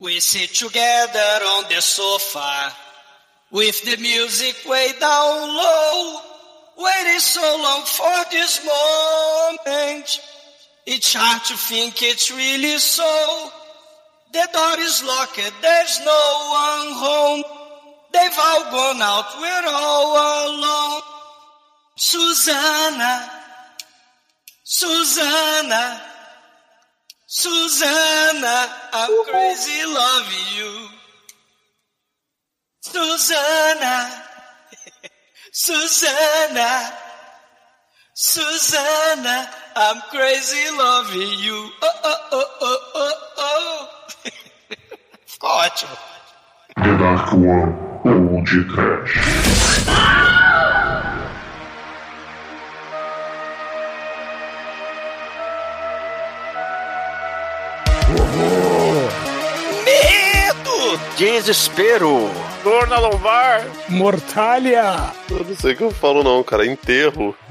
We sit together on the sofa with the music way down low, waiting so long for this moment. It's hard to think it's really so. The door is locked, there's no one home. They've all gone out, we're all alone. Susanna, Susanna, Susanna, I'm crazy loving you. Susanna, Susanna, Susanna, I'm crazy loving you. Oh, oh, oh, oh, oh, oh. Ficou ótimo. The Dark One ou de Trash. Desespero. Dor na lombar. Mortalha! Eu não sei o que eu falo não, cara. Enterro.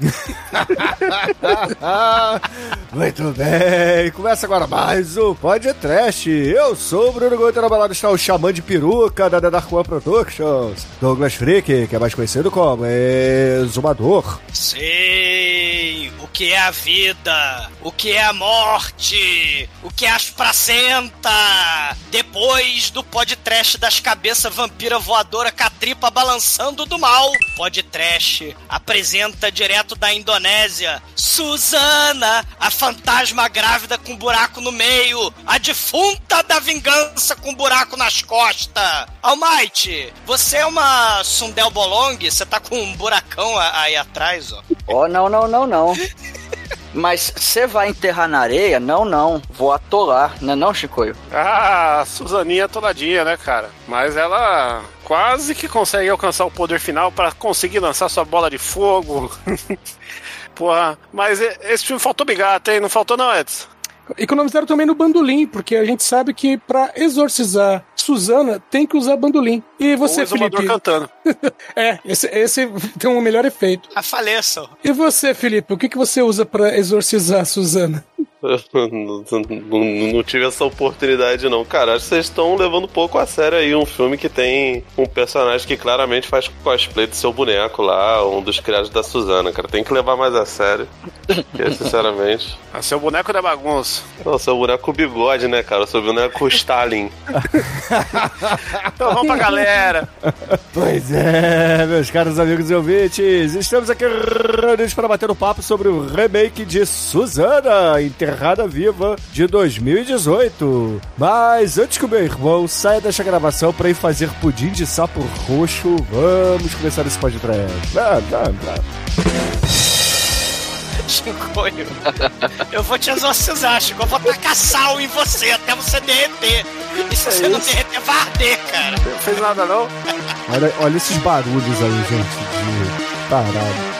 Muito bem, começa agora mais um Pod Trash. Eu sou o Bruno Goito, na balada está o xamã de peruca da The Dark One Productions, Douglas Freak, que é mais conhecido como Exumador. Sei o que é a vida, o que é a morte, o que é as placenta. Depois do podcast das cabeças vampira voadora catripa balançando do mal, podcast apresenta direto da Indonésia Susana, a fantasma grávida com buraco no meio, a defunta da vingança com buraco nas costas. Almighty, você é uma Sundel Bolong? Você tá com um buracão aí atrás, ó. Oh, não, não, não, não. Mas você vai enterrar na areia? Não, não. Vou atolar, não é não, Chicoio? Ah, a Suzaninha toladinha, né, cara? Mas ela quase que consegue alcançar o poder final pra conseguir lançar sua bola de fogo. Porra, mas esse filme faltou bigata, hein? Não faltou não, Edson? Economizaram também no bandolim, porque a gente sabe que pra exorcizar Suzana tem que usar bandolim. E você, o exumador Felipe? cantando. É, esse, esse tem um melhor efeito. A faleça. E você, Felipe, o que, que você usa pra exorcizar Suzana? não, não- não tive essa oportunidade, não. Cara, acho que vocês estão levando um pouco a sério aí um filme que tem um personagem que claramente faz cosplay do seu boneco lá, um dos criados da Suzana, cara. Tem que levar mais a sério. Porque, sinceramente. Ah, seu boneco da bagunça. O seu boneco bigode, né, cara? O seu boneco Stalin. Então vamos pra galera. Pois é, meus caros amigos e ouvintes, estamos aqui reunidos para bater um papo sobre o remake de Susana, Enterrada Viva, de 2018. Mas antes que o meu irmão saia desta gravação para ir fazer pudim de sapo roxo, vamos começar esse podcast. Vamos, vamos, vamos. Chicoio. Eu vou te exorcizar, Chico. Eu vou tacar sal em você até você derreter. E se você não derreter, vai arder, cara. Não fez nada não? Olha, olha esses barulhos aí, gente, de parado.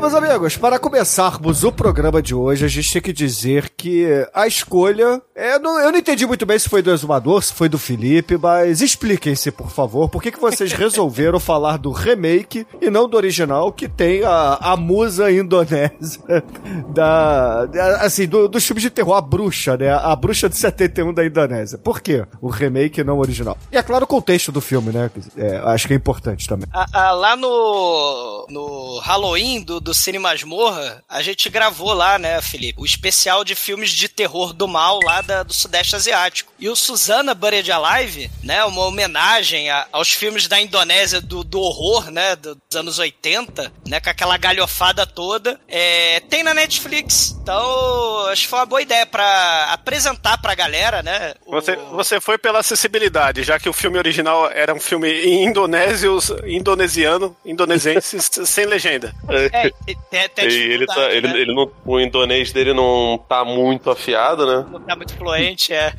Bom, meus amigos, para começarmos o programa de hoje, a gente tem que dizer que a escolha. É, não- eu não entendi muito bem se foi do Exumador, se foi do Felipe, mas expliquem-se, por favor, por que, que vocês resolveram falar do remake e não do original, que tem a, a musa indonésia da. assim, do, dos filmes de terror, a bruxa, né? A bruxa de 71 da Indonésia. Por quê? O remake e não o original. E é claro o contexto do filme, né? É, acho que é importante também. Ah, ah, lá no, no Halloween do, do Cine Masmorra, a gente gravou lá, né, Felipe, o especial de filmes de terror do mal lá da- do Sudeste Asiático. E o Susana Buried Alive, né, uma homenagem a- aos filmes da Indonésia do, do horror, né, do- dos anos 80, né, com aquela galhofada toda, é, tem na Netflix. Então, acho que foi uma boa ideia pra apresentar pra galera, né, o- Você, você foi pela acessibilidade, já que o filme original era um filme em indonésios, indonesiano, indonesenses, sem legenda. É, tem, tem E ele tá. dificuldade, Ele, né? ele não, o indonês dele não tá muito afiado, né? não tá muito fluente, é.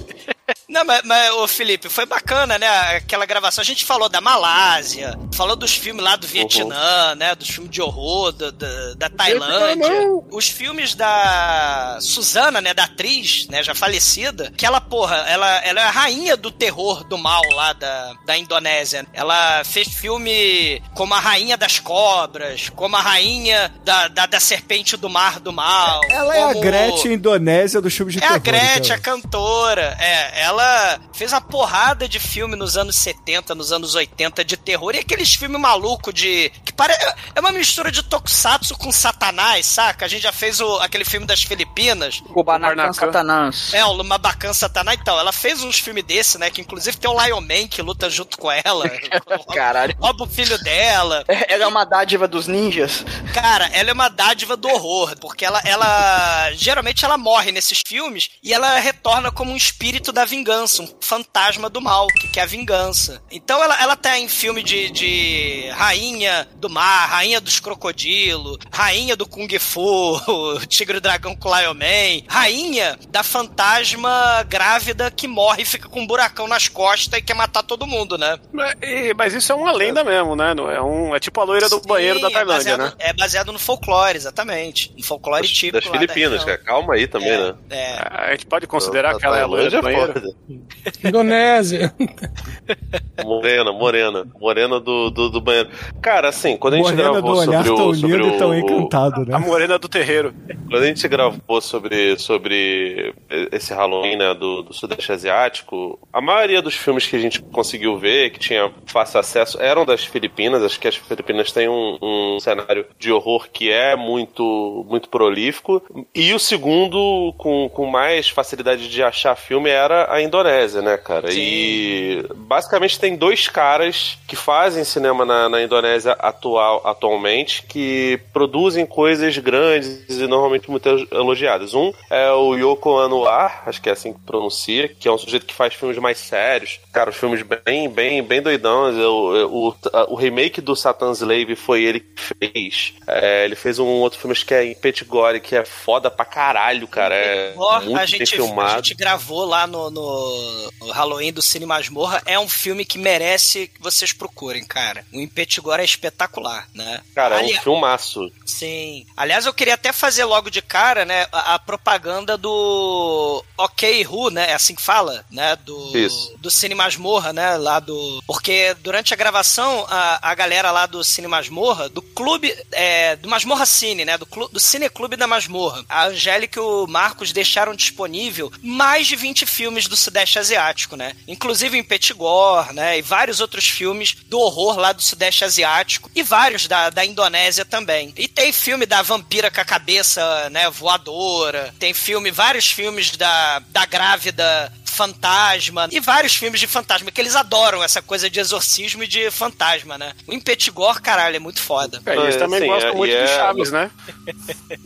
Não, mas, mas ô Felipe, foi bacana, né? Aquela gravação. A gente falou da Malásia, falou dos filmes lá do Vietnã, né? Dos filmes de horror, da, da, da Tailândia. Os filmes da Suzana, né? Da atriz, né? Já falecida. Que ela, porra, ela, ela é a rainha do terror do mal lá da, da Indonésia. Ela fez filme como a rainha das cobras, como a rainha da, da, da serpente do mar do mal. Ela é a Gretchen Indonésia do filme de é a terror. Gretchen, a então. cantora. É, ela fez uma porrada de filme nos anos 70, nos anos 80 de terror. E aqueles filmes malucos de. que pare... É uma mistura de tokusatsu com satanás, saca? A gente já fez o... aquele filme das Filipinas. Kubanacan Kubanacan. Satanás. É, o Lumabacan Satanás. Então, ela fez uns filmes desse, né? Que inclusive tem o Lion Man que luta junto com ela. Caralho. Rouba o filho dela. Ela é uma dádiva dos ninjas. Cara, ela é uma dádiva do horror, porque ela, ela geralmente ela morre nesses filmes e ela retorna como um espírito da vingança, um fantasma do mal, que quer a vingança. Então ela, ela tá em filme de, de rainha do mar, rainha dos crocodilos, rainha do Kung Fu, Tigre e Dragão com Lion Man, rainha da fantasma grávida que morre e fica com um buracão nas costas e quer matar todo mundo, né? Mas, e- mas isso é uma lenda mesmo, né? É, um, é tipo a loira do banheiro da Sim, Tailândia, é né? baseado, É baseado no folclore, exatamente. No folclore Das, típico das da Filipinas, região. cara. Calma aí também, né? É. A gente pode considerar que ela é a loira do Tailândia banheiro? Indonésia. Morena, morena. Morena do, do, do banheiro. Cara, assim, quando a gente Morena do gravou olhar sobre tão o. Sobre lindo e tão o, encantado, A né? morena do terreiro. Quando a gente gravou sobre, sobre esse Halloween né, do, do Sudeste Asiático, a maioria dos filmes que a gente conseguiu ver, que tinha fácil acesso, eram das Filipinas. Acho que as Filipinas têm um, um cenário de horror que é muito, muito prolífico. E o segundo, com, com mais facilidade de achar filme, era a Indonésia, né, cara? E basicamente tem dois caras que fazem cinema na, na Indonésia atual, atualmente, que produzem coisas grandes e normalmente muito elogiadas. Um é o Yoko Anwar, acho que é assim que pronuncia, que é um sujeito que faz filmes mais sérios. Cara, os filmes bem, bem, bem doidão. O, o, o remake do Satan's Slave foi ele que fez. É, ele fez um outro filme acho que é em Petigore, que é foda pra caralho, cara. É Ó, muito a, bem gente, a filmado. gente gravou lá no, no, no Halloween do Cine Masmorra. É um filme que merece que vocês procurem, cara. O Impetigore é espetacular, né? Cara, é Ali- um filmaço. Sim. Aliás, eu queria até fazer logo de cara, né, a, a propaganda do OK Who, né? É assim que fala, né? Do, Isso. do Cine Masmorra, né? Lá do. Porque durante a gravação, a, a galera lá do Cine Masmorra, do clube. É, do Masmorra Cine, né? Do, clu, do Cine Clube da Masmorra. A Angélica e o Marcos deixaram disponível mais de 20 filmes do Sudeste Asiático, né? Inclusive em Petigor, né? E vários outros filmes do horror lá do Sudeste Asiático. E vários da, da Indonésia também. E tem filme da vampira com a cabeça, né? Voadora. Tem filme, vários filmes da, da grávida fantasma e vários filmes de fantasma, que eles adoram essa coisa de exorcismo e de fantasma, né? O Impetigor, caralho, é muito foda. É, eles É, também sim, gostam é- muito de é- Chaves, né?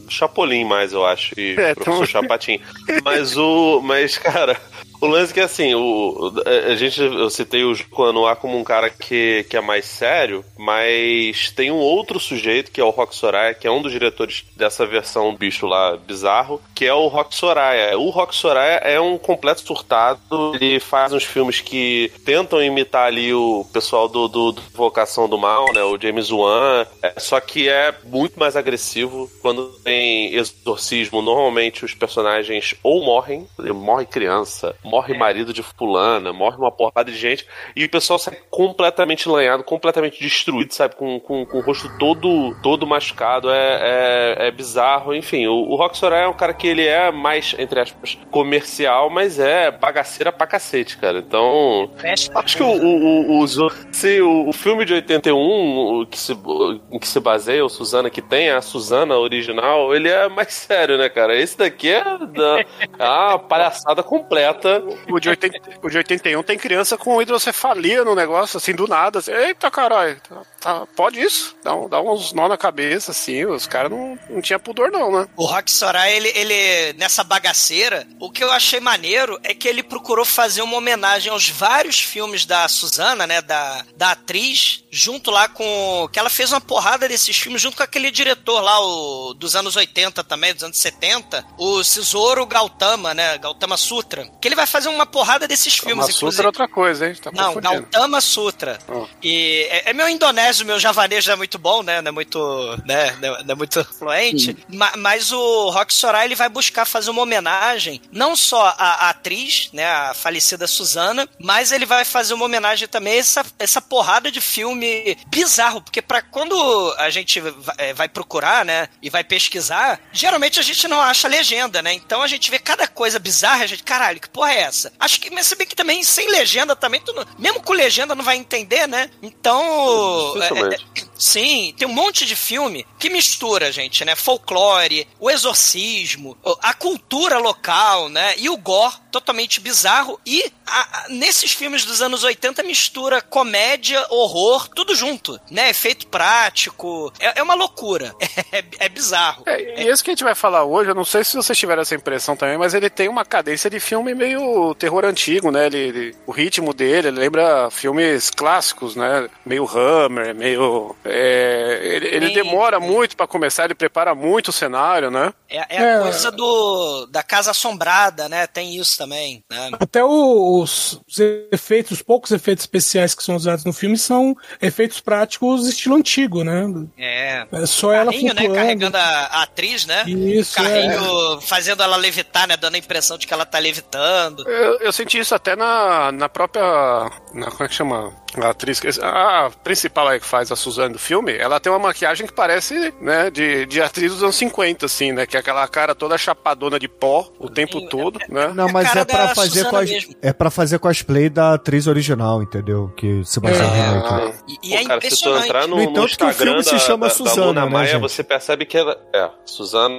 Chapolin mais, eu acho, e É, professor tão- Chapatin. Mas o. Mas, cara, o lance é que assim, o, a gente, eu citei o Anuar como um cara que, que é mais sério, mas tem um outro sujeito, que é o Rock Soraya, que é um dos diretores dessa versão bicho lá bizarro, que é o Rock Soraya. O Rock Soraya é um completo surtado, ele faz uns filmes que tentam imitar ali o pessoal do, do, do Vocação do Mal, né? O James Wan, é, só que é muito mais agressivo. Quando tem exorcismo, normalmente os personagens ou morrem, morre criança, morre marido de fulana, morre uma porrada de gente, e o pessoal sai completamente lanhado, completamente destruído, sabe? Com, com, com o rosto todo, todo machucado. É, é, é bizarro. Enfim, o, o Rock Soraya é um cara que ele é mais, entre aspas, comercial, mas é bagaceira pra cacete, cara. Então. Acho que o, o, o, se o, o filme de 81, o que se, em que se baseia, o Suzana, que tem a Suzana original, ele é mais sério, né, cara? Esse daqui é, da, é uma palhaçada completa. O de, 80, o de 81 tem criança com hidrocefalia no negócio, assim, do nada. Assim, Eita, caralho, tá, tá- pode isso? Dá, dá uns nó na cabeça, assim. Os caras não, não tinham pudor, não, né? O Rock Soraya, ele, ele, nessa bagaceira, o que eu achei maneiro é que ele procurou fazer uma homenagem aos vários filmes da Suzana, né, da, da atriz, junto lá com... que ela fez uma porrada desses filmes junto com aquele diretor lá, o, dos anos 80 também, dos anos 70, o Cisoro Gautama, né, Gautama Sutra, que ele vai vai fazer uma porrada desses Kama filmes, Sutra inclusive. é outra coisa, hein? Tá Não. Gautama Sutra. Ah. E é, é meu indonésio, meu javanês não é muito bom, né? Não é muito, né? Não é- muito fluente. Ma- mas o Rock Soraya ele vai buscar fazer uma homenagem não só à, à atriz, né? A falecida Suzana, mas ele vai fazer uma homenagem também a essa, essa porrada de filme bizarro, porque para quando a gente va- é, vai procurar, né? E vai pesquisar, geralmente a gente não acha legenda, né? Então a gente vê cada coisa bizarra, a gente, caralho, que porra é essa? Acho que, mas se bem que também sem legenda também, não- mesmo com legenda não vai entender, né? Então, é, é, sim, tem um monte de filme que mistura, gente, né? Folclore, o exorcismo, a cultura local, né? E o gore totalmente bizarro. E a- a- nesses filmes dos anos 80 mistura comédia, horror, tudo junto, né? Efeito prático. É, é uma loucura. É, é bizarro. É, e esse que a gente vai falar hoje, eu não sei se vocês tiveram essa impressão também, mas ele tem uma cadência de filme meio terror antigo, né? Ele, ele- o ritmo dele ele lembra filmes clássicos, né? Meio Hammer, meio. É, ele ele demora muito pra começar, ele prepara muito o cenário, né? É, é a É. coisa do da casa assombrada, né? Tem isso também, né? Até os, os efeitos, os poucos efeitos especiais que são usados no filme são efeitos práticos estilo antigo, né? É. É só ela Carrinho, né? flutuando. Carregando a, a atriz, né? Isso, é. Carrinho fazendo ela levitar, né? Dando a impressão de que ela tá levitando. Eu, eu senti isso até na, na própria. Na, como é que chama? A atriz. que- A principal aí que faz a Suzane do filme, ela tem uma maquiagem que parece, né, de, de atriz dos anos 50, assim, né? Que é aquela cara toda chapadona de pó o tempo Sim, todo, né? Não, É a mas cara é pra da fazer cos... é para fazer cosplay da atriz original, entendeu? Que se baseia É. no remake. E, e Pô, é cara, se tu entrar no, No no entanto que o Instagram filme se da, chama da, da Suzana, Luna né, Maia, gente? você percebe que ela é Suzana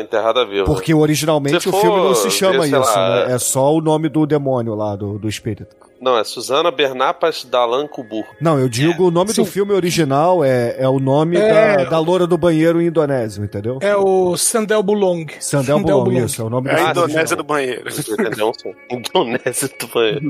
enterrada viva. Porque originalmente Se o filme não se chama isso, lá, né? É só o nome do demônio lá, do, do espírito. Não, é Suzana Bernapas Dalan Kubur. Não, eu digo o nome do sim. filme original é, é o nome É. da, da loura do banheiro indonésio, entendeu? É o Sandel Bulong. Sandel Bulong, isso, é o nome É do a filme Indonésia original. do banheiro. Entendeu? Indonésia do banheiro.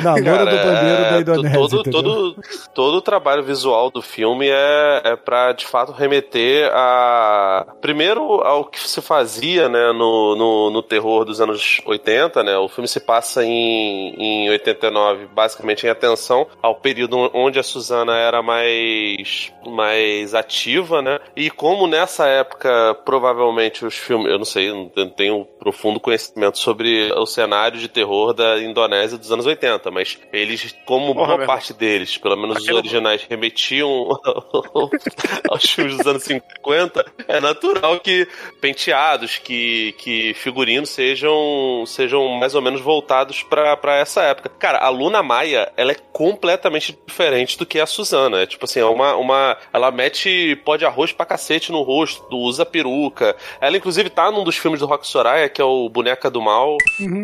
Não, a loura do banheiro é, da Indonésia, todo, entendeu? todo, todo o trabalho visual do filme é, é pra, de fato, remeter a... Primeiro, ao que se fazia, né, no, no, no terror dos anos 80, né? O filme se passa em, em 89, basicamente em atenção ao período onde a Susana era mais, mais ativa, né? E como nessa época, provavelmente, os filmes... Eu não sei, não tenho profundo conhecimento sobre o cenário de terror da Indonésia dos anos 80, mas eles, como Porra, boa meu parte deles, pelo menos Aquilo- os originais, remetiam aos filmes dos anos 50, é natural que penteados, que, que figurinos sejam, sejam mais ou menos voltados pra pra essa época. Cara, a Luna Maia, ela é completamente diferente do que a Suzana. É tipo assim, é uma, uma. Ela mete pó de arroz pra cacete no rosto, usa peruca. Ela, inclusive, tá num dos filmes do Rock Soraya, que é o Boneca do Mal,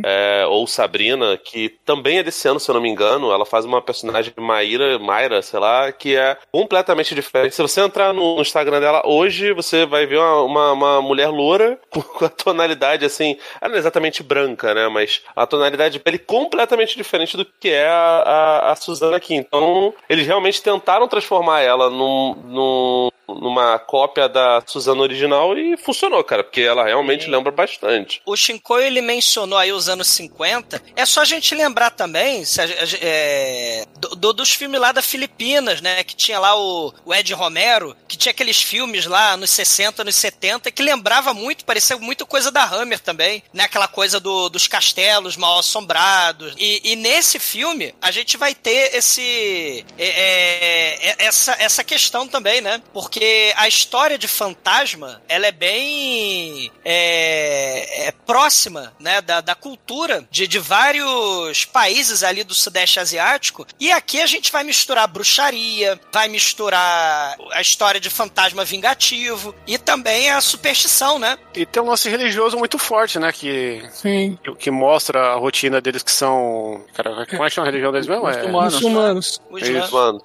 é, ou Sabrina, que também é desse ano, se eu não me engano. Ela faz uma personagem Maíra, Mayra, sei lá, que é completamente diferente. Se você entrar no Instagram dela hoje, você vai ver uma, uma, uma mulher loura com com a tonalidade assim. Ela não é exatamente branca, né? Mas a tonalidade de pele completamente diferente do que é a, a, a Suzana aqui. Então, eles realmente tentaram transformar ela num, num, numa cópia da Suzana original e funcionou, cara, porque ela realmente Sim. lembra bastante. O Shinkoi, ele mencionou aí os anos 50. É só a gente lembrar também se a- é, do, do- dos filmes lá da Filipinas, né? Que tinha lá o, o Ed Romero, que tinha aqueles filmes lá nos 60, nos 70, que lembrava muito, parecia muito coisa da Hammer também, né? Aquela coisa do- dos castelos mal assombrados. E, e nesse filme, a gente vai ter esse é, é, é, essa, essa questão também, né? Porque a história de fantasma, ela é bem é, é próxima, né, da, da cultura de, de vários países ali do Sudeste Asiático. E aqui a gente vai misturar bruxaria, vai misturar a história de fantasma vingativo e também a superstição, né? E tem um lance religioso muito forte, né? Que, Sim. que mostra a rotina deles que são. Cara, como é que chama a religião deles mesmo? É, Muçulmanos. Muçulmanos.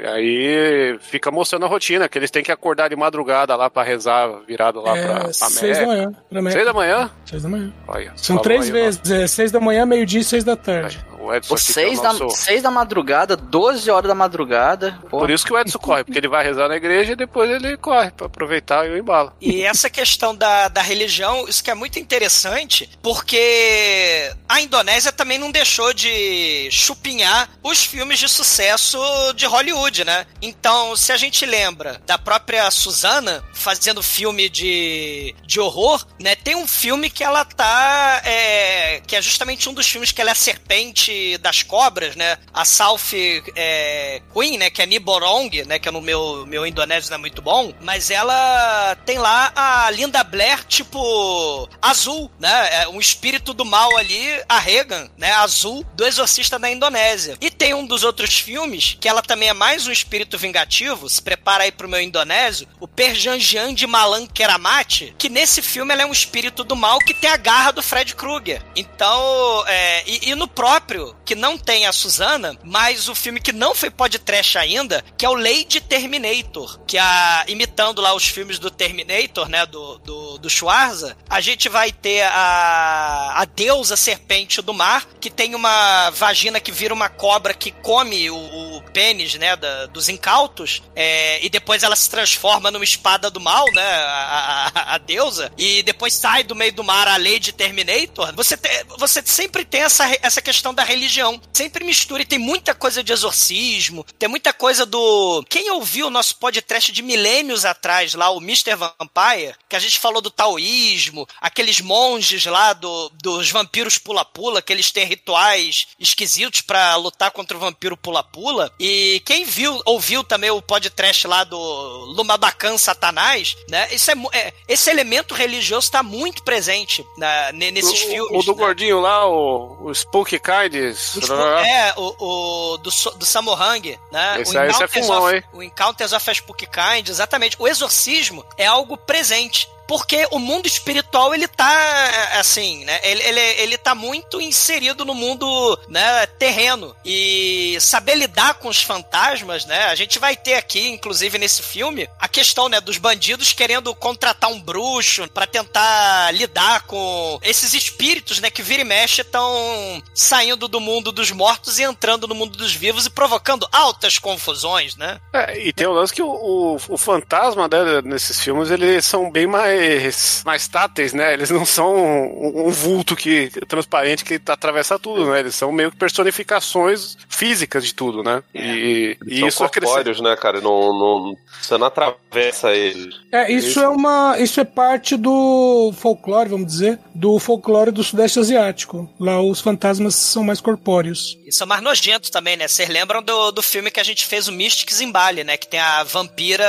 E aí fica mostrando a rotina, que eles têm que acordar de madrugada lá pra rezar, virado lá pra, É, pra seis da manhã. Pra Meca. Seis da manhã? Seis da manhã. Olha, São três aí, vezes. É seis da manhã, meio-dia e seis da tarde. ó. O Edson Pô, é seis, da, seis da madrugada, 12 horas da madrugada. Pô, Por isso que o Edson corre, porque ele vai rezar na igreja e depois ele corre pra aproveitar e o embalo. E essa questão da, da religião, isso que é muito interessante, porque a Indonésia também não deixou de chupinhar os filmes de sucesso de Hollywood, né? Então, se a gente lembra da própria Susana fazendo filme de, de horror, né? Tem um filme que ela tá. é, que é justamente um dos filmes que ela é a das cobras, né? A South é, Queen, né? Que é Niborong, né? Que no meu, meu indonésio não é muito bom, mas ela tem lá a Linda Blair, tipo, azul, né? É um espírito do mal ali, a Regan, né? Azul, do exorcista da Indonésia. E tem um dos outros filmes, que ela também é mais um espírito vingativo, se prepara aí pro meu indonésio, o Perjanjian de Malan Keramati, que nesse filme ela é um espírito do mal que tem a garra do Fred Krueger. Então, é, e, e no próprio, que não tem a Susana, mas o filme que não foi podcast ainda, que é o Lady Terminator, que a, imitando lá os filmes do Terminator, né, do, do, do Schwarza, a gente vai ter a, a deusa serpente do mar, que tem uma vagina que vira uma cobra que come o, o pênis, né, da- dos incautos, é, e depois ela se transforma numa espada do mal, né, a, a- a deusa, e depois sai do meio do mar a Lady Terminator. Você, te- você sempre tem essa, essa questão da religião, sempre mistura, e tem muita coisa de exorcismo, tem muita coisa do... Quem ouviu o nosso podcast de milênios atrás, lá, o Mr. Vampire, que a gente falou do taoísmo, aqueles monges lá do, dos vampiros pula-pula, que eles têm rituais esquisitos pra lutar contra o vampiro pula-pula. E quem viu, ouviu também o podcast lá do Lumabacan Satanás, né? Isso é, é- esse elemento religioso tá muito presente na- ne- nesses o, filmes. o do né? gordinho lá, o, o Spooky Kinds. O Spo- É, o, o do, do Samohang, né? Esse o aí, esse é Encounters filmão, of- hein? O Encounters of a Spooky Kind, exatamente. O exorcismo é algo presente. Porque o mundo espiritual, ele tá, assim, né? Ele, ele, ele tá muito inserido no mundo, né, terreno. E saber lidar com os fantasmas, né? A gente vai ter aqui, inclusive nesse filme, a questão, né, dos bandidos querendo contratar um bruxo pra tentar lidar com esses espíritos, né, que vira e mexe estão saindo do mundo dos mortos e entrando no mundo dos vivos e provocando altas confusões, né? É, e tem o lance que o, o, o fantasma né, nesses filmes, eles são bem mais, mais táteis, né? Eles não são um, um vulto que transparente que atravessa tudo, né? Eles são meio que personificações físicas de tudo, né? E, e São isso corpóreos, né, cara? Não, não, você não atravessa eles. É, isso é uma. Isso é parte do folclore, vamos dizer, do folclore do Sudeste Asiático. Lá os fantasmas são mais corpóreos. Isso é mais nojento também, né? Vocês lembram do, do filme que a gente fez, o Mystics in Bali, né? Que tem a vampira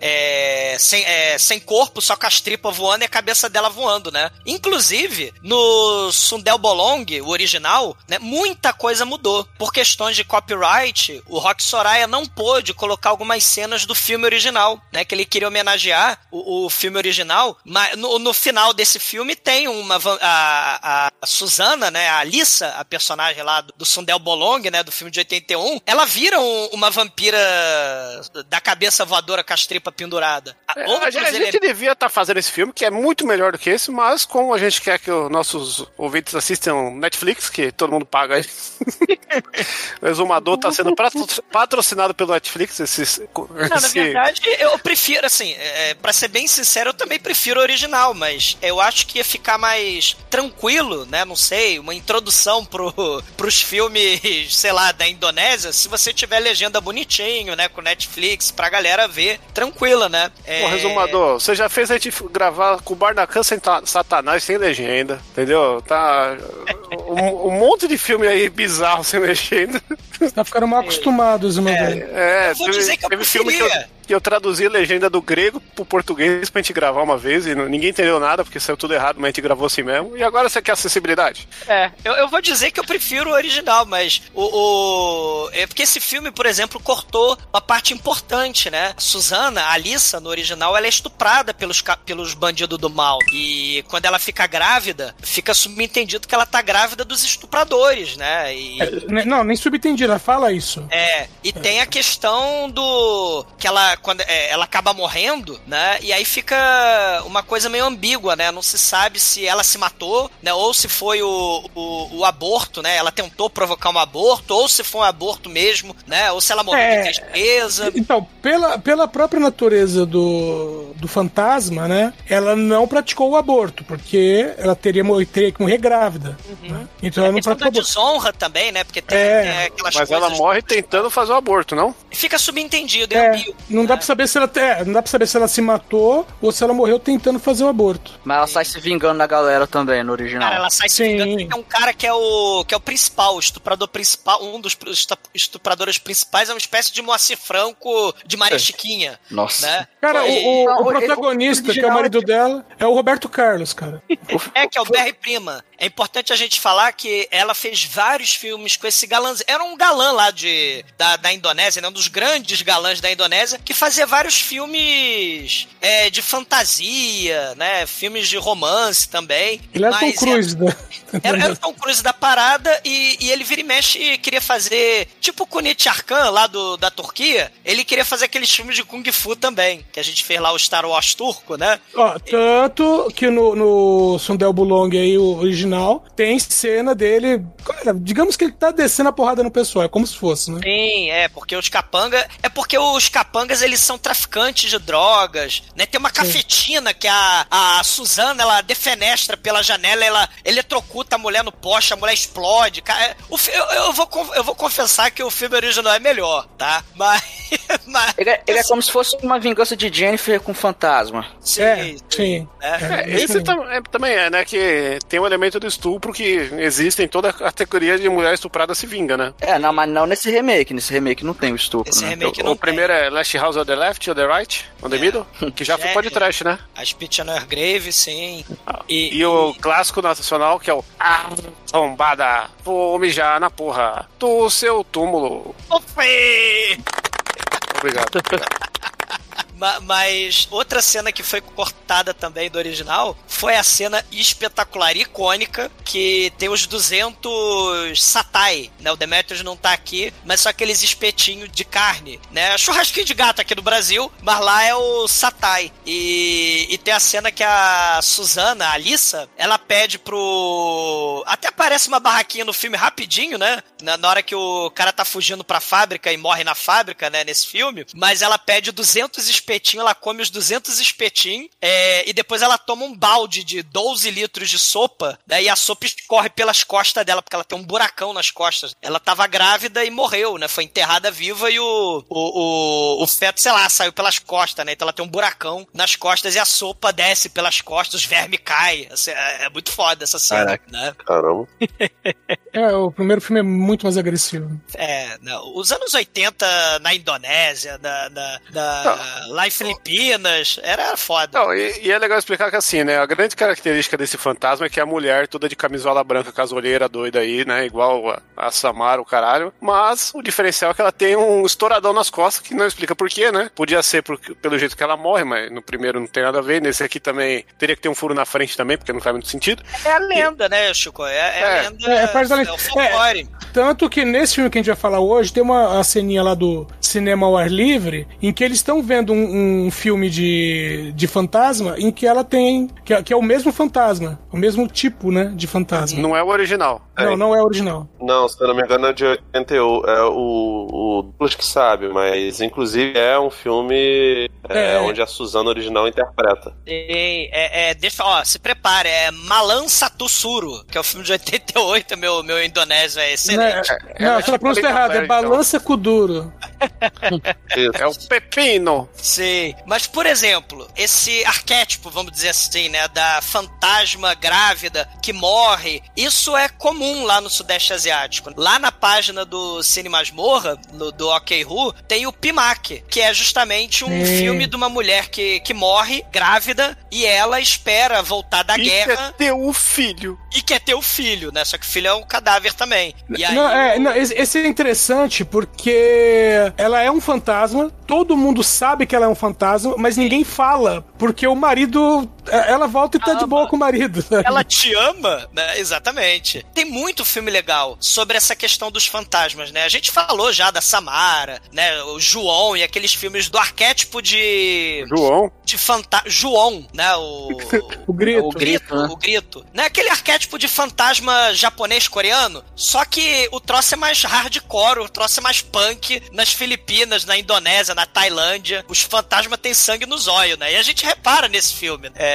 é, sem, é, sem corpo, só com as tripas voando e a cabeça dela voando, né? Inclusive, no Sundel Bolong, o original, né? Muita coisa mudou. Por questões de copyright, o Rock Soraya não pôde colocar algumas cenas do filme original, né? Que ele queria homenagear o, o filme original, mas no, no final desse filme tem uma... A, a, a Susana, né? A Alissa, a personagem lá do, do Sundel Bolong, né? Do filme de 81, ela vira um- uma vampira da cabeça voadora com as tripas pendurada. É, a gente, a gente devia estar fazendo esse filme, que é muito melhor do que esse, mas como a gente quer que os nossos ouvintes assistam Netflix, que todo mundo paga aí. o Exumador está sendo patro- patrocinado pelo Netflix. Esses, Não, na esse- verdade, eu prefiro, assim, é, para ser bem sincero, eu também prefiro o original, mas eu acho que ia ficar mais tranquilo, né? Não sei, uma introdução pro, pros filmes, sei lá, da Indonésia, se você tiver legenda bonitinho, né? Com Netflix, pra galera ver tranquila, né? É, Pô, resumador, você já fez a gente gravar com o Barnacan sem ta- Satanás sem legenda, entendeu? Tá. Um, um monte de filme aí bizarro sem legenda. Tá ficando mal acostumados, meu velho. É, Eu vou teve, dizer que eu teve filme que eu, preferia. que eu traduzi a legenda do grego pro português pra gente gravar uma vez e não- ninguém entendeu nada porque saiu tudo errado, mas a gente gravou assim mesmo. E agora você quer acessibilidade? É, eu, eu vou dizer que eu prefiro o original, mas o, o- É porque esse filme, por exemplo, cortou uma parte importante, né? A Susana, a Alissa, no original, ela é estuprada pelos, pelos bandidos do mal. E quando ela fica grávida, fica subentendido que ela tá grávida dos estupradores, né? E. Ne- Não, nem subentendi, ela fala isso. É, e tem a questão do. que ela, quando é, ela acaba morrendo, né? E aí fica uma coisa meio ambígua, né? Não se sabe se ela se matou, né? Ou se foi o, o, o aborto, né? Ela tentou provocar um aborto, ou se foi um aborto mesmo, né? Ou se ela morreu É. de tristeza. Então, pela, pela própria natureza do, do fantasma, né? Ela não praticou o aborto, porque ela teria, teria que morrer grávida. né? Então ela É não questão da praticou aborto. desonra também, né? Porque tem, É. tem aquelas Mas coisas... ela morre tentando fazer o aborto, não? Fica subentendido, é, É, ambíguo. não dá pra saber se ela é, não dá para saber se ela se matou ou se ela morreu tentando fazer o aborto. Mas ela sai se vingando da galera também no original. Cara, ela sai se Sim. vingando. Tem um cara que é o que é o principal, o estuprador principal, um dos estu- estupradores principais é uma espécie de Moacir Franco de Maria Chiquinha, Nossa. né? Cara, o, E- o- Não, o o- protagonista, o que é o marido dela, é o Roberto Carlos, cara. É, que é o Barry Prima. É importante a gente falar que ela fez vários filmes com esse galã. Era um galã lá de, da, da Indonésia, né? um dos grandes galãs da Indonésia, que fazia vários filmes é, de fantasia, né? Filmes de romance também. Ele era Tom Mas Cruise, né? Era, era o Tom Cruise da parada e, e ele vira e mexe e queria fazer, tipo o Kunit Arkan lá do, da Turquia, ele queria fazer aqueles filmes de Kung Fu também, que a gente fez lá o Star Wars turco, né? Ó, tanto que no, no Sundel Bulong aí, o original, tem cena dele. cara, digamos que ele tá descendo a porrada no pessoal, é como se fosse, né? Sim, é, porque os capanga. É porque os capangas eles são traficantes de drogas, né? Tem uma cafetina que a, a Suzana ela defenestra pela janela, ela eletrocuta a mulher no poste, a mulher explode. Cara, é, o, eu, eu, vou, eu vou confessar que o filme original é melhor, tá? Mas. mas Ele é, ele é como se fosse uma vingança de Jennifer com fantasma. sim, É, sim. É. É, É, esse sim. tam- é- também é, né? Que tem o elemento do estupro que existe em toda a categoria de mulher estuprada se vinga, né? É, não, mas não nesse remake. Nesse remake não tem o estupro, Esse né? remake o não o primeiro é Last House on the Left, on the Right, on the Middle, que já foi É. pode trash, né? A Spitfire Grave, sim. E, e o clássico nacional que é o Ah, tombada, vou mijar na porra do seu túmulo. Ofe! Obrigado. Ma- Mas outra cena que foi cortada também do original foi a cena espetacular, icônica, que tem os 200 satai, né? O Demetrius não tá aqui, mas são aqueles espetinhos de carne, né? Churrasquinho de gato aqui no Brasil, mas lá é o satai. E, e tem a cena que a Suzana, a Alissa, ela pede pro... Até aparece uma barraquinha no filme rapidinho, né? Na, na hora que o cara tá fugindo pra fábrica e morre na fábrica, né? Nesse filme. Mas ela pede 200 espetinhos, ela come os 200 espetinhos é, e depois ela toma um balde de 12 litros de sopa? E a sopa escorre pelas costas dela, porque ela tem um buracão nas costas. Ela tava grávida e morreu, né? Foi enterrada viva e o, o, o, o feto, sei lá, saiu pelas costas, né? Então ela tem um buracão nas costas e a sopa desce pelas costas, os vermes caem. Assim, é, é muito foda essa cena, Caraca. né? Caramba. É, o primeiro filme é muito mais agressivo. É, não, os anos 80 na Indonésia, na, na- na- lá em Filipinas, era foda. Não, e, e é legal explicar que assim, né? A grande característica desse fantasma é que é a mulher toda de camisola branca, casoleira doida aí, né? Igual a, a Samara, o caralho. Mas o diferencial é que ela tem um estouradão nas costas, que não explica por quê, né? Podia ser por- pelo jeito que ela morre, mas no primeiro não tem nada a ver. Nesse aqui também teria que ter um furo na frente também, porque não faz muito sentido. É a lenda, né, Chico? É, é a É. lenda. É, é parte da lenda. é o folclore. Tanto que nesse filme que a gente vai falar hoje, tem uma a ceninha lá do cinema ao ar livre, em que eles estão vendo um, um filme de, de fantasma, em que ela tem. Que, é- que é o mesmo fantasma, o mesmo tipo, né, de fantasma. Não é o original. Não, não é original. Não, se eu não me engano é de 81. É o, o Duplos que sabe, mas inclusive é um filme é, É. onde a Suzana original interpreta. Tem, é, é, deixa, ó, se prepare, é Malan Satussuru, que é o filme de 88, meu, meu indonésio é Não, excelente. é, não, é você tá errada, é então. balança Kuduro. Isso. É o Pepino. Sim, mas por exemplo, esse arquétipo, vamos dizer assim, né, da fantasma grávida que morre, isso é comum lá no Sudeste Asiático. Lá na página do Cine Masmorra, no, do OK Who, tem o Pimak, que é justamente um Sim. filme de uma mulher que, que morre grávida e ela espera voltar da E guerra quer ter o filho. e quer ter o filho, né? Só que o filho é um cadáver também. E aí, Não, é, não, esse é interessante porque ela é um fantasma, todo mundo sabe que ela é um fantasma, mas ninguém fala, porque o marido Ela volta e tá de Ama. boa com o marido. né? Ela te ama, né? Exatamente. Tem muito filme legal sobre essa questão dos fantasmas, né? A gente falou já da Samara, né? O João e aqueles filmes do arquétipo de. João. de fantasma. João, né? O. O grito. O grito, né? O grito. Né? Aquele arquétipo de fantasma japonês-coreano. Só que o troço é mais hardcore, o troço é mais punk nas Filipinas, na Indonésia, na Tailândia. Os fantasmas têm sangue no zóio, né? E a gente repara nesse filme. né? É,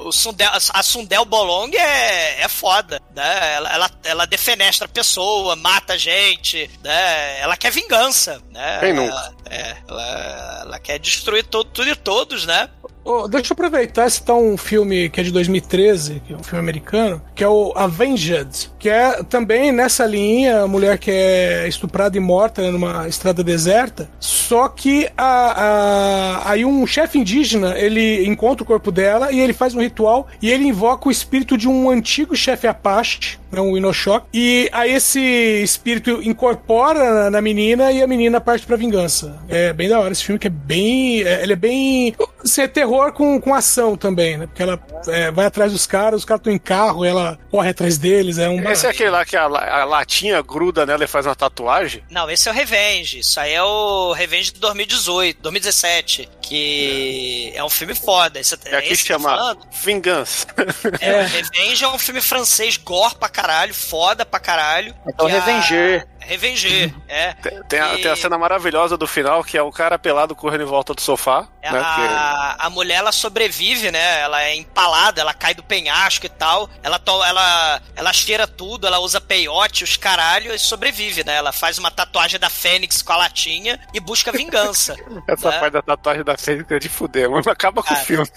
o Sundel, a Sundel Bolong é, é foda, né? Ela, ela, ela defenestra a pessoa, mata a gente, né? Ela quer vingança, né? Quem nunca? Ela, é, ela, ela quer destruir todo, tudo e todos, né? Ô, deixa eu aproveitar citar um filme que é de 2013, que é um filme americano, que é o Avenged, que é também nessa linha, a mulher que é estuprada e morta numa estrada deserta, só que a, a- aí um chefe indígena, ele encontra o corpo dela e ele faz um ritual e ele invoca o espírito de um antigo chefe Apache, né, um Inoshok, e aí esse espírito incorpora na, na menina e a menina parte pra vingança. É bem da hora esse filme, que é bem... é- ele é bem... Ser terror com, com ação também, né? Porque ela é, vai atrás dos caras, os caras estão em carro, ela corre atrás deles, é um... Esse é aquele lá que a, a latinha gruda nela e faz uma tatuagem? Não, esse é o Revenge. Isso aí é o Revenge de 2018, 2017. Que é um filme foda. Esse, É aqui esse chama. Vingança. É, Revenge é um filme francês, gore pra caralho, foda pra caralho. Então, Revenger. Revenger, é. Tem, tem a, tem a cena maravilhosa do final, que é o cara pelado correndo em volta do sofá. É, né, que- a, mulher ela sobrevive, né? Ela é empalada, ela cai do penhasco e tal. Ela, to, ela, ela cheira tudo, ela usa peiote, os caralho, e sobrevive, né? Ela faz uma tatuagem da Fênix com a latinha e busca vingança. Essa né? parte da tatuagem da Fênix é de fuder, mas acaba com o Ah, filme.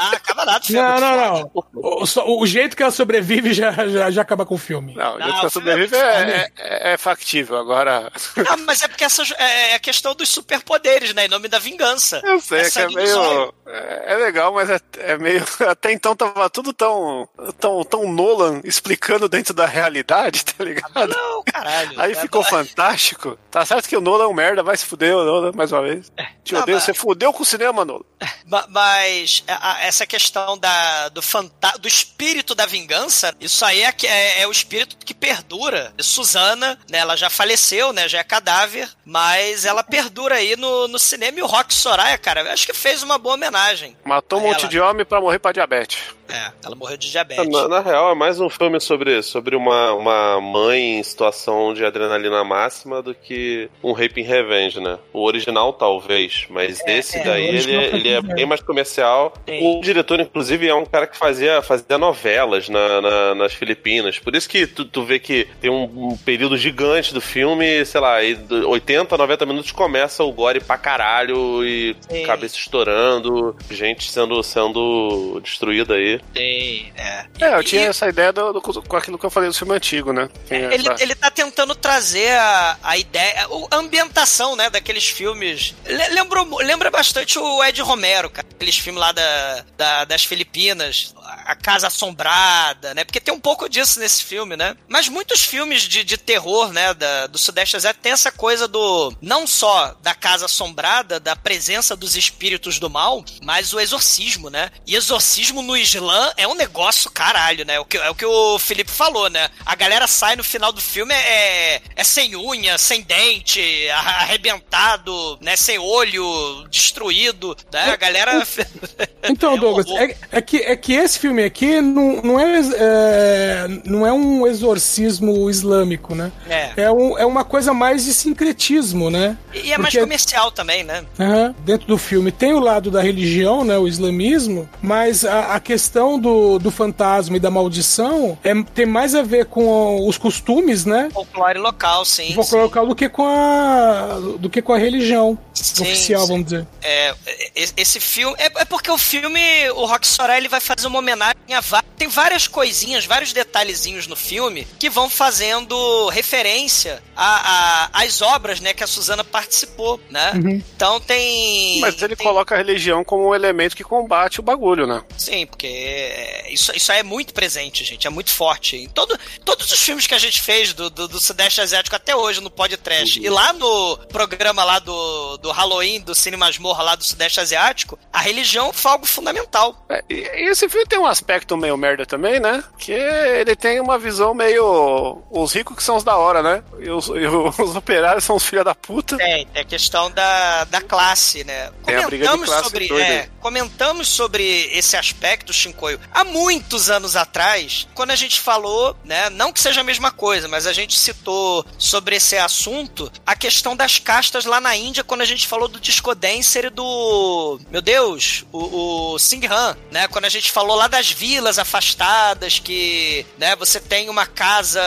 Ah, acaba nada, filho. Não, não, não. O, só- o jeito que ela sobrevive já, já, já acaba com o filme. Não, o Não, jeito que o eu filme é sobrevive muito é, é, é factível. Agora, Ah, mas é porque essa é a questão dos superpoderes, né? Em nome da vingança. eu sei É que é meio. É, é legal, mas é, é meio. Até então tava tudo tão, tão. tão Nolan explicando dentro da realidade, tá ligado? Não, caralho. Aí É, ficou fantástico. Tá certo que o Nolan é um merda, vai se fuder, Nolan, mais uma vez. Te Não, odeio, mas- você fudeu com o cinema, Nolan. Ma- Mas essa questão da, do, fanta do espírito da vingança, isso aí é, é- é o espírito que perdura. Suzana, né, ela já faleceu, né, já é cadáver, mas ela perdura aí no, no cinema e o Rock Soraya, cara, acho que fez uma boa homenagem. Matou um Ela- monte de homem pra morrer pra diabetes. É, ela morreu de diabetes. Na, na real, é mais um filme sobre, sobre uma, uma mãe em situação de adrenalina máxima do que um Rape in Revenge, né? O original, talvez, mas esse é, daí, ele, original é- ele é bem mais comercial. Sim. O diretor, inclusive, é um cara que fazia, fazia novelas na, na- nas Filipinas. Por isso que tu, tu vê que tem um, um período gigante do filme, sei lá, e do 80, 90 minutos começa o gore pra caralho e Sim. cabeça estourando, gente sendo, sendo destruída aí. Tem, é. É, eu E- tinha essa ideia do, do- com aquilo que eu falei do filme antigo, né? Tem Ele, essa- ele tá tentando trazer a, a ideia, o- a ambientação, né, daqueles filmes. Le- lembrou, lembra bastante o Ed Romero, cara. Aqueles filmes lá da, da- das Filipinas, A Casa Assombrada, né? Porque tem um pouco disso nesse filme, né? Mas muitos filmes de, de terror, né, da- do Sudeste Asiático tem essa coisa do. Não só da Casa Assombrada, da presença dos espíritos do mal, mas o exorcismo, né? E exorcismo no Islã é um negócio caralho, né? O que, é o que o Felipe falou, né? A galera sai no final do filme é, é sem unha, sem dente, arrebentado, né? Sem olho, destruído, né? A galera. Então, É um Douglas, é, é que, é que esse filme aqui não, não, é, é, não é um exorcismo islâmico, né? É. É, um, é uma coisa mais de sincretismo, né? E é mais Porque- comercial também, né? Dentro do filme tem o lado da religião, né, o islamismo, mas a, a questão do, do fantasma e da maldição é, tem mais a ver com os costumes, né? Folclore local, sim. do folclore local do que com a do que com a religião Sim, oficial, sim. vamos dizer. É, e- esse filme. É, é porque o filme, o Rock Soraya, ele vai fazer uma homenagem a. Tem várias coisinhas, vários detalhezinhos no filme que vão fazendo referência a- a- às obras, né, que a Suzana participou, né? Então tem. Mas ele tem- coloca a religião como um elemento que combate o bagulho, né? Sim, porque é, isso, isso aí é muito presente, gente. É muito forte. Em todo, todos os filmes que a gente fez do, do, do Sudeste Asiático até hoje no podcast. E lá no programa lá do, do Halloween, do Cine Masmorra lá do Sudeste Asiático, a religião foi algo fundamental. É, e esse filme tem um aspecto meio merda também, né? Que ele tem uma visão meio. Os ricos que são os da hora, né? E os, e os operários são os filha da puta. Tem, tem a questão da, da classe, né? Tem Comentamos sobre, é, comentamos sobre esse aspecto, Há muitos anos atrás, quando a gente falou, né, não que seja a mesma coisa, mas a gente citou sobre esse assunto a questão das castas lá na Índia, quando a gente falou do Disco Dancer e do, meu Deus, o, o Singhan, né, quando a gente falou lá das vilas afastadas, que, né, você tem uma casa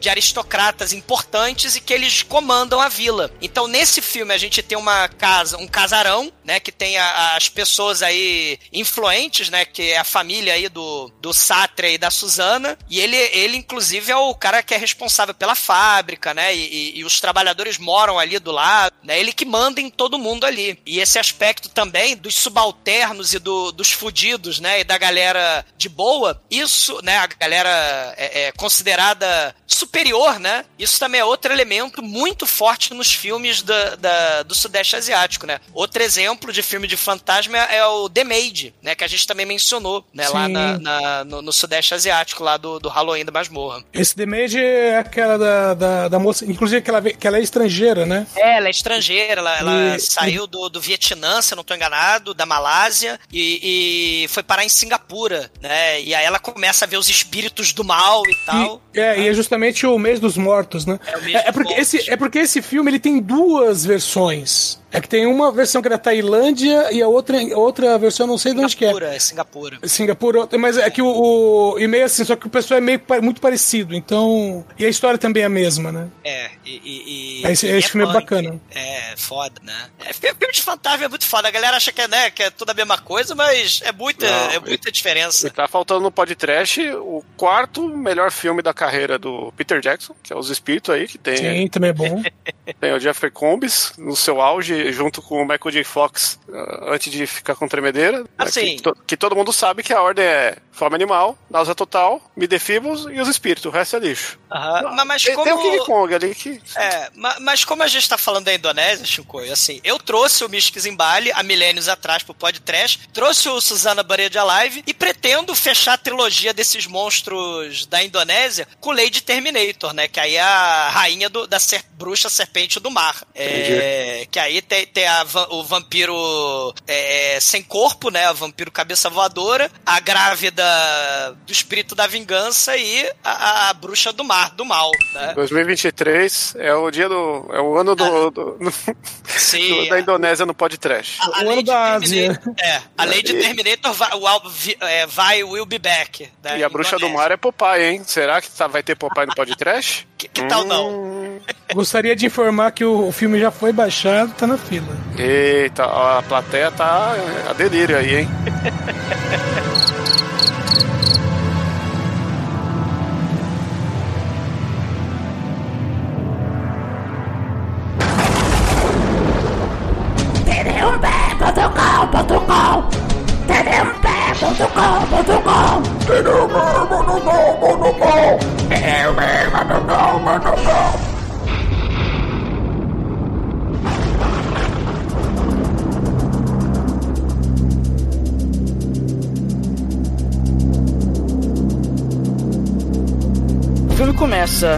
de aristocratas importantes e que eles comandam a vila. Então, nesse filme, a gente tem uma casa, um casarão, né, que tem a- as pessoas aí influentes, né, que é a família aí do, do Sátria e da Suzana, e ele, ele, inclusive, é o cara que é responsável pela fábrica, né, e, e- e os trabalhadores moram ali do lado, né, ele que manda em todo mundo ali. E esse aspecto também dos subalternos e do- dos fudidos, né, e da galera de boa, isso, né, a galera é, é considerada superior, né, isso também é outro elemento muito forte nos filmes da, da- do Sudeste Asiático, né. Outro exemplo de filme de fantasma é o The Maid, né, que a gente também mencionou, né, lá Sim. na, na- no, no Sudeste Asiático, lá do, do Halloween da Masmorra. Esse The Maid é aquela da, da, da moça, inclusive que ela, que ela é estrangeira, né? É, ela é estrangeira, ela, ela E- saiu do, do Vietnã, se eu não tô enganado, da Malásia, e, e foi parar em Singapura, né? E aí ela começa a ver os espíritos do mal e tal. E, é, e é justamente o mês dos mortos, né? É o mês É, é porque mortos. esse, é porque esse filme ele tem duas versões. É que tem uma versão que é da Tailândia e a outra, outra versão eu não sei de onde que é. Singapura, é Singapura. Singapura, mas é que o, o e meio assim, só que o pessoal é meio muito parecido, então e a história também é a mesma, né? É, e. e, e Esse- e esse filme é punk. bacana. É, foda, né? É, filme de fantasma é muito foda. A galera acha que é, né, que é tudo a mesma coisa, mas é muita, Não, é muita diferença. E tá faltando no podcast o quarto melhor filme da carreira do Peter Jackson, que é Os Espíritos aí, que tem, Sim, também é bom. tem o Jeffrey Combs no seu auge, junto com o Michael J. Fox, ah, antes de ficar com tremedeira. Assim. Que, to- que todo mundo sabe que a ordem é Fome Animal, Náusea Total, Midefibus e Os Espíritos, o resto é lixo. Aham. Mas, mas Tem, como... tem o King Kong ali que... É, ma- mas como a gente tá falando da Indonésia, Chico, assim, eu trouxe o Mystics em Bali há milênios atrás pro podcast, trouxe o Susana Bareja Live e pretendo fechar a trilogia desses monstros da Indonésia com Lady Terminator, né? Que aí é a rainha do- da ser- bruxa serpente do mar. É, que aí tem, tem a o vampiro é, sem corpo, né? O vampiro cabeça voadora, a grávida do espírito da vingança e a, a bruxa do mar, do mal, né? 2023 é o dia do... é o ano do... do- Sim, do- da Indonésia no podcast. A, a O ano da Terminator, é, a lei de Terminator vai, é, vai will be back. né, E a Bruxa do. Mar é Popeye, hein? Será que tá- vai ter Popeye no podcast? Que, que tal não? Hum, Gostaria de informar que o, o filme já foi baixado, tá na fila. Eita, a plateia tá a delírio aí, hein?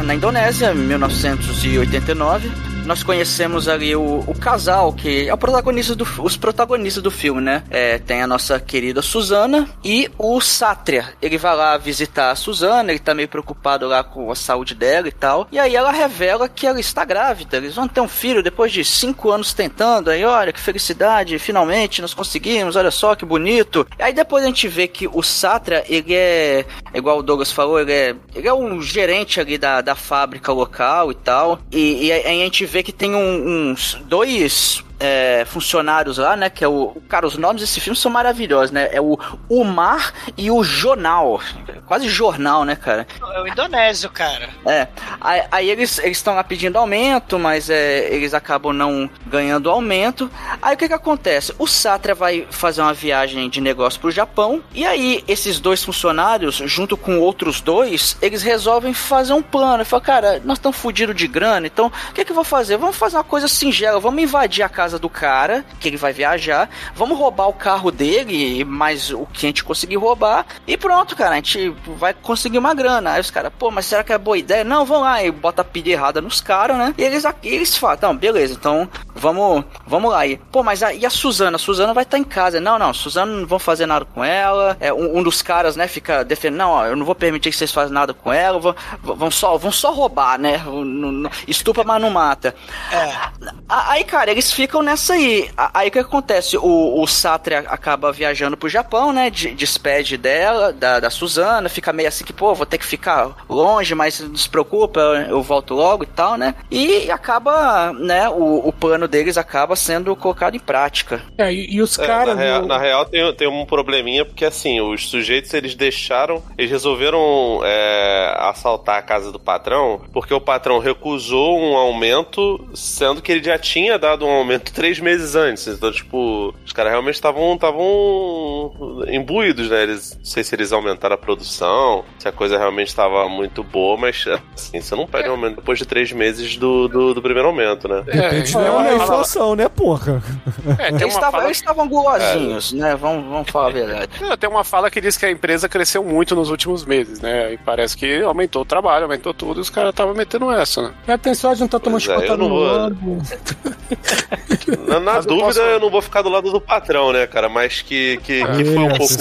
Na Indonésia, em 1989. Nós conhecemos ali o, o casal que é o protagonista do, os protagonistas do filme, né? É, tem a nossa querida Susana e o Sátria. Ele vai lá visitar a Susana, ele tá meio preocupado lá com a saúde dela e tal. E aí ela revela que ela está grávida. Eles vão ter um filho depois de cinco anos tentando. Aí, olha que felicidade, finalmente nós conseguimos, olha só que bonito. Aí depois a gente vê que o Sátria, ele é, igual o Douglas falou, ele é, ele é um gerente ali da, da fábrica local e tal. E, e aí a gente vê que tem um- uns dois é, funcionários lá, né? Que é o. Cara, os nomes desse filme são maravilhosos, né? É o Umar e o Jornal. Quase jornal, né, cara? É o indonésio, cara. É. Aí, aí eles estão lá pedindo aumento, mas é, eles acabam não ganhando aumento. Aí o que que acontece? O Satra vai fazer uma viagem de negócio pro Japão. E aí esses dois funcionários, junto com outros dois, eles resolvem fazer um plano. Fala, cara, nós estamos fodidos de grana, então o que que eu vou fazer? Vamos fazer uma coisa singela, vamos invadir a casa casa do cara, que ele vai viajar, vamos roubar o carro dele, mais o que a gente conseguir roubar, e pronto, cara, a gente vai conseguir uma grana. Aí os caras, pô, mas será que é boa ideia? Não, vão lá, e bota a pilha errada nos caras, né? E eles, eles falam, beleza, então vamos, vamos lá. E, pô, mas a, e a Suzana? A Suzana vai estar em casa. Não, não, Suzana não vão fazer nada com ela. É, um, um dos caras, né, fica defendendo, não, ó, eu não vou permitir que vocês façam nada com ela, vão, vão, só, vão só roubar, né? Estupra, mas não mata. É. Aí, cara, eles ficam nessa aí. Aí o que acontece? O, o Satre acaba viajando pro Japão, né? Despede dela, da, da Suzana, fica meio assim que, pô, vou ter que ficar longe, mas não se preocupa, eu volto logo e tal, né? E acaba, né, o, o plano deles acaba sendo colocado em prática. É, e, e os É, caras. na, real, no- na real tem, tem um probleminha, porque assim, os sujeitos eles deixaram, eles resolveram é, assaltar a casa do patrão, porque o patrão recusou um aumento, sendo que ele já tinha dado um aumento três meses antes. Então, tipo, os caras realmente estavam estavam imbuídos, né? Eles, não sei se eles aumentaram a produção, se a coisa realmente estava muito boa, mas assim, você não pede um aumento depois de três meses do, do, do primeiro aumento, né? Depende É, da é, inflação, né, porra? É, Eles fala, estavam gulosinhos, né? Vamos, vamos falar a verdade. É, tem uma fala que diz que a empresa cresceu muito nos últimos meses, né? E parece que aumentou o trabalho, aumentou tudo, e os caras estavam metendo essa, né? É, tem sorte de não estar tomando é, não no lombo. Na, na Mas eu dúvida, posso- eu não vou ficar do lado do patrão, né, cara? Mas que, que, que foi um pouco.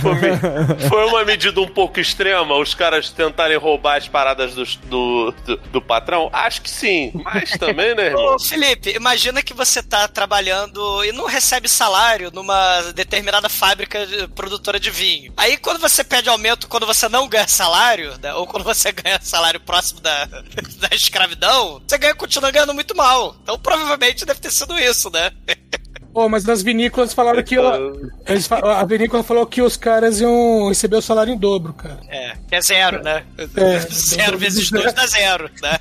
Foi, foi uma medida um pouco extrema os caras tentarem roubar as paradas dos- do, do, do patrão? Acho que sim. Mas também, né, irmão? Ô, Felipe, imagina que você tá trabalhando e não recebe salário numa determinada fábrica de- produtora de vinho. Aí quando você pede aumento quando você não ganha salário, né, ou quando você ganha salário próximo da, da escravidão, você ganha, continua ganhando muito mal. Então provavelmente deve ter sido isso, né? Ô, mas nas vinícolas falaram que. fa- a vinícola falou que os caras iam receber o salário em dobro, cara. É, que é zero, né? É. zero vezes dois dá zero, né?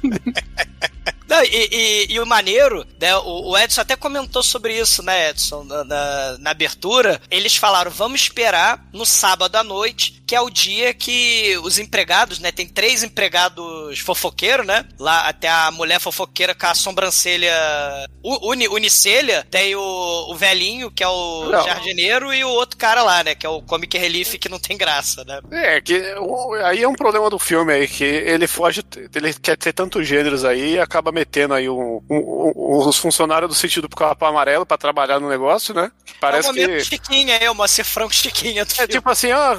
Não, e, e- e o maneiro, né? O, o Edson até comentou sobre isso, né, Edson, na, na- na abertura. Eles falaram: vamos esperar no sábado à noite, que é o dia que os empregados, né? Tem três empregados fofoqueiros, né? Lá até a mulher fofoqueira com a sobrancelha uni, unicelha, tem o, o velhinho, que é o Não. jardineiro, e o outro cara lá, né? Que é o Comic Relief, que não tem graça, né? É, que aí é um problema do filme aí, que ele foge, ele quer ter tantos gêneros aí e acaba metendo aí um, um- um- os funcionários do sentido pro capão amarelo pra trabalhar no negócio, né? Parece é que. chiquinha, é o Moacir Franco chiquinha É tipo assim, ó,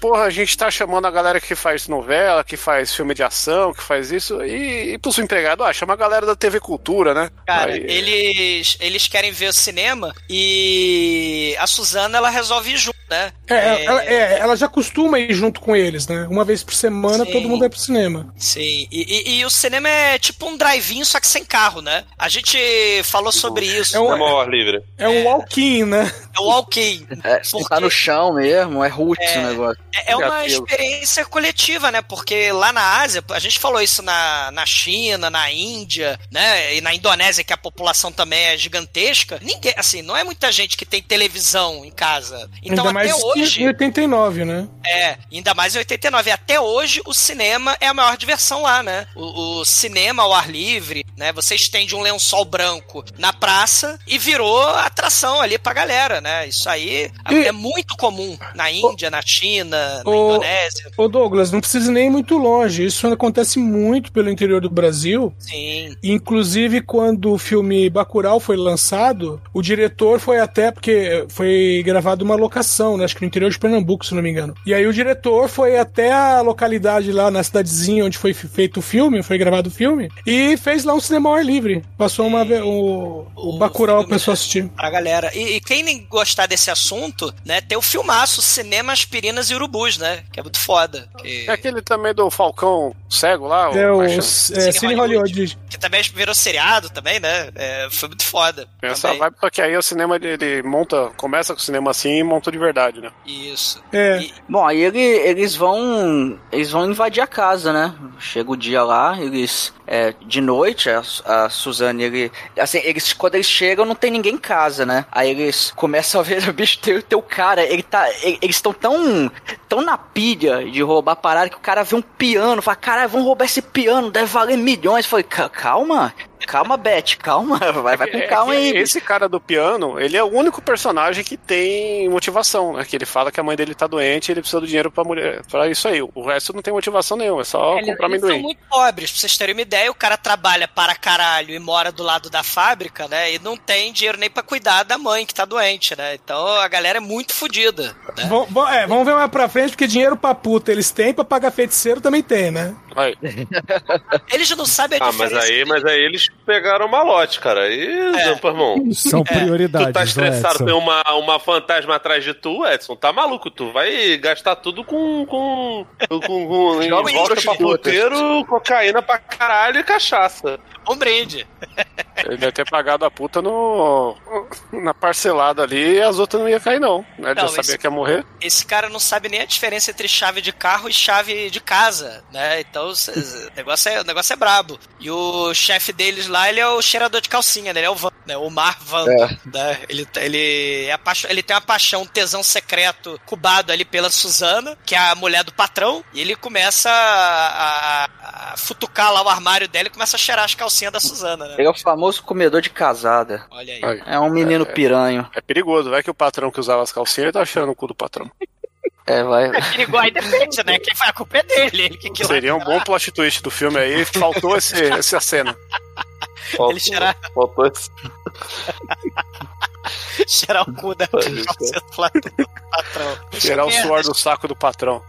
porra, a gente tá chamando a galera que faz novela, que faz filme de ação, que faz isso, e, e pros empregados, ah, chama a galera da TV Cultura, né? Cara, Aí- eles, eles querem ver o cinema e a Suzana ela resolve ir junto, né? É, Ela, é, ela já costuma ir junto com eles, né? Uma vez por semana Sim. todo mundo vai pro cinema. Sim, e, e- e o cinema é tipo um drive-in, só que sem carro, né? A gente falou sobre isso. É um- ar livre. É um walk-in, né? É o walk-in. É, você Porque- tá no chão mesmo, é roots É. o negócio. É é uma experiência coletiva, né? Porque lá na Ásia, a gente falou isso na, na China, na Índia, né? E na Indonésia, que a população também é gigantesca. Ninguém, assim, não é muita gente que tem televisão em casa. Então, Ainda até mais hoje. em 89, né? É, ainda mais em 89. E até hoje o cinema é a maior diversão lá, né? O, o cinema ao ar livre, né? Você estende um lençol branco na praça e virou atração ali pra galera, né? Isso aí E- é muito comum na Índia, na China, na O- Indonésia. Ô Douglas, não precisa nem ir muito longe. Isso acontece muito pelo interior do Brasil. Sim. Inclusive, quando o filme Bacurau foi lançado, o diretor foi até, porque foi gravado uma locação, né? Acho que no interior de Pernambuco, se não me engano. E aí o diretor foi até a localidade lá, na cidadezinha onde foi fe- feito o filme, foi gravado o filme, e fez lá um cinema ao ar livre. Passou uma o, o O Bacurau pra pessoa assistir. Pra galera. E, e quem nem gostar desse assunto, né? Tem o filmaço Cinema, Aspirinas e Urubus, né? Que é muito foda. Que, É aquele também do Falcão cego lá, É o Paixão. é, Cine Cine Hollywood. Hollywood. que também virou seriado também, né? É, foi muito foda. Essa vibe, só que aí o cinema ele, ele monta, começa com o cinema assim e monta de verdade, né? Isso. É. E- Bom, aí ele- eles vão. Eles vão invadir a casa, né? Chega o dia lá, eles. É, de noite, a, a Suzane, ele. Assim, eles, quando eles chegam, não tem ninguém em casa, né? Aí eles começam a ver o bicho, tem o cara, ele tá. ele- eles estão tão. tão na pilha de roubar a parada que o cara vê um piano, fala, caralho, vamos roubar esse piano, deve valer milhões. Eu falei, "Ca- calma, Calma, Beth, calma. Vai, vai com É calma aí. Esse cara do piano, ele é o único personagem que tem motivação, né? Que ele fala que a mãe dele tá doente e ele precisa do dinheiro pra mulher, para isso aí. O resto não tem motivação nenhuma, é só Eles, comprar eles são amendoim. muito pobres, pra vocês terem uma ideia, o cara trabalha para caralho e mora do lado da fábrica, né? E não tem dinheiro nem pra cuidar da mãe que tá doente, né? Então a galera é muito fodida. Né? Vão- vão- é, vamos ver mais pra frente, porque dinheiro pra puta eles têm, pra pagar feiticeiro também tem, né? Aí, Eles não sabem a Ah, mas diferença. aí, mas aí eles pegaram uma lote, cara. Aí, É. irmão. São Tu prioridades, tá ó, estressado, Edson. tem uma, uma fantasma atrás de tu, Edson, tá maluco? Tu vai gastar tudo com. com. com. com em volta pra puteiro, cocaína pra caralho e cachaça. Um brinde. ele deve ter pagado a puta no na parcelada ali e as outras não ia cair, não. Né? Não, Já sabia esse- que ia morrer. Esse cara não sabe nem a diferença entre chave de carro e chave de casa, né? Então o negócio é, o negócio é brabo. E o chefe deles lá, ele é o cheirador de calcinha, né? Ele é o Van, né? O Mar Van. Né? Ele, ele, é ele tem uma paixão, um tesão secreto cubado ali pela Suzana, que é a mulher do patrão, e ele começa a, a- a futucar lá o armário dela e começa a cheirar as calcinhas da Suzana, né? Ele é o famoso comedor de casada. Olha aí. É um menino piranho. É perigoso, vai que o patrão que usava as calcinhas ele tá achando o cu do patrão. É, vai. É perigo aí depende, né? Quem faz a culpa é dele. Ele que, que Seria um bom plot twist do filme aí, faltou esse, essa cena. Faltou, Ele cheirar, faltou esse. cheirar o cu da calcinha patrão. Tirar o suor do saco do patrão.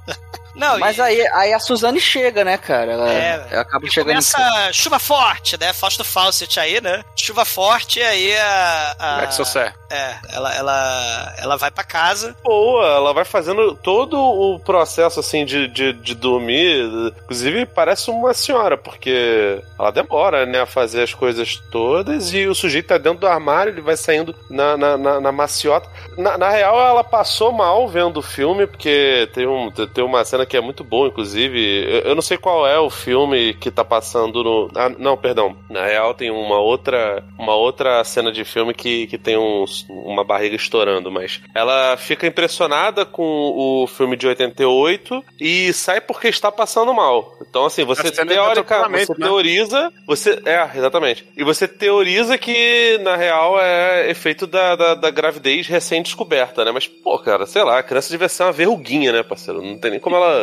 Não, Mas e- aí, aí a Suzane chega, né, cara? Ela, É, ela acaba chegando. começa chuva forte, né? Fausto Fawcett aí, né? Chuva forte, aí a. a É que seu Sé. é, ela, ela, ela vai pra casa. Boa, ela vai fazendo todo o processo assim de, de, de dormir. Inclusive, parece uma senhora, porque ela demora, né, a fazer as coisas todas e o sujeito tá dentro do armário, ele vai saindo na, na, na, na maciota. Na, na real, ela passou mal vendo o filme, porque tem, um, tem uma cena que é muito boa, inclusive. Eu, não sei qual é o filme que tá passando no. Ah, não, perdão. Na real, tem uma outra, uma outra cena de filme que, que tem uns, uma barriga estourando, mas ela fica impressionada com o filme de 88 e sai porque está passando mal. Então, assim, você cena é teórica, você né? teoriza, você. É, exatamente. E você teoriza que, na real, é efeito da, da, da gravidez recém-descoberta, né? Mas, pô, cara, sei lá, a criança devia ser uma verruguinha, né, parceiro? Não tem nem como ela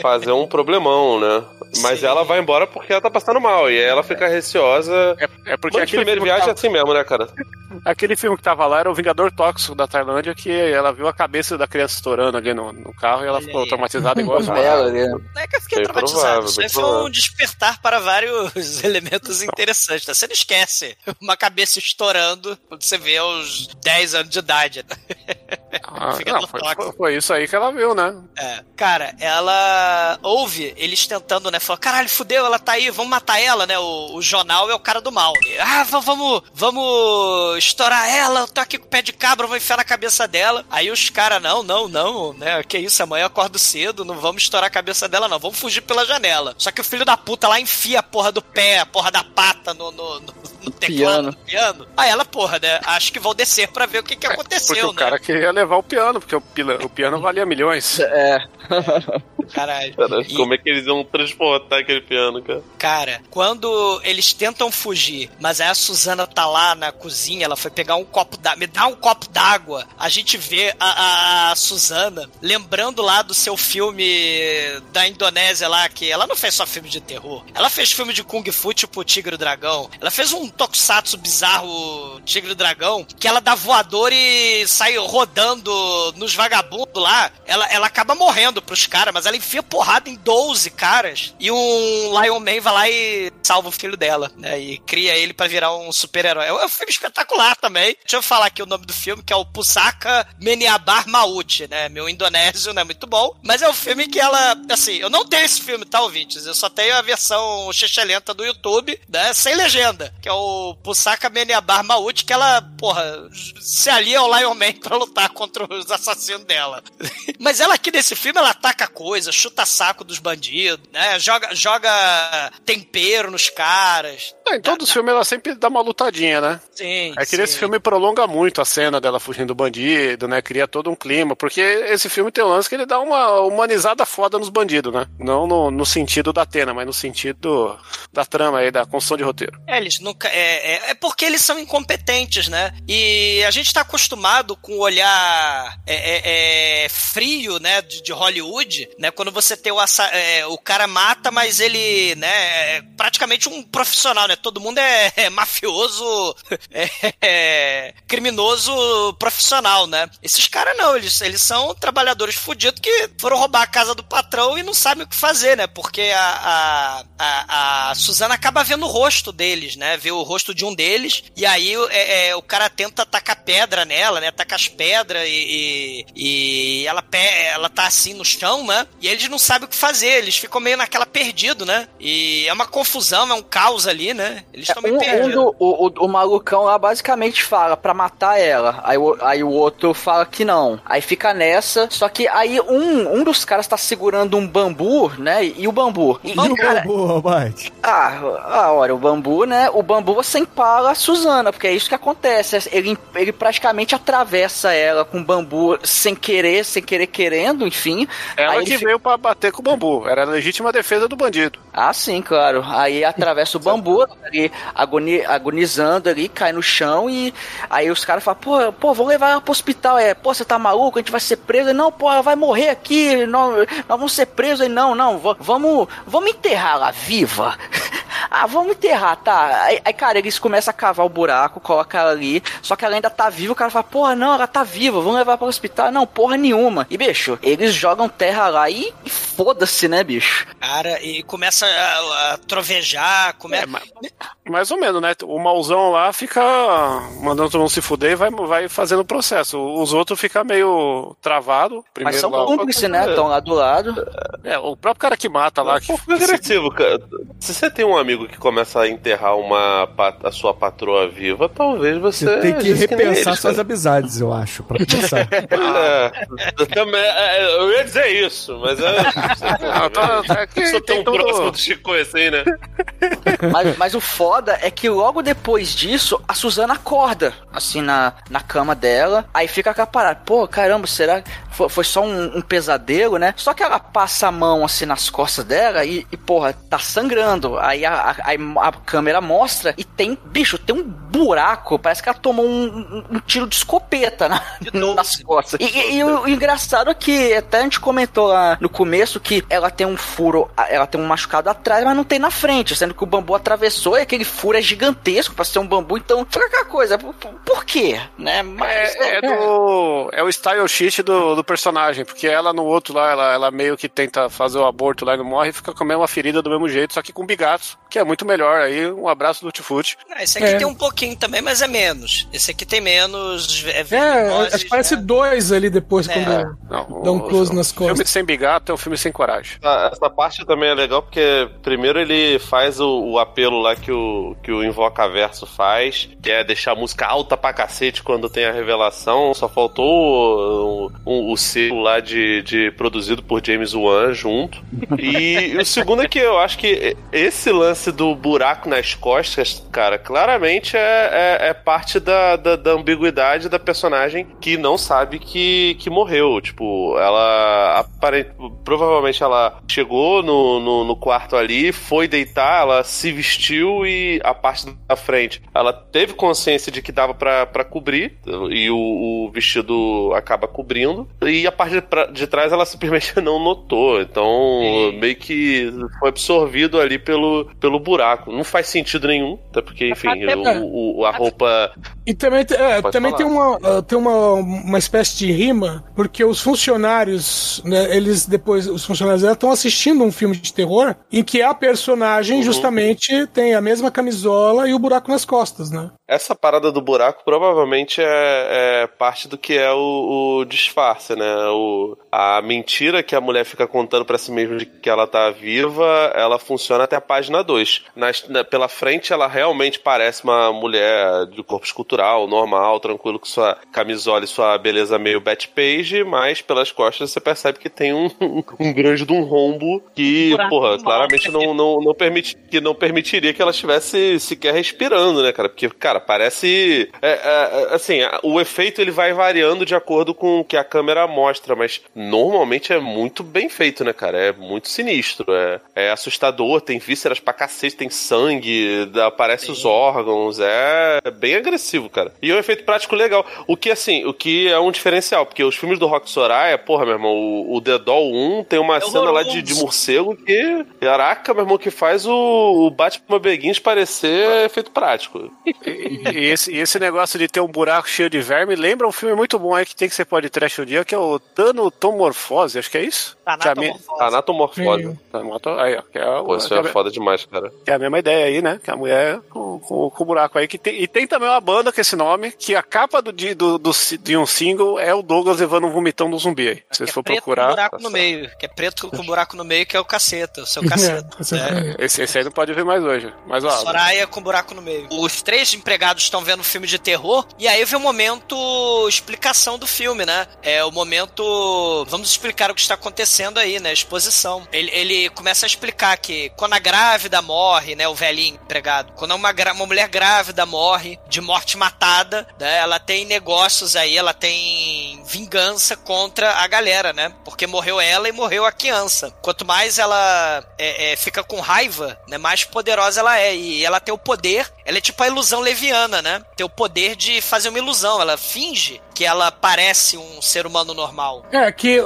fazer um problemão, né? Mas Sim. ela vai embora porque ela tá passando mal. E aí ela fica receosa. É, é porque aquele primeira filme, viagem é que assim mesmo, né, cara? tava, aquele filme que tava lá era o Vingador Tóxico da Tailândia, que ela viu a cabeça da criança estourando ali no, no carro e ela ficou aí. traumatizada igual a bela, né? Não é que eu fiquei provável, Isso foi um despertar para vários elementos interessantes. Né? Você não esquece uma cabeça estourando quando você vê aos 10 anos de idade. Né? Ah, não, foi, foi- foi isso aí que ela viu, né? É. Cara, ela ouve eles tentando, né? Falou, caralho, fudeu, ela tá aí, vamos matar ela, né? O, o jornal é o cara do mal. Ele, ah, va- vamos, vamos estourar ela, eu tô aqui com o pé de cabra, vou enfiar na cabeça dela. Aí os caras, não, não, não, né? Que isso, amanhã eu acordo cedo, não vamos estourar a cabeça dela, não, vamos fugir pela janela. Só que o filho da puta lá enfia a porra do pé, a porra da pata no, no, no, no teclado piano. do piano. Aí ela, porra, né? Acho que vão descer pra ver o que que Porque aconteceu, o né? cara queria levar o piano, porque o, pila- o piano valia milhões. É. Caralho. Cara, E- Como é que eles iam transportar aquele piano, cara? Cara, quando eles tentam fugir, mas aí a Suzana tá lá na cozinha, ela foi pegar um copo d'água, me dá um copo d'água. A gente vê a, a, a Suzana lembrando lá do seu filme da Indonésia lá, que ela não fez só filme de terror. Ela fez filme de Kung Fu, tipo Tigre e o Dragão. Ela fez um tokusatsu bizarro Tigre e Dragão, que ela dá voador e sai rodando nos vagabundos lá. Ela, ela acaba morrendo pros caras, mas ela enfia porrada em 12 caras. E um Lion Man vai lá e salva o filho dela, né? E cria ele pra virar um super-herói. É um filme espetacular também. Deixa eu falar aqui o nome do filme, que é o Pusaka Meniabar Maut, né? Meu indonésio não é muito bom, mas é um filme que ela, assim, eu não tenho esse filme, tá, ouvintes? Eu só tenho a versão lenta do YouTube, né? Sem legenda, que é o Pusaka Meniabar Maut, que ela, porra, se alia ao Lion Man pra lutar contra os assassinos dela. Mas ela aqui nesse filme, ela ataca coisa, chuta saco dos bandidos, né? Joga, joga tempero nos caras. Ah, em todos os filmes ela sempre dá uma lutadinha, né? Sim. É que sim. nesse filme prolonga muito a cena dela fugindo do bandido, né? Cria todo um clima. Porque esse filme tem um lance que ele dá uma humanizada foda nos bandidos, né? Não no, no sentido da Atena, mas no sentido da trama aí, da construção de roteiro. É, eles nunca. É, é, é porque eles são incompetentes, né? E a gente tá acostumado com o olhar é, é, é, frio, né, de, de Hollywood, né? Quando você tem o, é, o cara mata, mas ele, né, é praticamente um profissional, né? Todo mundo é, é mafioso, é, é criminoso profissional, né? Esses caras não, eles, eles são trabalhadores fudidos que foram roubar a casa do patrão e não sabem o que fazer, né? Porque a, a, a, a Suzana acaba vendo o rosto deles, né? Vê o rosto de um deles, e aí é, é, o cara tenta tacar pedra nela, né? Taca as pedras e, e, e ela, ela tá assim no chão, né? E eles não sabem o que fazer, eles ficam meio naquela perdido, né? E é uma confusão, é um caos ali, né? Eles estão meio Um, um do, o, o, o malucão lá basicamente fala pra matar ela. Aí o, aí o outro fala que não. Aí fica nessa. Só que aí um, um dos caras tá segurando um bambu, né? E o bambu. E, e o cara. Boa, Mike. Ah, ah, olha, o bambu, né? O bambu você empala a Suzana, porque é isso que acontece. Ele, ele praticamente atravessa ela com bambu sem querer, sem querer querendo, enfim. Ela Aí que veio pra bater com o bambu. Era a legítima defesa do bandido. Ah, sim, claro. Aí atravessa o bambu, ali, agoni- agonizando ali, cai no chão e aí os caras falam, pô, pô, vou levar ela pro hospital. É, pô, você tá maluco? A gente vai ser preso. Não, pô, ela vai morrer aqui. Nós, nós vamos ser presos. Não, não, va- vamos, vamos enterrar ela viva. Ah, vamos enterrar, tá? Aí, aí, cara, eles começam a cavar o buraco, colocam ela ali, só que ela ainda tá viva. O cara fala, porra, não, ela tá viva, vamos levar para o hospital. Não, porra nenhuma. E, bicho, eles jogam terra lá e, e foda-se, né, bicho? Cara, e começa a, a trovejar, começa. É, mas- Mais ou menos, né? O mauzão lá fica mandando todo mundo se fuder e vai, vai fazendo o processo. Os outros ficam meio travado. Mas Primeiro são lá, cúmplices, né? Estão lá do lado. É, o próprio cara que mata lá. É um Que, pouco agressivo, cara. Se você tem um amigo que começa a enterrar uma, a sua patroa viva, talvez você. Você tem que repensar eles, suas cara. amizades, eu acho, pra pensar. É, eu também, é, eu ia dizer isso, mas é. Eu sou tão todo- próximo do Chico assim, né? Mas, mas o foda é que logo depois disso, a Suzana acorda, assim, na, na cama dela. Aí fica aquela parada. Pô, caramba, será que foi, foi só um, um pesadelo, né? Só que ela passa a mão, assim, nas costas dela e, e, porra, tá sangrando. Aí a, a, a- a câmera mostra e tem, bicho, tem um buraco. Parece que ela tomou um, um- um tiro de escopeta na, nas costas. E, e- e o, o engraçado é que até a gente comentou lá no começo que ela tem um furo, ela tem um machucado atrás, mas não tem na frente, sendo que o bambu atravessou e aquele furo é gigantesco pra ser um bambu, então fica aquela coisa, por, por- por quê? Né? Mas, É, é do. É o style sheet do, do personagem, porque ela no outro lá, ela, ela meio que tenta fazer o aborto lá e não morre e fica com a mesma ferida do mesmo jeito, só que com bigatos, que é muito melhor. Aí um abraço do Tifute. Ah, esse aqui É. tem um pouquinho também, mas é menos. Esse aqui tem menos. É, É, que parece né? dois ali depois, É. quando Não, dá um close o- nas o Filme costas. sem bigato é um filme sem coragem. Ah, Essa parte também é legal porque primeiro ele faz o, o apelo lá que o, que o Invocaverso faz, que é deixar a música alta pra cacete quando tem a revelação. Só faltou o, o, o selo lá de, de produzido por James Wan junto. E o segundo é que eu acho que esse lance do buraco nas costas, cara, claramente é, é, é parte da, da, da ambiguidade da personagem que não sabe que, que morreu. Tipo, ela aparente, provavelmente ela chegou no, no, no quarto ali, foi deitar, ela se vestiu e a parte da frente ela teve consciência de que dava pra pra cobrir e o, o vestido acaba cobrindo e a parte de, pra- de trás ela simplesmente não notou. Então, meio que foi absorvido ali pelo, pelo buraco. Não faz sentido nenhum, até porque, enfim, Até- o, o- a roupa. E também, é, também falar. tem, uma, ah, tem uma, uma espécie de rima, porque os funcionários, né, eles depois, os funcionários dela estão assistindo um filme de terror em que a personagem justamente tem a mesma camisola e o buraco nas costas, né? essa parada do buraco provavelmente é, é parte do que é o, o, disfarce, né? O, a mentira que a mulher fica contando para si mesma de que ela tá viva, ela funciona até a página 2. Nas, na, pela frente, ela realmente parece uma mulher de corpo escultural, normal, tranquilo, com sua camisola e sua beleza meio Page, mas pelas costas você percebe que tem um, um grande de um rombo que, porra, claramente não, não, não, permite, que não permitiria que ela estivesse sequer respirando, né, cara? Porque, cara, parece. É, é, assim, o efeito ele vai variando de acordo com o que a câmera mostra, mas normalmente é muito bem feito, né, cara? É muito sinistro, é, é assustador, tem vísceras pra cacete, tem sangue, aparece Sim. os órgãos, é bem agressivo, cara. E é um efeito prático legal. O que, assim, o que é um diferencial, porque os filmes do Rock Soraya, porra, meu irmão, o, o The Doll 1 tem uma é cena lá de, de morcego que, caraca, meu irmão, que faz o, o Batman Begins parecer efeito prático. E, e, esse, e esse negócio de ter um buraco cheio de verme lembra um filme muito bom aí que tem que ser pode trash o dia, que é o Tanotomorfose, acho que é isso? Anatomorfose. Anatomorfose. Aí, ó, que é, Pô, isso é, é foda demais, cara. É a mesma ideia aí, né? Que a mulher com, com, com o buraco aí. Que tem, e tem também uma banda com esse nome, que a capa do, do, do, de um single é o Douglas levando um vomitão do zumbi aí. Se vocês é for procurar. Com buraco no meio, que é preto com buraco no meio, que é o caceta, o seu caceta. é. esse, esse aí não pode ver mais hoje. Mas, ó, Soraya com buraco no meio. Os três empregados estão vendo um filme de terror, e aí vem o momento explicação do filme, né? É o momento. Vamos explicar o que está acontecendo aí, né? Exposição. Ele, ele começa a explicar que quando a grávida morre, né? O velhinho empregado. Quando uma, uma mulher grávida morre de morte matada, né? Ela tem negócios aí, ela tem vingança contra a galera, né? Porque morreu ela e morreu a criança. Quanto mais ela é, é, fica com raiva, né? Mais poderosa ela é. E ela tem o poder, ela é tipo a ilusão leviana, né? Tem o poder de fazer uma ilusão. Ela finge que ela parece um ser humano normal. É, que uh,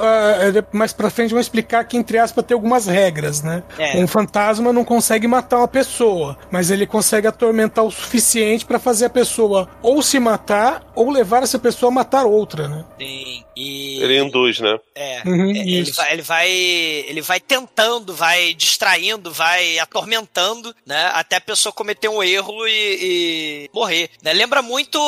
mais pra frente vão explicar que, entre aspas, tem algumas regras, né? É. Um fantasma não consegue matar uma pessoa, mas ele consegue atormentar o suficiente para fazer a pessoa ou se matar ou levar essa pessoa a matar outra, né? Sim. E... Ele induz, né? É. Uhum, é, ele, vai, ele, vai, ele vai tentando, vai distraindo, vai atormentando, né? Até a pessoa cometer um erro e, e morrer. Né? Lembra muito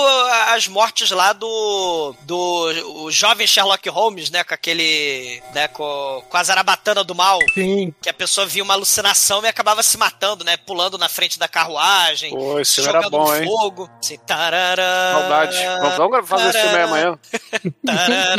as mortes lá do do o jovem Sherlock Holmes, né, com aquele, né, com, com a zarabatana do mal. Sim. Que a pessoa via uma alucinação e acabava se matando, né, pulando na frente da carruagem, Pô, esse jogando era bom, fogo. Assim, tarará, Saudade. Vamos fazer esse filme amanhã. tarará,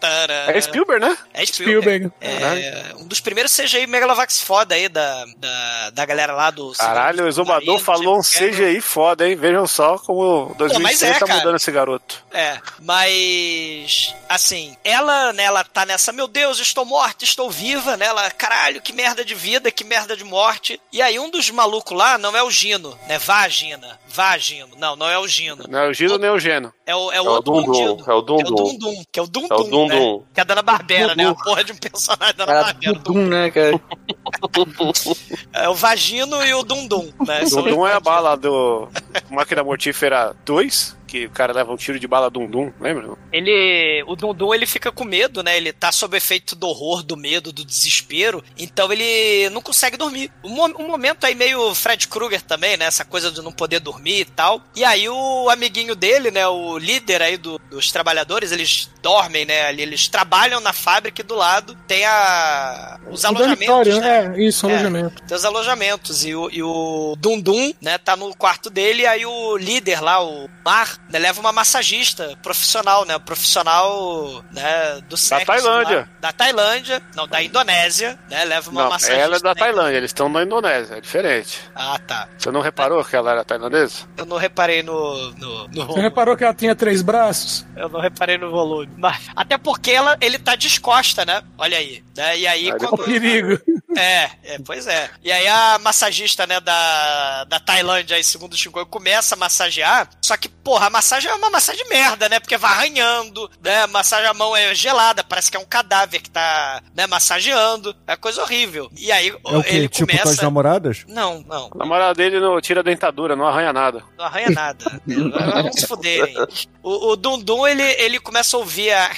tarará. É Spielberg, né? É Spielberg. Spielberg. É, um dos primeiros CGI Megalovax foda aí da, da, da galera lá do... Caralho, o Exumador falou um CGI foda, hein? Vejam só como 2006 é, tá cara. mudando esse garoto. É, mas assim, ela, né, ela tá nessa, meu Deus, estou morta, estou viva, né? Ela, caralho, que merda de vida, que merda de morte. E aí um dos malucos lá não é o Gino, né? Vagina. Vagino. Não, não é o Gino. Não é o Gino o, nem o Geno. É o, é o é outro o É o. É o Dum Dum. Que é o Dum Dum, é o Dum -dum, né? Que é a Dana Barbera, né? A porra de um personagem da Dana Barbera. Dum, né, cara? é o Vagino e o Dum Dum, né? O Dum Dum é a bala do Máquina Mortífera 2, que o cara leva um tiro de bala Dum Dum, lembra? Ele, o Dum Dum, ele fica com medo, né? Ele tá sob efeito do horror, do medo, do desespero, então ele não consegue dormir. Um, um momento aí meio Fred Krueger também, né? Essa coisa de não poder dormir e tal. E aí o amiguinho dele, né? O líder aí do, dos trabalhadores, eles dormem, né? Ali, eles trabalham na fábrica e do lado tem a os o alojamentos, né? É, isso, alojamento. É, tem os alojamentos e o, e o Dum Dum, né? Tá no quarto dele e aí o líder lá, o Mar, né, leva uma massagista profissional, né? Profissional, né? Do sexo. Da Tailândia. Lá, da Tailândia, não, da Indonésia, né? Leva uma não, massagista. Ela é da Tailândia, eles estão na Indonésia, é diferente. Ah, tá. Você não reparou que ela era tailandesa? Eu não reparei no, no, no Você reparou que ela tinha três braços? Eu não reparei no volume. Mas, até porque ela, ele tá descosta, né? Olha aí. Né? E aí, quando... O perigo. É, é, pois é. E aí a massagista, né, da, da Tailândia, aí, segundo o Shingo, começa a massagear. Só que, porra, a massagem é uma massagem merda, né? Porque vai arranhando, né? A massagem a mão é gelada, parece que é um cadáver que tá, né, massageando. É coisa horrível. E aí é o quê? ele tipo começa... com as namoradas? Não, não. A namorada dele não tira a dentadura, não arranha nada. Não arranha nada. Vamos se fuderem. O, o Dundum, ele, ele começa a ouvir a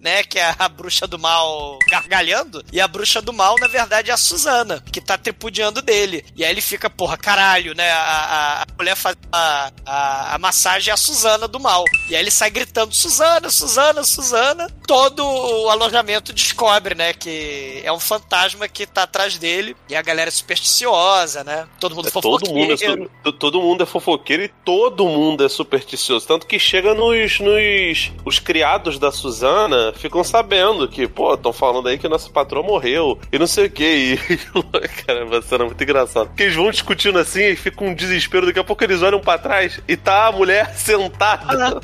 né? Que é a bruxa do mal gargalhando. E a bruxa do mal, na verdade, é a Suzana, que tá tripudiando dele. E aí ele fica, porra, caralho, né? A, a, a mulher faz a, a, a massagem é a Suzana do mal. E aí ele sai gritando: Suzana, Suzana, Suzana. Todo o alojamento descobre, né? Que é um fantasma que tá atrás dele. E a galera é supersticiosa, né? Todo mundo É, todo, mundo é, fofoqueiro. su- todo mundo é fofoqueiro e todo mundo é supersticioso. Tanto que chega nos. nos os criados da Suzana ficam sabendo que, pô, estão falando aí que nossa patroa morreu e não sei o que. E, caramba, essa cena é muito engraçado. Porque eles vão discutindo assim e fica um desespero. Daqui a pouco eles olham pra trás e tá a mulher sentada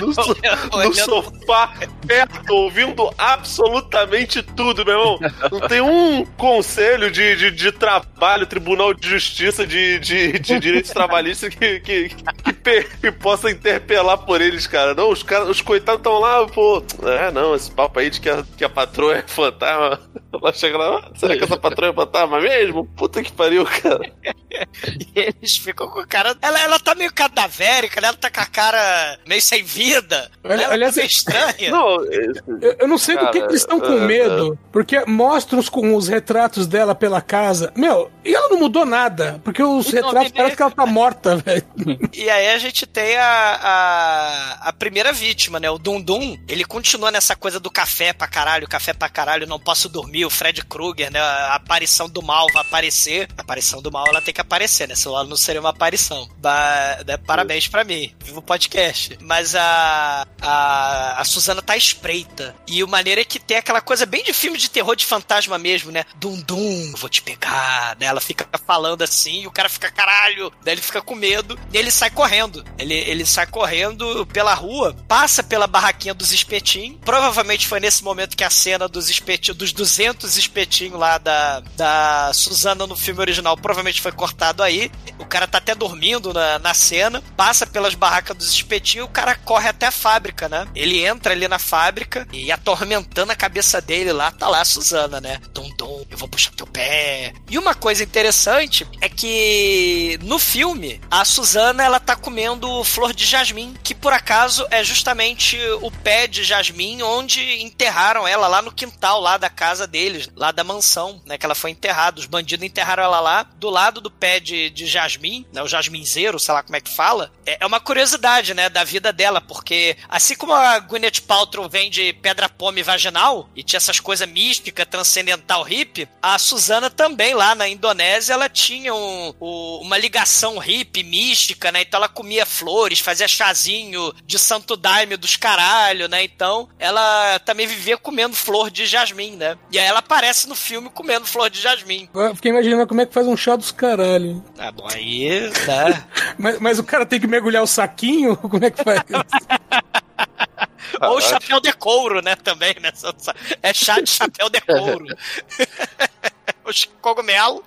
no, so- no sofá, perto, ouvindo absolutamente tudo, meu irmão. Não tem um conselho de, de, de trabalho, tribunal de justiça, de, de, de direitos trabalhistas que, que, que, que possa interpelar por eles, cara. Não, os, cara, os coitados estão lá, pô. É, não, esse papo aí de que a, que a patroa é fantasma. Ela chega lá, "Ah, será que essa patroa é fantasma mesmo? Puta que pariu, cara. E eles ficam com a cara. Ela, ela tá meio cadavérica, né? Ela tá com a cara meio sem vida. Ali- ela aliás, tá meio estranha. Não, é- Eu, eu não sei do que, Cara, que eles estão com é, medo, porque mostram os, com os retratos dela pela casa. Meu, e ela não mudou nada, porque os Não, retratos bebê. parecem que ela tá morta, velho. E aí a gente tem a, a, a primeira vítima, né? O Dum Dum. Ele continua nessa coisa do café pra caralho, café pra caralho, não posso dormir. O Fred Krueger, né? A aparição do mal vai aparecer. A aparição do mal, ela tem que aparecer, né? Senão ela não seria uma aparição. Ba- né, Parabéns pra mim. Viva o podcast. Mas a, a, a Suzana tá espreita. E o maneiro é que tem aquela coisa bem de filme de terror de fantasma mesmo, né? Dum Dum, vou te pegar. Né? Ela fica falando assim e o cara fica caralho. Daí ele fica com medo e ele sai correndo. Ele, ele sai correndo pela rua, passa pela barraquinha dos espetinhos. Provavelmente foi nesse momento que a cena dos espetinhos, dos 200 espetinhos lá da, da Suzana no filme original, provavelmente foi cortado aí. O cara tá até dormindo na, na cena, passa pelas barracas dos espetinhos, o cara corre até a fábrica, né? Ele entra ali na fábrica e atormentando a cabeça dele lá, tá lá a Suzana, né? Dum, dum, eu vou puxar teu pé. E uma coisa interessante é que no filme, a Suzana, ela tá comendo flor de jasmim, que por acaso é justamente o pé de jasmim onde enterraram ela lá no quintal lá da casa deles, lá da mansão, né, que ela foi enterrada. Os bandidos enterraram ela lá, do lado do pé de, de jasmim, né, o jasminzeiro, sei lá como é que fala. É, é uma curiosidade, né, da vida dela, porque assim como a Gwyneth Paltrow vem de pedra pome vaginal e tinha essas coisas místicas, transcendental hippie, a Suzana também lá na Indonésia, ela tinha um- o- uma ligação hippie, mística, né? Então ela comia flores, fazia chazinho de santo daime dos caralho, né? Então ela também vivia comendo flor de jasmim, né? E aí ela aparece no filme comendo flor de jasmim. Eu fiquei imaginando como é que faz um chá dos caralho. Tá bom, aí, né? Mas, mas o cara tem que mergulhar o saquinho? Como é que faz? Ou chapéu de couro, né? Também, né? É chá de chapéu de couro. Os cogumelo.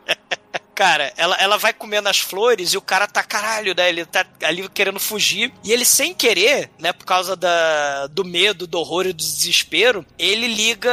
Cara, ela, ela vai comendo as flores e o cara tá caralho, né? Ele tá ali querendo fugir. E ele, sem querer, né? Por causa da, do medo, do horror e do desespero, ele liga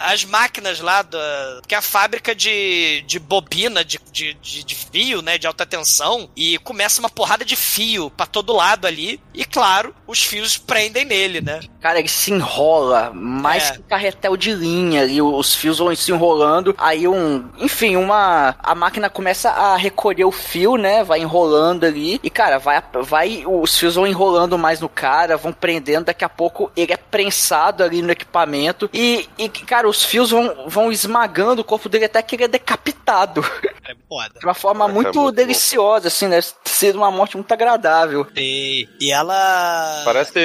as máquinas lá da. Que é a fábrica de, de bobina, de, de, de, fio, né? De alta tensão. E começa uma porrada de fio pra todo lado ali. E claro, os fios prendem nele, né? Cara, ele se enrola mais É. que carretel de linha ali, os fios vão se enrolando, aí um, enfim, uma a máquina começa a recolher o fio, né? Vai enrolando ali e cara, vai vai os fios vão enrolando mais no cara, vão prendendo, daqui a pouco ele é prensado ali no equipamento e, e cara, os fios vão, vão esmagando o corpo dele até que ele é decapitado. É foda. De uma forma Caraca, muito é muito deliciosa, assim, né? Ser uma morte muito agradável. E, e ela. Parece,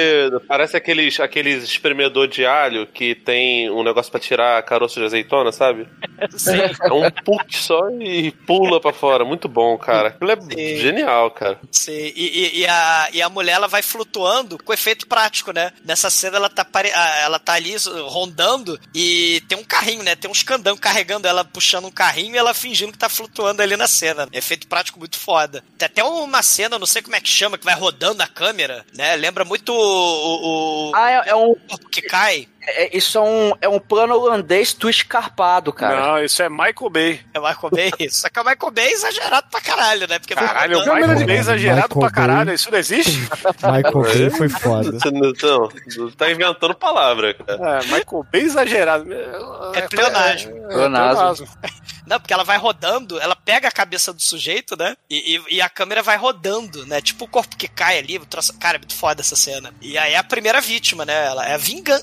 parece aqueles, aqueles espremedor de alho que tem um negócio pra tirar caroço de azeitona, sabe? Sim. É um put só e pula pra fora. Muito bom, cara. Aquilo é Sim. genial, cara. Sim, e, e- e a, e a mulher ela vai flutuando com efeito prático, né? Nessa cena ela tá, pare- ela tá ali rondando e tem um carrinho, né? Tem uns candão carregando ela, puxando um carrinho e ela fingindo que tá flutuando ali na cena. Efeito prático muito foda. Tem até uma cena, não sei como é que chama, que vai rodando a câmera, né? Lembra muito o, o, o Ah, é, é um corpo que cai. É- isso é um, é um plano holandês twist carpado, cara. Não, isso é Michael Bay. É Michael Bay. Só que o Michael Bay é exagerado pra caralho, né? Porque vai Caralho, o Michael Bay exagerado Michael pra caralho, Bay. isso não existe? Michael Bay foi foda. Você não, não, tá inventando palavra, cara. É, Michael Bay exagerado. É pleonasmo. É, Pleonasmo. Não, porque ela vai rodando, ela pega a cabeça do sujeito, né? E, e- e a câmera vai rodando, né? Tipo o corpo que cai ali. o troço- Cara, é muito foda essa cena. E aí é a primeira vítima, né? Ela é a vingan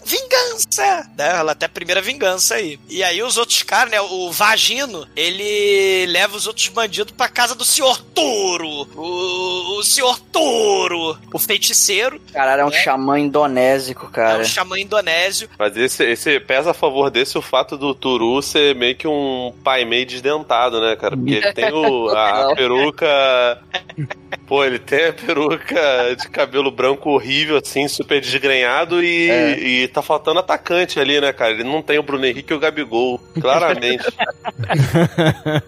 vingança, né? Ela tem a primeira vingança aí. E aí os outros caras, né? O Vagino, ele leva os outros bandidos pra casa do Senhor Touro. O, o Senhor Touro. O feiticeiro. Caralho, é um xamã indonésico, É cara. o xamã indonésio. Mas esse, esse pesa a favor desse o fato do Turu ser meio que um pai meio desdentado, né, cara? Porque ele tem o, a, peruca. Pô, ele tem a peruca de cabelo branco horrível, assim, super desgrenhado e, É. e tá faltando atacante ali, né, cara? Ele não tem o Bruno Henrique e o Gabigol, claramente.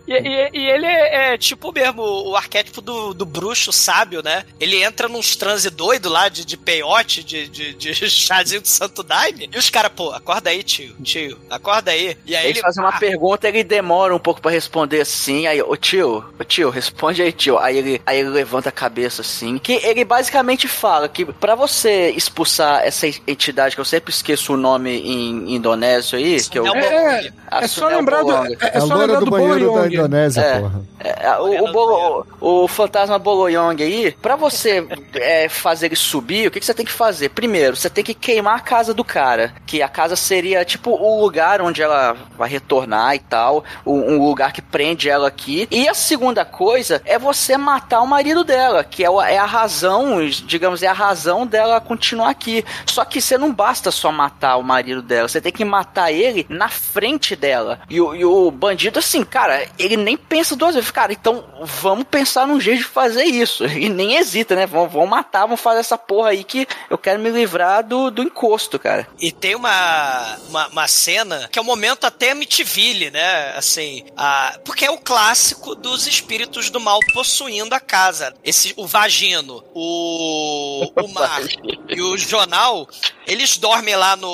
E, e- e ele é, é tipo mesmo o arquétipo do, do bruxo sábio, né? Ele entra nos transe doido lá de, de peiote, de, de, de chazinho de santo daime. E os caras, pô, acorda aí, tio, tio, acorda aí. E aí Eles ele fazem uma ah, pergunta, ele demora um pouco pra responder assim, aí, ô tio, ô tio, responde aí, tio. Aí ele, aí ele levanta a cabeça assim, que ele basicamente fala que pra você expulsar essa entidade, que eu sempre esqueço o nome em indonésio aí, que eu... É o É, é só Sunel lembrar do, é, é É só lembrar do do banheiro da Boloyong. Indonésia, É. porra. É, o, o, Bolo- o fantasma Boloyong aí, pra você é, fazer ele subir, o que, que você tem que fazer? Primeiro, você tem que queimar a casa do cara. Que a casa seria tipo o lugar onde ela vai retornar e tal. Um, um lugar que prende ela aqui. E a segunda coisa é você matar o marido dela, que é, o- é a razão, digamos, é a razão dela continuar aqui. Só que você não basta só matar o marido dela, você tem que matar ele na frente dela. E, o- e o bandido, assim, cara, ele nem pensa duas vezes. Cara, então vamos pensar num jeito de fazer isso. Ele nem hesita, né? Vamos, vamos matar, vamos fazer essa porra aí que eu quero me livrar do, do encosto, cara. E tem uma, uma, uma cena que é o momento até Amityville, né? Assim, a, porque é o clássico dos espíritos do mal possuindo a casa. Esse, o Vagino, o, o Mar e o Jornal, eles dormem lá no,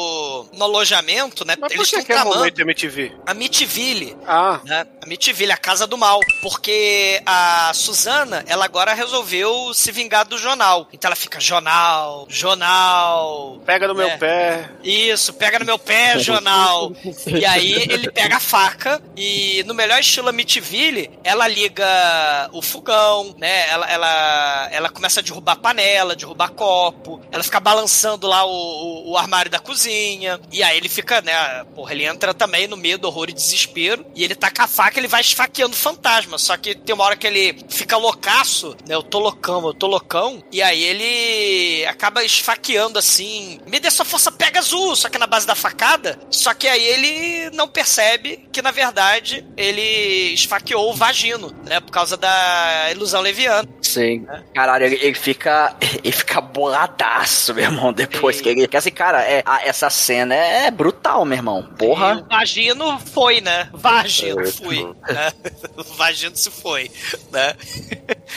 no alojamento, né? Mas por eles que, estão que é tramando momento MTV? Amityville. Ah, né? A Mitiville, a casa do mal. Porque a Suzana, ela agora resolveu se vingar do jornal. Então ela fica, jornal, jornal. pega no meu É. pé. Isso, pega no meu pé, jornal. e aí ele pega a faca e, no melhor estilo Amityville, ela liga o fogão, né? Ela, ela, ela começa a derrubar panela, derrubar copo. Ela fica balançando lá o, o, o armário da cozinha. E aí ele fica, né? Porra, ele entra também no meio do horror e desespero. E ele tá com a faca, ele vai esfaqueando o fantasma. Só que tem uma hora que ele fica loucaço, né? Eu tô loucão, eu tô loucão. E aí ele acaba esfaqueando assim. Me dê sua força, pega azul! Só que na base da facada. Só que aí ele não percebe que, na verdade, ele esfaqueou o vagino, né? Por causa da ilusão leviana. Sim. Caralho, ele, ele fica. Ele fica boladaço, meu irmão, depois que ele. Que assim, cara, é, a- essa cena é brutal, meu irmão. E Porra. o vagino foi, né? Vagino É, fui. né? O vagino se foi, né?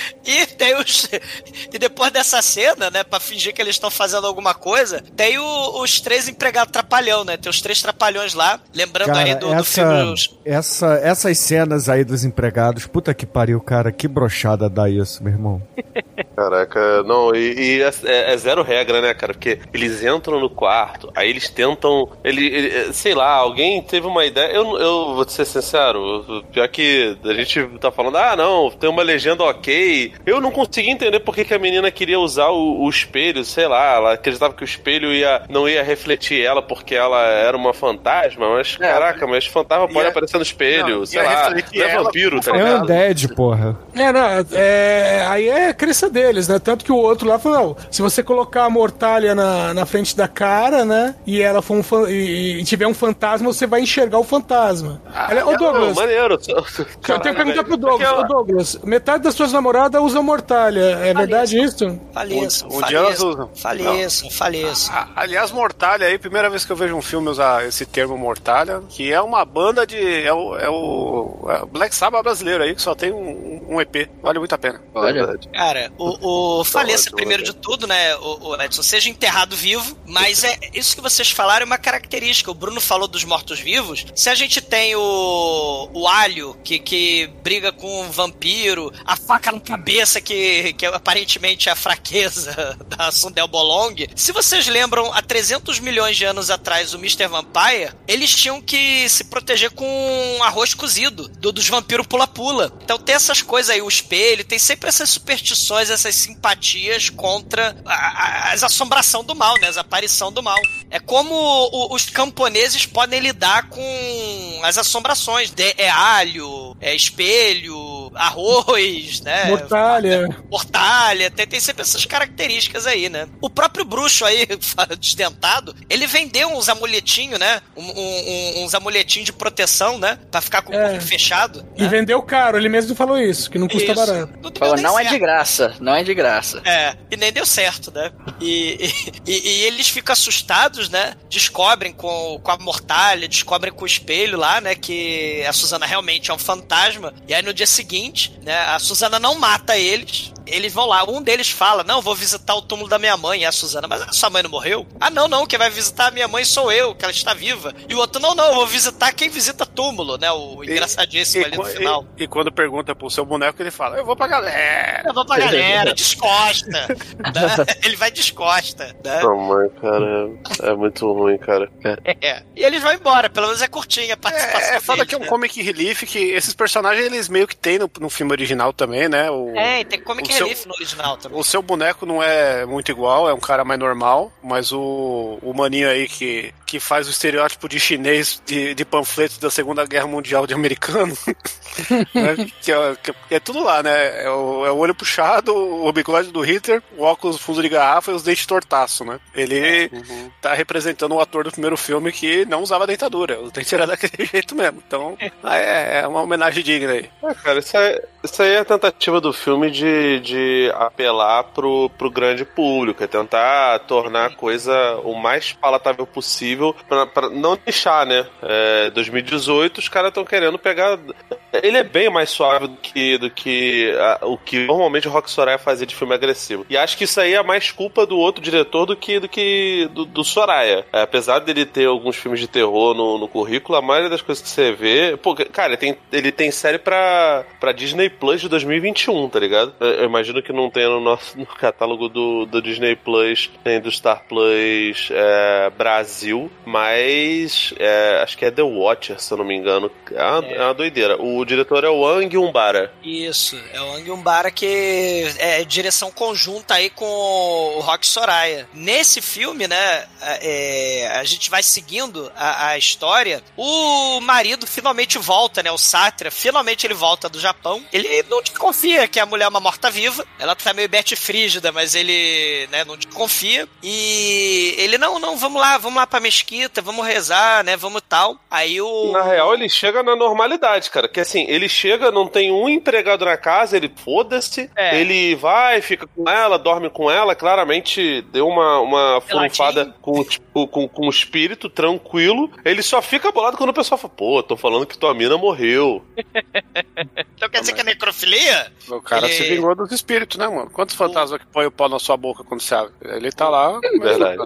E tem os. E depois dessa cena, né? Pra fingir que eles estão fazendo alguma coisa, tem o- os três empregados trapalhão, né? Tem os três trapalhões lá. Lembrando aí Cara, do, do essa, filme. Os- essa, essas cenas aí dos empregados, puta que pariu, cara, que brochada dá isso, meu irmão. Caraca, não, e, e é, é- é zero regra, né, cara? Porque eles entram no quarto, aí eles tentam. Ele, ele- sei lá, alguém teve uma ideia. Eu, eu vou te ser sincero, pior que a gente tá falando, ah, não, tem uma legenda ok. Eu não consegui entender por que, que a menina queria usar o, o espelho, sei lá, ela acreditava que o espelho ia, não ia refletir ela porque ela era uma fantasma, mas caraca, mas fantasma pode Ia- aparecer no espelho, não, sei ia lá, refletir não é vampiro, tá É ligado? undead, porra. É, não, é, aí é crença deles, né? Tanto que o outro lá falou, não, se você colocar a mortalha na, na frente da cara, né? E ela for um fan- e, e tiver um fantasma, você vai enxergar o fantasma. Ela- ô Não, Douglas, maneiro. eu tenho que perguntar pro Caralho, Douglas. Ô Douglas, metade das suas namoradas privada usa mortalha. É verdade isso? Faleçam, Um- um dia elas faleçam, usam. faleçam, faleçam. Ah, aliás, Mortalha aí, primeira vez que eu vejo um filme usar esse termo Mortalha, que é uma banda de. É o, é o, é o Black Sabbath brasileiro aí, que só tem um, um EP. Vale muito a pena. Olha. Cara, o, o faleça ótimo, primeiro de tudo, né, o, o Edson, seja enterrado vivo, mas é isso que vocês falaram é uma característica. O Bruno falou dos mortos-vivos. Se a gente tem o, o alho que, que briga com um vampiro, a faca na cabeça que, que aparentemente é a fraqueza da Sundel Bolong. Se vocês lembram, há 300 milhões de anos atrás, o Mr. Vampire, eles tinham que se proteger com arroz cozido, do, dos vampiros pula-pula. Então tem essas coisas aí, o espelho, tem sempre essas superstições, essas simpatias contra a, a, as assombração do mal, né? As aparição do mal. É como o- os camponeses podem lidar com as assombrações. De- é alho, é espelho, arroz, né? Mortalha. mortalha, tem, tem sempre essas características aí, né? O próprio bruxo aí, desdentado, ele vendeu uns amuletinhos, né? Um- um- uns amuletinhos de proteção, né? Pra ficar com o É. corpo fechado. E né? vendeu caro, ele mesmo falou isso, que não custa Isso. barato. Não Falou, não é de graça, não é de graça. É, e nem deu certo, né? E, e, e eles ficam assustados, né? Descobrem com, com a mortalha, descobrem com o espelho lá, né? Que a Suzana realmente é um fantasma. E aí no dia seguinte, né? A Suzana não mata eles. Eles vão lá, um deles fala: Não, vou visitar o túmulo da minha mãe. E a Suzana, mas a sua mãe não morreu? Ah, não, não, quem vai visitar a minha mãe sou eu, que ela está viva. E o outro, não, não, eu vou visitar quem visita túmulo, né? O engraçadíssimo ali no final. e- e quando pergunta pro seu boneco, ele fala: Eu vou pra galera. Eu vou pra galera, descosta. né? Ele vai descosta, né? Não, mas, cara, é, é muito ruim, cara. É. E eles vão embora, pelo menos é curtinha a participação. É, é foda deles, que é um né? comic relief que esses personagens eles meio que tem no, no filme original também, né? O, É, tem comic seu- relief no original também. O seu boneco não é muito igual, é um cara mais normal, mas o, o maninho aí que, que faz o estereótipo de chinês de, de panfletos da Segunda Guerra Mundial de americano, né? que, é, que é tudo lá, né? É o, é o olho puxado, o bigode do Hitler, o óculos fundo de garrafa e os dentes tortaço, né? Ele tá representando o ator do primeiro filme que não usava dentadura, os dentes eram daquele jeito mesmo. Então, é, é uma homenagem digna aí. Ah, cara, isso aí, isso aí é a tentativa do filme de, de apelar pro, pro grande público, é tentar tornar a coisa o mais palatável possível pra, pra não deixar, né? É, 2018 os caras estão querendo pegar. Ele é bem mais suave do que, do que ah, o que normalmente o Rock Soraya fazia de filme agressivo. E acho que isso aí é mais culpa do outro diretor do que do, que do, do Soraya. É, apesar dele ter alguns filmes de terror no, no currículo, a maioria das coisas que você vê. Pô, cara, ele tem, ele tem série pra, pra Disney Plus de 2021, tá ligado? Eu, eu imagino que não tenha no nosso no catálogo do, do Disney Plus, nem do Star Plus é, Brasil, mas é, acho que é The Watcher, se eu não me engano. É uma, é uma doideira. O diretor é o Ang Umbara. Isso, é o Ang Umbara que é direção conjunta aí com o Rock Soraya. Nesse filme, né, é, a gente vai seguindo a, a história. O marido finalmente volta, né, o Sátria, finalmente ele volta do Japão. Ele não desconfia que a mulher é uma morta-viva. Ela tá meio Bete Frígida, mas ele, né, não desconfia. E ele, não, não, vamos lá, vamos lá pra mesquita, vamos rezar, né, vamos tal. Aí o... Na real, ele chega na normalidade, cara. Que assim, ele chega, não tem um empregado na casa, ele foda-se. É. Ele vai, fica com ela, dorme com ela. Claramente deu uma, uma furunfada com, tipo, com, com o espírito tranquilo. Ele só fica bolado quando o pessoal fala: pô, tô falando que tua mina morreu. Então quer dizer que é necrofilia? O cara Ele- se vingou dos espíritos, né, mano? Quantos fantasmas que põem o pau na sua boca quando você abre? Ele tá lá. Verdade.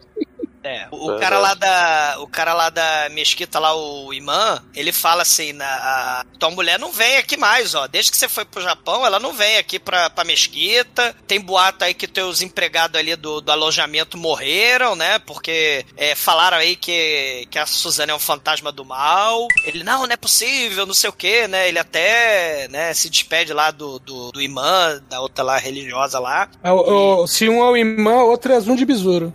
É, o, cara lá da. O cara lá da mesquita, lá, o imã, ele fala assim: na, a, tua mulher não vem aqui mais, ó. Desde que você foi pro Japão, ela não vem aqui pra, pra mesquita. Tem boato aí que teus empregados ali do, do alojamento morreram, né? Porque é, falaram aí que, que a Suzana é um fantasma do mal. Ele, não, não é possível, não sei o que, né? Ele até né, se despede lá do, do, do imã, da outra lá religiosa lá. É, o- o- se um é o imã, outro é Zoom de besouro.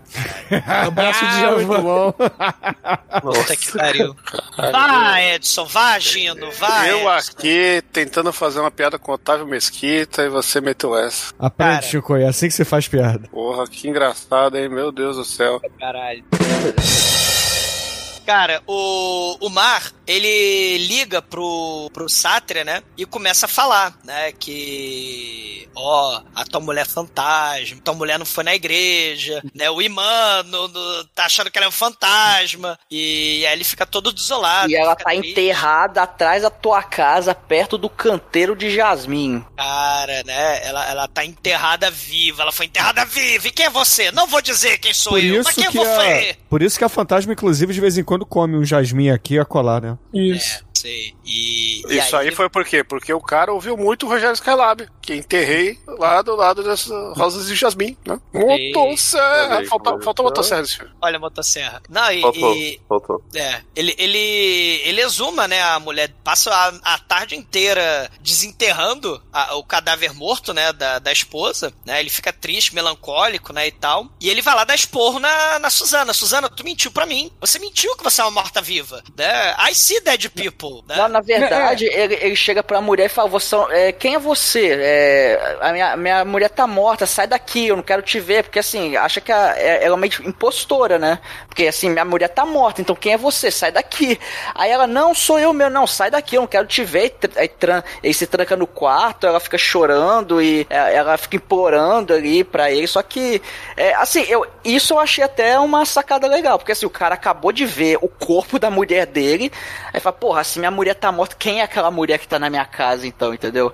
Abraço de Ah, bom. Puta que pariu. Vai, Edson, vá, Gino, vai. Eu Edson. aqui tentando fazer uma piada com o Otávio Mesquita e você meteu essa. Aprende, Cara. Chico, é assim que você faz piada. Porra, que engraçado, hein? Meu Deus do céu. Caralho. Cara, o, o Mar, ele liga pro, pro Sátria, né? E começa a falar, né? Que, ó, a tua mulher é fantasma, tua mulher não foi na igreja, né? O imã no- no- tá achando que ela é um fantasma. E aí ele fica todo desolado. E ela tá triste. enterrada atrás da tua casa, perto do canteiro de Jasmim. Cara, né? Ela, ela tá enterrada viva. Ela foi enterrada viva. E quem é você? Não vou dizer quem sou Por eu. Mas isso, quem é que você? a, por isso que a fantasma, inclusive, de vez em quando come um jasmim aqui a colar, né? Isso. Sei. E, e Isso aí, foi por quê? Porque o cara ouviu muito o Rogério Skylab, que enterrei lá do lado das rosas de jasmim, né? Motosserra! Aí, Faltou, motosserra nesse filme. Olha a motosserra. Não, e, Faltou, e- faltou. É, ele, ele, ele exuma, né, a mulher, passa a, a tarde inteira desenterrando a- o cadáver morto, né, da, da esposa, né, ele fica triste, melancólico, né, e tal, e ele vai lá dar esporro na, na Suzana, Suzana, tu mentiu pra mim, você mentiu que você é uma morta-viva, né, I see dead people, né, Não, na verdade, ele, ele chega pra mulher e fala: você, é, Quem é você? É, a minha, minha mulher tá morta, sai daqui, eu não quero te ver. Porque assim, acha que a- é- ela é meio impostora, né? Porque assim, minha mulher tá morta, então quem é você? Sai daqui. Aí ela: Não, sou eu meu, não, sai daqui, eu não quero te ver. E Aí, tran, ele se tranca no quarto, ela fica chorando e é, ela fica implorando ali pra ele. Só que, é, assim, eu, isso eu achei até uma sacada legal, porque assim, o cara acabou de ver o corpo da mulher dele, aí fala, porra, se minha mulher tá morta, quem é aquela mulher que tá na minha casa, então, entendeu?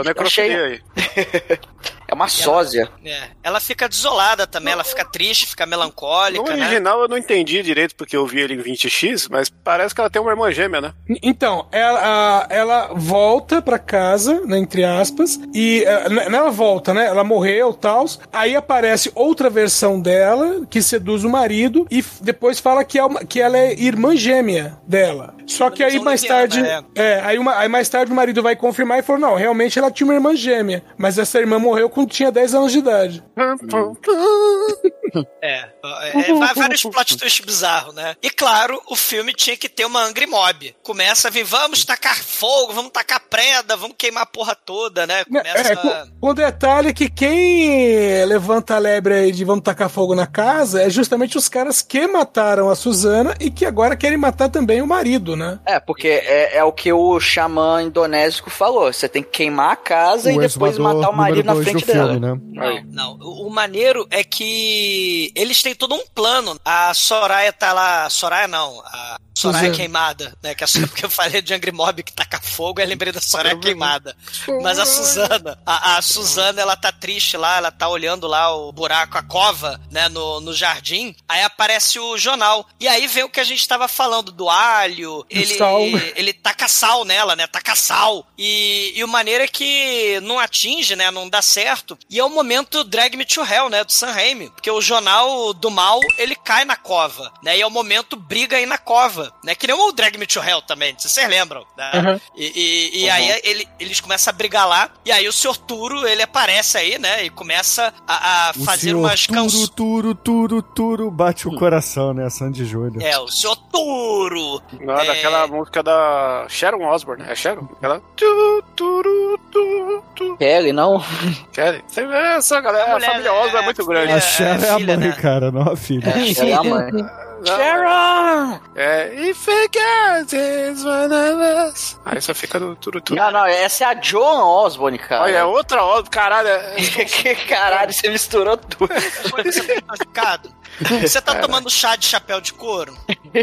Eu necrofilia achei- aí. É uma sósia. É, ela fica desolada também, ela fica triste, fica No melancólica, né, original eu não entendi direito porque eu vi ele em 20x, mas parece que ela tem uma irmã gêmea, né? Então, ela, ela volta pra casa, né, entre aspas, e não ela volta, né? Ela morreu tal. Aí aparece outra versão dela que seduz o marido e depois fala que, é uma- que ela é irmã gêmea dela. Só que aí mais tarde. é. É, aí, uma- aí mais tarde o marido vai confirmar e falou: não, realmente ela tinha uma irmã gêmea. Mas essa irmã morreu quando tinha 10 anos de idade. É, é, vai- vários plot twists bizarros, né? E claro, o filme tinha que ter uma Angry Mob. Começa a vir, vamos tacar fogo, vamos tacar preda, vamos queimar a porra toda, né? Começa. É, com, com o detalhe que quem levanta a lebre aí de vamos tacar fogo na casa é justamente os caras que mataram a Suzana e que agora querem matar também o marido, né? É, porque é, é o que o xamã indonésico falou. Você tem que queimar a casa e O depois exumador matar o marido na frente do dela. filme, né? Não, não. O maneiro é que eles têm todo um plano. A Soraya tá lá. Soraya não. A Soraya Suzana. queimada, né? Que é só porque eu falei de Angry Mob que taca fogo, eu lembrei da Soraya queimada. Mas a Suzana, a, a Suzana, ela tá triste lá, ela tá olhando lá o buraco, a cova, né, no, no jardim. Aí aparece o jornal. E aí vem o que a gente tava falando do alho. Ele, sal. ele taca sal nela, né? Taca sal. E, e o maneiro é que não atinge, né? Não dá certo. E é o momento Drag Me to Hell, né? Do Sam Raimi. Porque o jornal do mal, ele cai na cova, né? E é o momento briga aí na cova, né? Que nem o Drag Me to Hell também, se vocês lembram, né? Uhum. E, e- e aí ele- eles começam a brigar lá. E aí o Sr. Turo, ele aparece aí, né? E começa a, a fazer senhor umas turo, canções. turo, turo, turo, bate o coração, né? Sandy Júnior. É, o Sr. Turo. Não é É. daquela música da Sharon Osbourne, é Sharon? Aquela. Tu, turu, tu, tu. Kelly, não? Kelly. Você vê essa galera, a mulher, família Osbourne é muito grande. A é, Cher é, é a mãe, né? cara, não a filha. É, é a mãe. Sharon! É, if it gets is one of us. Aí só fica no turu, turu. Não, não, essa é a Joan Osborne, cara. Olha, é outra Osbourne, caralho. é- que caralho, você misturou tudo. Você tá tomando chá de chapéu de couro?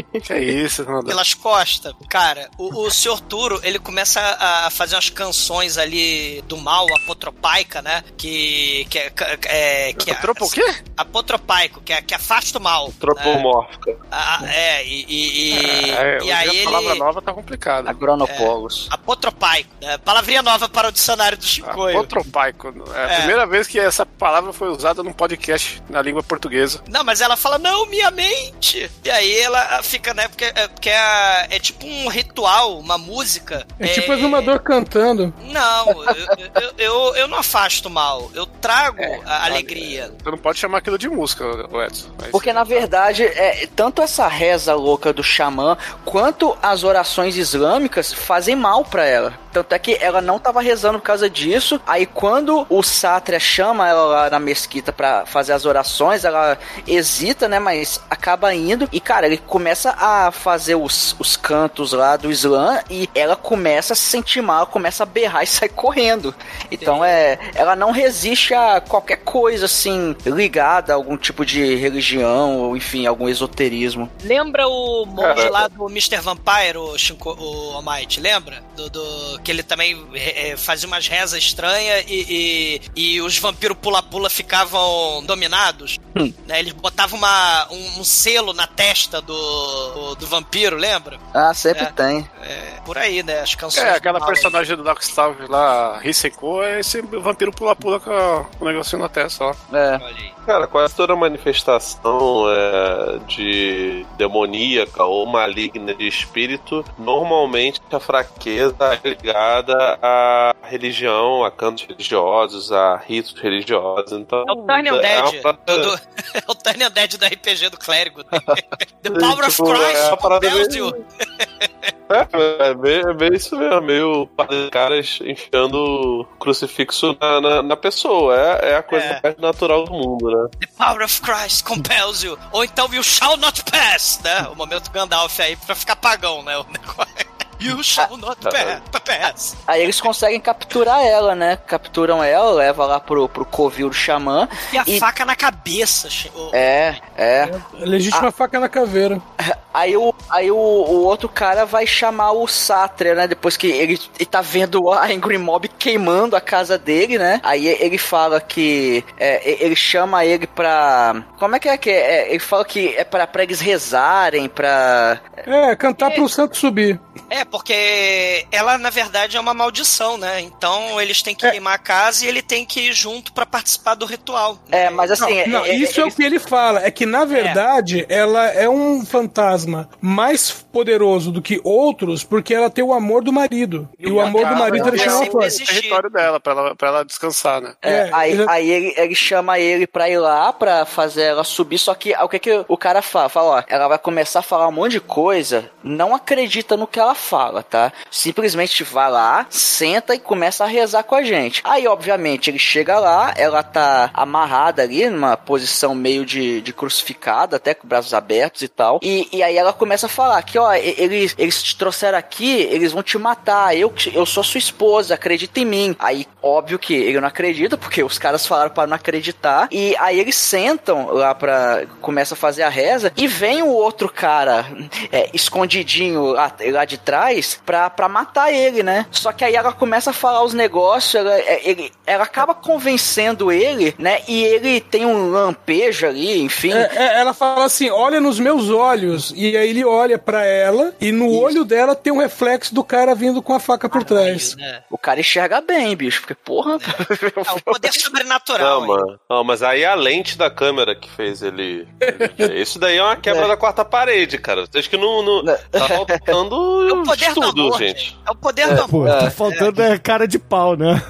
Que é isso, Nanda? Pelas costas? Cara, o, o Sr. Turo, ele começa a fazer umas canções ali do mal, apotropaica, né? Que. que, é, é, que é- Tropa o quê? Apotropaico, que, é, que afasta o mal. né? Tropomórfica. Ah, é, e, e, e, É, e aí a palavra ele. nova tá complicada. Agronopólogos. Apotropaico, né? Palavrinha nova para o dicionário do Chicoio. Apotropaico. É a É. primeira vez que essa palavra foi usada num podcast na língua portuguesa. Não, mas ela fala, não, minha mente. E aí ela fica, né? Porque, é, porque é, é tipo um ritual, uma música. É tipo o exumador cantando. Não, eu, eu, eu, eu não afasto mal. Eu trago a alegria. Você não pode chamar aquilo de música, Edson. Mas- Porque na verdade, é, tanto essa reza louca do xamã quanto as orações islâmicas fazem mal pra ela. Tanto é que ela não tava rezando por causa disso. Aí quando o Sátria chama ela lá na mesquita pra fazer as orações, ela hesita, né? Mas acaba indo. E, cara, ele começa a fazer os, os cantos lá do Islã e ela começa a se sentir mal, começa a berrar e sai correndo. Então é. Ela não resiste a qualquer coisa assim ligada a algum tipo de religião, ou enfim, algum esoterismo. Lembra o monge Cara, lá do Mr. Vampire, o, Shinko, o Almighty, lembra? Do, do- que ele também eh, fazia umas rezas estranhas e, e, e os vampiros pula-pula ficavam dominados. Né? Eles botavam uma, um, um selo na testa do, do, do vampiro, lembra? Ah, sempre É. tem. É, por aí, né? As canções. É, aquela mal. personagem do Darkstar lá, Hisenko, é esse vampiro pula-pula com com o negocinho na testa, ó. É. Cara, quase toda manifestação é, de demoníaca ou maligna de espírito, normalmente a fraqueza é ligada à religião, a cantos religiosos, a ritos religiosos. Então, É o Turn é Dead. uma do- do- é o Turn Dead do RPG do clérigo. The Power of Tipo, é Christ uma parada compels meio- you. É, é bem, é bem isso mesmo, meio caras enfiando crucifixo na, na, na pessoa. É, é a coisa É. mais natural do mundo, né? The power of Christ compels you. Ou então you shall not pass, né? O momento Gandalf aí pra ficar pagão, né? O negócio. You shall not pa- pass. Aí eles conseguem capturar ela, né? Capturam ela, leva lá pro, pro covil do xamã. E a E- faca na cabeça. o- É, é. Legítima faca na caveira. Aí, o, aí o, o outro cara vai chamar o Satria, né? Depois que ele, ele tá vendo a Angry Mob queimando a casa dele, né? Aí ele fala que. é, ele chama ele pra. Como é que é que é? É, Ele fala que é pra, pra eles rezarem, pra. É, cantar pro santo subir. É, porque ela, na verdade, é uma maldição, né? Então eles têm que É. queimar a casa e ele tem que ir junto pra participar do ritual. É, mas assim. Não, é- é- isso é, é- o que ele fala. É que, na verdade, ela é um fantasma mais poderoso do que outros porque ela tem o amor do marido. E o amor do marido ele chama fora. O território dela, pra ela, pra ela descansar, né? É, É, aí, ele- aí ele, ele chama ele pra ir lá, pra fazer ela subir, só que o que, que o cara fala? Fala, ó, ela vai começar a falar um monte de coisa, não acredita no que ela fala, tá? Simplesmente vai lá, senta e começa a rezar com a gente. Aí, obviamente, ele chega lá, ela tá amarrada ali, numa posição meio de, de crucificada, até com braços abertos e tal. E, e aí ela começa a falar que, ó, eles, eles te trouxeram aqui, eles vão te matar, eu, eu sou sua esposa, acredita em mim. Aí, óbvio que ele não acredita, porque os caras falaram para não acreditar. E aí eles sentam lá pra. começa a fazer a reza. E vem o outro cara é, escondidinho lá, lá de trás pra, pra matar ele, né? Só que aí ela começa a falar os negócios, ela, é, ele, ela acaba convencendo ele, né? E ele tem um lampejo ali, enfim. É, é, ela fala assim: olha nos meus olhos. E aí ele olha pra ela e no olho dela tem um reflexo do cara vindo com a faca por trás. Né? O cara enxerga bem, bicho, porque porra. É o poder sobrenatural. Não, mano. Não, mas aí é a lente da câmera que fez ele. Isso daí é uma quebra da quarta parede, cara. Vocês que não. não tá faltando É o poder do amor, gente. É o poder do amor. Pô, tá faltando é, cara de pau, né?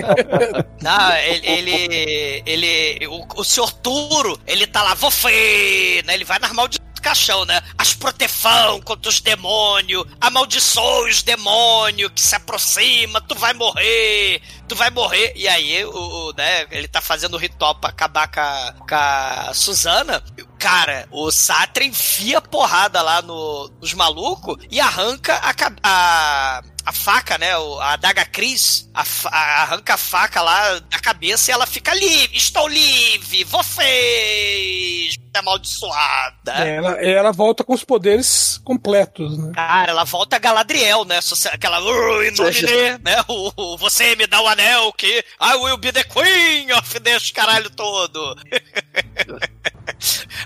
Não, ele. ele, ele o, o senhor Turo, ele tá lá, você, né? Ele vai nas maldições do caixão, né? As protefão contra os demônios, amaldiçoe os demônios que se aproxima, tu vai morrer, tu vai morrer. E aí, o, o, né, ele tá fazendo o ritual pra acabar com a, com a Suzana. Cara, o Satra enfia porrada lá no, nos malucos e arranca a, ca- a, a faca, né? A adaga Cris, a a- arranca a faca lá da cabeça e ela fica livre. Estou livre, vocês, amaldiçoada. É, ela, ela volta com os poderes completos, né? Cara, ela volta a Galadriel, né? Aquela. "Uh, de", né? O, o- você me dá o anel que. I will be the queen of this caralho todo.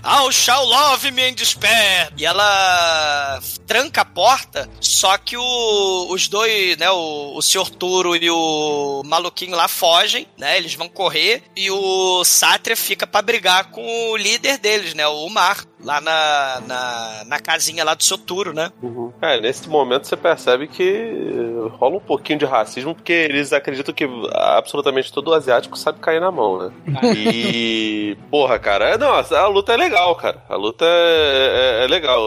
I'll shall love me in despair. E ela tranca a porta, só que o- os dois, né? O, o Sr. Turo e o maluquinho lá fogem, né? Eles vão correr e o Sátria fica pra brigar com o líder deles, né? O Mar, lá na, na, na casinha lá do Sr. Turo, né? É, nesse momento você percebe que rola um pouquinho de racismo, porque eles acreditam que absolutamente todo asiático sabe cair na mão, né? E. Porra, cara, é, não, a luta é legal, cara. A luta é, é- é legal.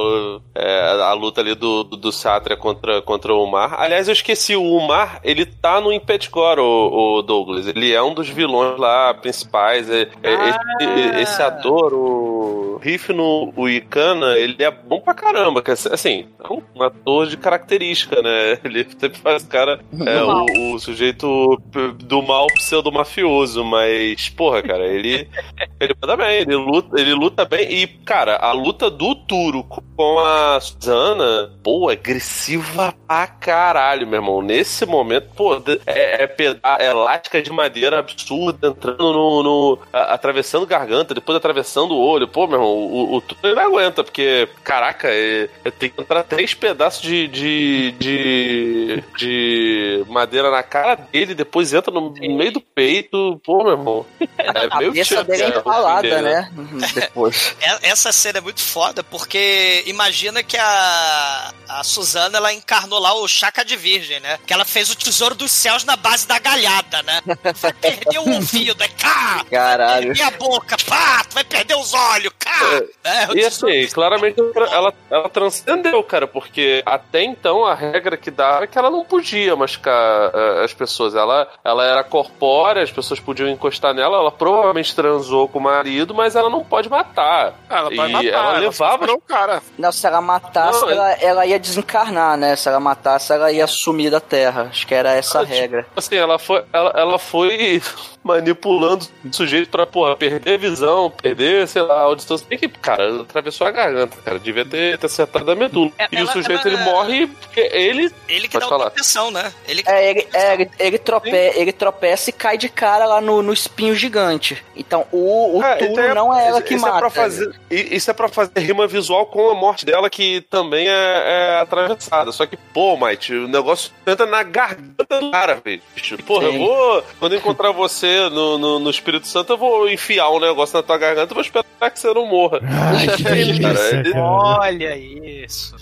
É, a luta ali do, do, do Satria contra, contra o Umar. Aliás, eu esqueci, o Umar, ele tá no Impetcore, o, o Douglas. Ele é um dos vilões lá principais. É, é- Ah. esse, esse ator, o Riff no o Ikana, ele é bom pra caramba. que, Assim, é um, ator de característica, né? Ele sempre faz cara, é, o, o sujeito do mal pseudo-mafioso, mas, porra, cara, ele, ele manda bem, ele luta, ele luta bem. E, cara, a luta do Turo com a Suzana, pô, agressiva pra caralho, meu irmão. Nesse momento, pô, é, é, peda- é elástica de madeira absurda, entrando no. no- a- atravessando garganta, depois atravessando o olho. Pô, meu irmão, o, o Turo não aguenta, porque, caraca, é, é, tem que entrar três pedaços de, de, de, de madeira na cara dele, depois entra no meio do peito. Pô, meu irmão. É A meio cabeça dele é empalada, dele, né? Depois. É- Essa cena é muito foda, porque imagina que a, a Suzana ela encarnou lá o Chaca de Virgem, né? Que ela fez o tesouro dos céus na base da galhada, né? Vai perder o ouvido, é cá! Caralho. Perder a boca, pá! Tu vai perder os olhos, cá! É, o E assim, claramente ela, ela transcendeu, cara, porque até então a regra que dava é que ela não podia machucar eh, as pessoas. Ela, ela era corpórea, as pessoas podiam encostar nela, ela provavelmente transou com o marido, mas ela não pode matar. Ela pode E matar, ela levava- Não, cara. Não, se ela matasse, Não, ela, ela ia desencarnar, né? Se ela matasse, ela ia sumir da Terra. Acho que era essa a Ah, tipo, regra. Assim, ela foi, ela, ela foi manipulando o sujeito pra, porra, perder visão, perder, sei lá, a audição. Bem que, cara, atravessou a garganta, cara. Devia ter, ter acertado a medula. É, e o ela- sujeito, ela- ele morre porque ele... Ele que Pode dá falar. uma proteção, né? Ele que É, ele, é, ele, ele, trope, ele tropeça e cai de cara lá no, no espinho gigante. Então, o, o É, Turo então é- não é ela que isso mata. É pra fazer, isso é pra fazer rima visual com a morte dela, que também é, é atravessada. Só que, pô, Mike, o negócio entra na garganta do cara, bicho. Porra, eu Sim. vou. Quando eu encontrar você no, no, no Espírito Santo, eu vou enfiar um negócio na tua garganta e vou esperar que você não morra. Ai, que delícia, Cara. Olha isso.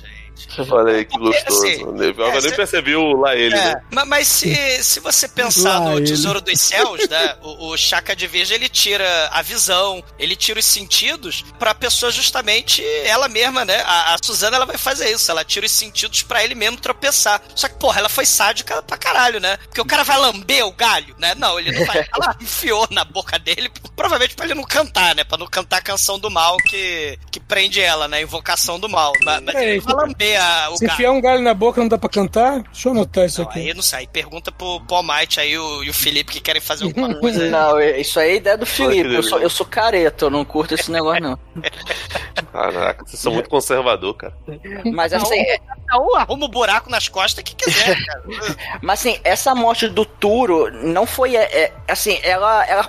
Olha aí que Porque, gostoso. assim, eu é, nem cê- percebi o lá ele, É, né? ma- mas se, se você pensar Lá no ele. Tesouro dos Céus, né? O, o Chaka de Virgem, ele tira a visão, ele tira os sentidos pra pessoa justamente ela mesma, né? A, a Suzana, ela vai fazer isso, ela tira os sentidos pra ele mesmo tropeçar. Só que, porra, ela foi sádica pra caralho, né? Porque o cara vai lamber o galho, né? Não, ele não vai. Ela enfiou na boca dele, provavelmente pra ele não cantar, né? Pra não cantar a canção do mal que, que prende ela, né? Invocação do mal. Mas, mas É, ele então- vai lamber a- o Se enfiar um galho na boca não dá pra cantar? Deixa eu anotar isso Não, aqui. aí eu não sei. Pergunta pro Paul Might aí o, e o Felipe que querem fazer alguma coisa. Não, isso aí é ideia do Felipe. Eu sou, eu sou careta, eu não curto esse negócio, não. Caraca, vocês são muito conservador, cara. Mas assim, é- Não, arruma o buraco nas costas que quiser, cara. mas assim, essa morte do Turo não foi. É, é, assim, ela, ela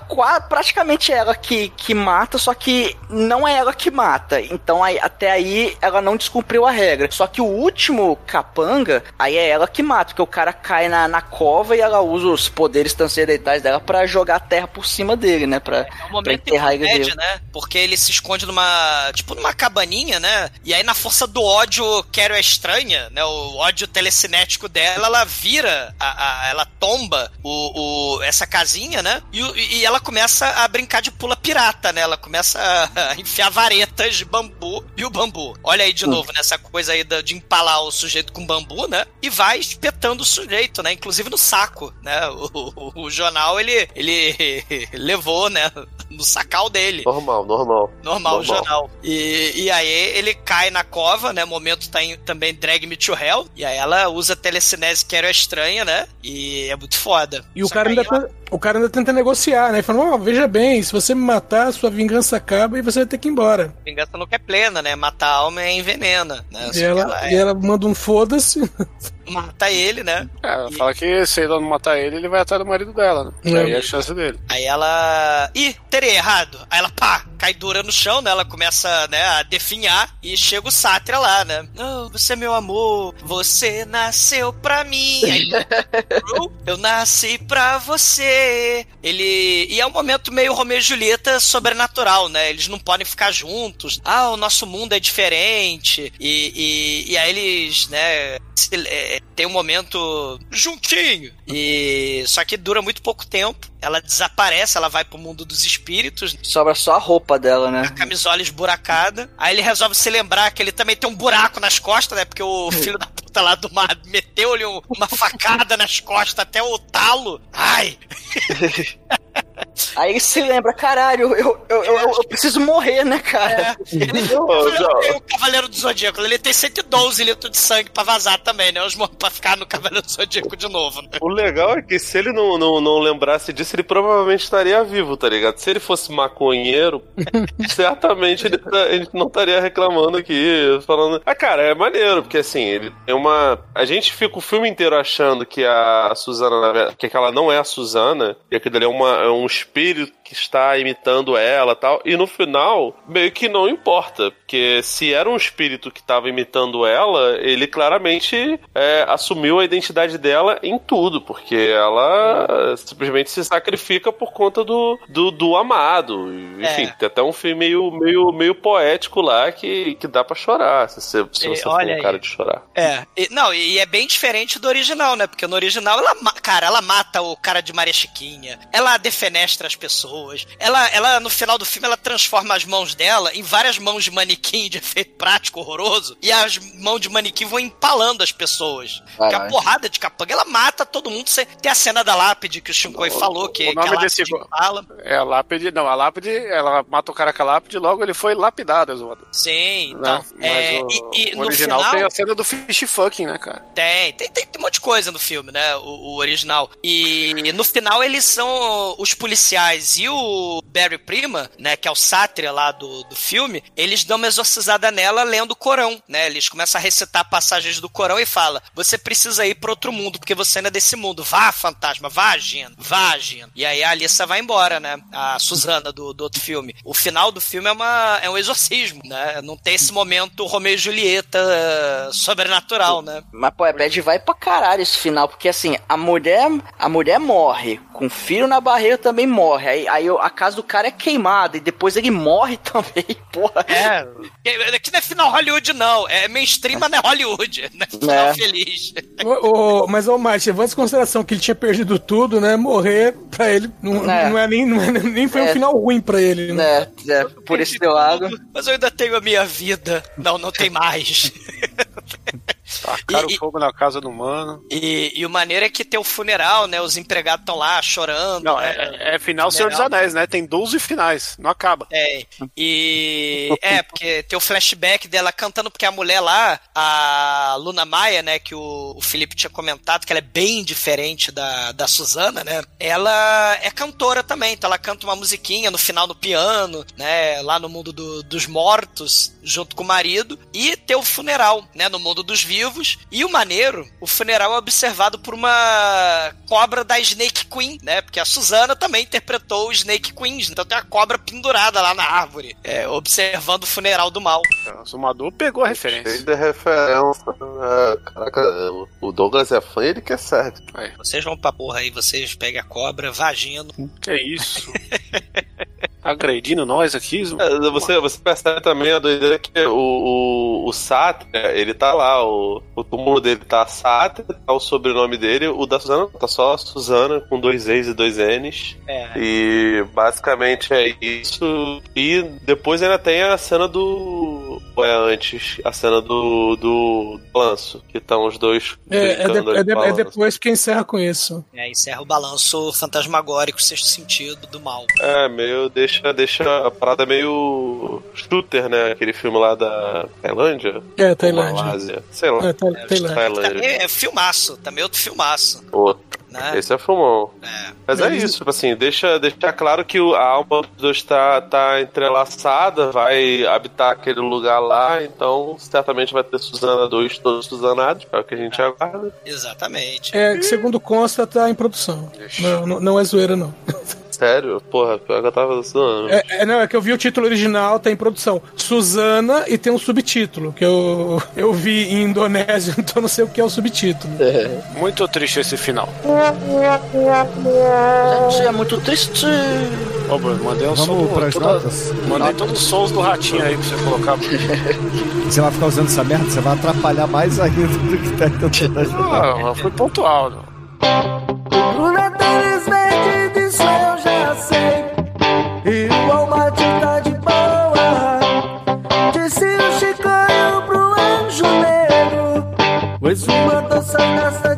praticamente é ela que, que mata, só que não é ela que mata. Então aí, até aí ela não descumpriu a regra. Só que o último capanga, aí é ela que mata, porque o cara cai na, na cova e ela usa os poderes transcendentais dela pra jogar a terra por cima dele, né? Pra, É um pra enterrar ele né? Porque ele se esconde numa. Tipo, numa cabaninha, né? E aí, na força do ódio, Quero é estranha, né? O ódio telecinético dela, ela vira, a, a- ela tomba o, o- essa casinha, né? E, e ela começa a brincar de pula pirata, né? Ela começa a enfiar varetas de bambu e o bambu. Olha aí de Hum. novo, nessa coisa aí de empalar o sujeito com bambu, né? E vai espetando o sujeito, né? Inclusive no saco, né? O, o- o jornal, ele, ele levou, né? No sacal dele. Normal, normal. Normal, o Normal. jornal. E, e aí ele cai na cova, né? Momento tá em, também Drag Me to Hell. E aí ela usa telecinese que era estranha, né? E é muito foda. E o Só cara, que ainda ela- tá- o cara ainda tenta negociar, né? Falando, ó, veja bem, se você me matar, sua vingança acaba e você vai ter que ir embora. vingança nunca é plena, né? Matar a alma é envenena, né? E ela, ela e é- ela manda um foda-se. mata ele, né? É, ela fala que se ele não matar ele, ele vai atrás do marido dela, né? É. Aí é a chance dele. Aí ela. Ih, terei errado. Aí ela, pá, cai dura no chão, né? Ela começa, né, a definhar e chega o Sátria lá, né? Não, você é meu amor, você nasceu pra mim. Aí, eu nasci pra você. Ele. E é um momento meio Romeu e Julieta sobrenatural, né? Eles não podem ficar juntos. Ah, o nosso mundo é diferente. E, e, e aí eles, né? é, tem um momento juntinho. E só que dura muito pouco tempo. Ela desaparece, ela vai pro mundo dos espíritos, Sobra só a roupa dela, né? a camisola esburacada. Aí ele resolve se lembrar que ele também tem um buraco nas costas, né? Porque o filho da puta lá do mar meteu-lhe um- uma facada nas costas até o talo. Ai! Aí se lembra, caralho, eu, eu, eu, eu preciso morrer, né, cara? Ô, ele tem o Cavaleiro do Zodíaco, ele tem 112 litros de sangue pra vazar também, né? Os pra ficar no Cavaleiro do Zodíaco de novo, né? O legal é que se ele não, não, não lembrasse disso, ele provavelmente estaria vivo, tá ligado? Se ele fosse maconheiro, certamente ele, tá- ele não estaria reclamando aqui, falando. Ah, cara, é maneiro, porque assim, ele tem uma. A gente fica o filme inteiro achando que a Suzana, na verdade, que ela não é a Suzana, e aquilo ali é, uma, é um espírito que está imitando ela e tal. E no final, meio que não importa, porque se era um espírito que estava imitando ela, ele claramente é, assumiu a identidade dela em tudo, porque ela simplesmente se sacrifica por conta do, do, do amado. Enfim, É. tem até um filme meio, meio, meio poético lá que, que dá pra chorar, se você, se E você for olha um cara de chorar. É, e- não, e é bem diferente do original, né? Porque no original ela, cara, ela mata o cara de Maria Chiquinha, ela defenestra as pessoas, ela, ela no final do filme ela transforma as mãos dela em várias mãos de manequim de efeito prático horroroso e as mãos de manequim vão empalando as pessoas. Que a porrada de capanga, ela mata todo mundo. Tem a cena da lápide que o Shinkoi falou, que, o que nome a desse empala. É a lápide. Não, a lápide, ela mata o cara com a lápide e logo ele foi lapidado. Sim, Né? então. Mas é, o, e, e o no original final, tem a cena do fish fucking, né, cara? Tem, tem, tem, tem um monte de coisa no filme, né? O, o original. E no final eles são os policiais e o Barry Prima, né? Que é o sátira lá do, do filme, eles dão uma exorcizada nela lendo o Corão, né? Eles começam a recitar passagens do Corão e fala: Você precisa ir pra outro mundo, porque você não é desse mundo. Vá, fantasma, vá agindo, vá agindo. E aí a Alissa vai embora, né? A Suzana do, do outro filme. O final do filme é, uma, é um exorcismo, né? Não tem esse momento Romeu e Julieta eh, sobrenatural, né? Mas, pô, é bad vai pra caralho esse final, porque assim, a mulher, a mulher morre, com o filho na barriga também morre. Aí, aí a casa do cara é queimada e depois ele morre também, porra. É. Aqui não é final Hollywood, não. É mainstream, mas não é Hollywood. Não é final É. feliz. O, o- mas, ô, Márcio, levando em consideração que ele tinha perdido tudo, né? Morrer pra ele não É. não é nem, não é- nem foi um É. final ruim pra ele, né? É, é, por esse teu lado. Mas eu ainda tenho a minha vida. Não, não tem mais. Tacaram E- fogo na casa do mano. E, e o maneiro é que tem o funeral, né? Os empregados estão lá chorando. Não, né? é, é final Senhor dos Anéis, né? Tem 12 finais, não acaba. É, e. É, porque tem o flashback dela cantando, porque a mulher lá, a Luna Maia, né, que o, o Felipe tinha comentado, que ela é bem diferente da, da Suzana, né? Ela é cantora também, então ela canta uma musiquinha no final no piano, né? Lá no mundo do- dos mortos, junto com o marido. E tem o funeral, né? No mundo dos vivos. E o maneiro, o funeral é observado por uma cobra da Snake Queen, né? Porque a Suzana também interpretou o Snake Queens, então tem a cobra pendurada lá na árvore, é, observando o funeral do mal. O Sumador pegou a Cheio referência. de referência. É, caraca, o Douglas é fã ele quer certo. Vocês vão pra porra aí, vocês pegam a cobra, vagino. Que isso? Agredindo nós aqui? É, Você, você percebe também a doideira que o, o, o Sátria, ele tá lá, o, o túmulo dele tá Sátria, tá o sobrenome dele, o da Suzana tá só Suzana, com dois E's e dois N's. É. E basicamente é isso. E depois ainda tem a cena do. Ou é antes? A cena do. do balanço, que estão os dois. É, é, de- é de- é depois que encerra com isso. É, encerra o balanço fantasmagórico, sexto sentido do mal. É, meio. Deixa, deixa a parada meio. shooter, né? Aquele filme lá da Tailândia? É, Tailândia. Malásia. Sei lá. É, tá, Tailândia. Tailândia. Também é filmaço, também é outro filmaço, Outro. Né? Esse é filmão. É. Mas é isso, tipo assim, deixa, deixa claro que o- a alma dos dois tá, tá entrelaçada, vai habitar aquele lugar lá, então certamente vai ter Suzana 2 todos Suzanados, é o que a gente aguarda. Exatamente. É, que segundo consta, tá em produção. Não, não, não é zoeira, não. Sério? Porra, pior que eu tava zoando. É, é, não, é que eu vi o título original, tá em produção. Suzana e tem um subtítulo, que eu, eu vi em indonésio, então não sei o que é o subtítulo. Muito triste esse final. Gente, é muito triste. Ô, Bruno, mandei um som. Vamos pras toda- notas? Mandei todos os sons do ratinho aí pra você colocar. Você vai ficar usando essa merda, você vai atrapalhar mais ainda do que tá tentando ajudar. Ah, foi pontual. Não. Disso eu já sei. E o Walmart tá de boa. Disse o Chicanho pro anjo negro. Pois uma dança nessa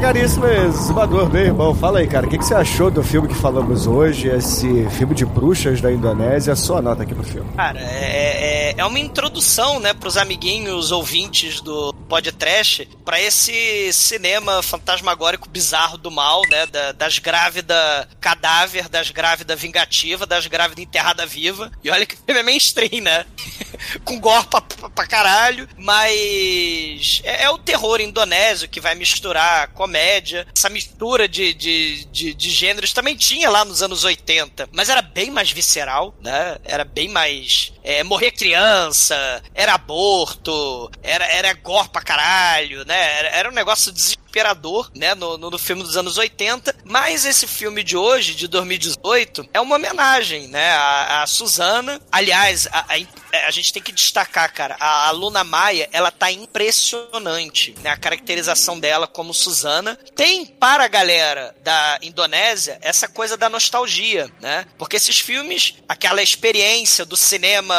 caríssimo exumador, meu irmão, fala aí, cara, o que, que você achou do filme que falamos hoje, esse filme de bruxas da Indonésia? Sua nota aqui pro filme. Cara, é, é, é uma introdução, né, pros amiguinhos ouvintes do podcast pra esse cinema fantasmagórico bizarro do mal, né, da- das grávidas cadáver, das grávidas vingativa, das grávidas enterrada viva. E olha que filme é mainstream, né? Com gore pra, pra, pra caralho, mas é, é o terror indonésio que vai misturar comédia. Essa mistura de, de, de, de gêneros também tinha lá nos anos 80, mas era bem mais visceral, né? Era bem mais. É, morrer criança, era aborto, era, era gore pra caralho, né? Era, era um negócio desesperador, né? No, no, no filme dos anos 80. Mas esse filme de hoje, de 2018, é uma homenagem, né? A, a Suzana. Aliás, a, a, a gente tem que destacar, cara, a, a Luna Maia, ela tá impressionante, né? A caracterização dela como Suzana. Tem para a galera da Indonésia essa coisa da nostalgia, né? Porque esses filmes, aquela experiência do cinema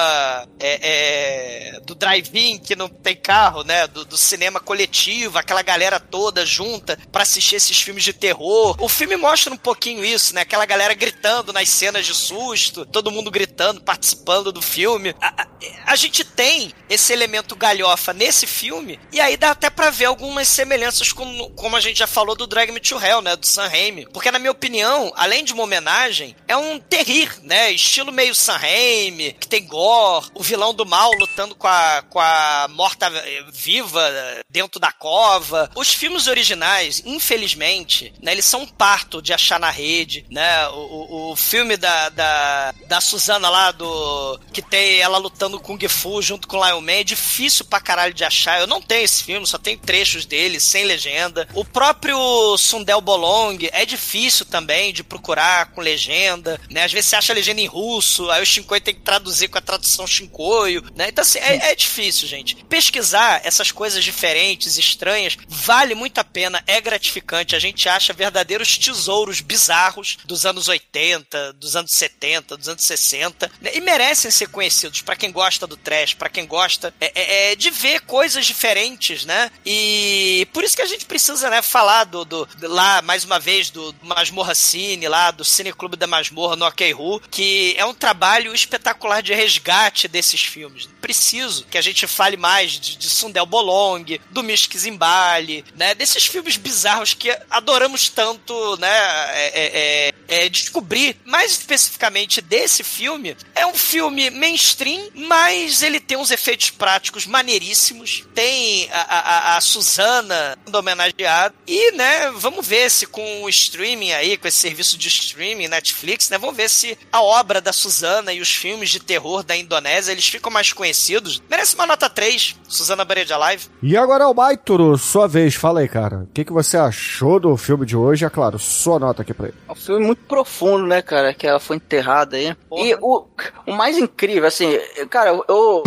é, é, do drive-in que não tem carro, né? Do, do cinema coletivo, aquela galera toda junta pra assistir esses filmes de terror. O filme mostra um pouquinho isso, né? Aquela galera gritando nas cenas de susto, todo mundo gritando, participando do filme. A, a, a gente tem esse elemento galhofa nesse filme, e aí dá até pra ver algumas semelhanças com, como a gente já falou do Drag Me to Hell, né? Do Sam Raimi. Porque, na minha opinião, além de uma homenagem, é um terrir, né? Estilo meio Sam Raimi, que tem gore, o vilão do mal lutando com a, com a morta eh, viva dentro da cova. Os filmes originais, infelizmente, né? Eles são um parto de achar na rede, né? O, o, o filme da, da, da Suzana lá, do que tem ela lutando com Kung Fu junto com Lion Man, é difícil pra caralho de achar. Eu não tenho esse filme, só tenho trechos dele, sem legenda. O próprio Sundel Bolong é difícil também de procurar com legenda, né? Às vezes você acha a legenda em russo, aí o Shinkoi tem que traduzir com a tradução Shinkoio, né? Então, assim, é, é difícil, gente. Pesquisar essas coisas diferentes, estranhas, vale muito a pena, é gratificante. A gente acha verdadeiros tesouros bizarros dos anos 80, dos anos 70, dos anos 60, né? e merecem ser conhecidos para quem gosta do trash, para quem gosta é, é, é, de ver coisas diferentes, né? E por isso que a gente precisa, né, falar do, do lá mais uma vez do Masmorra Cine, lá do Cine Clube da Masmorra no Okeiru, que é um trabalho espetacular de resgate desses filmes. Preciso que a gente fale mais de, de Sundel Bolong, do Zimbali, né? Desses filmes bizarros que adoramos tanto, né? É, é, é, é, descobrir mais especificamente desse filme. É um filme mainstream, mas ele tem uns efeitos práticos maneiríssimos. Tem a, a, a Suzana homenageada. E, né, vamos ver se com o streaming aí, com esse serviço de streaming, Netflix, né? Vamos ver se a obra da Suzana e os filmes de terror da Indonésia, eles ficam mais conhecidos. Merece uma nota 3, Suzana Bareja Live. E agora é o Maituro, sua vez, fala aí, cara. O que, que você achou do filme de hoje? É claro, sua nota aqui pra ele. É um filme muito profundo, né, cara? Que ela foi enterrada aí. E o, o mais incrível, assim, cara, eu. eu...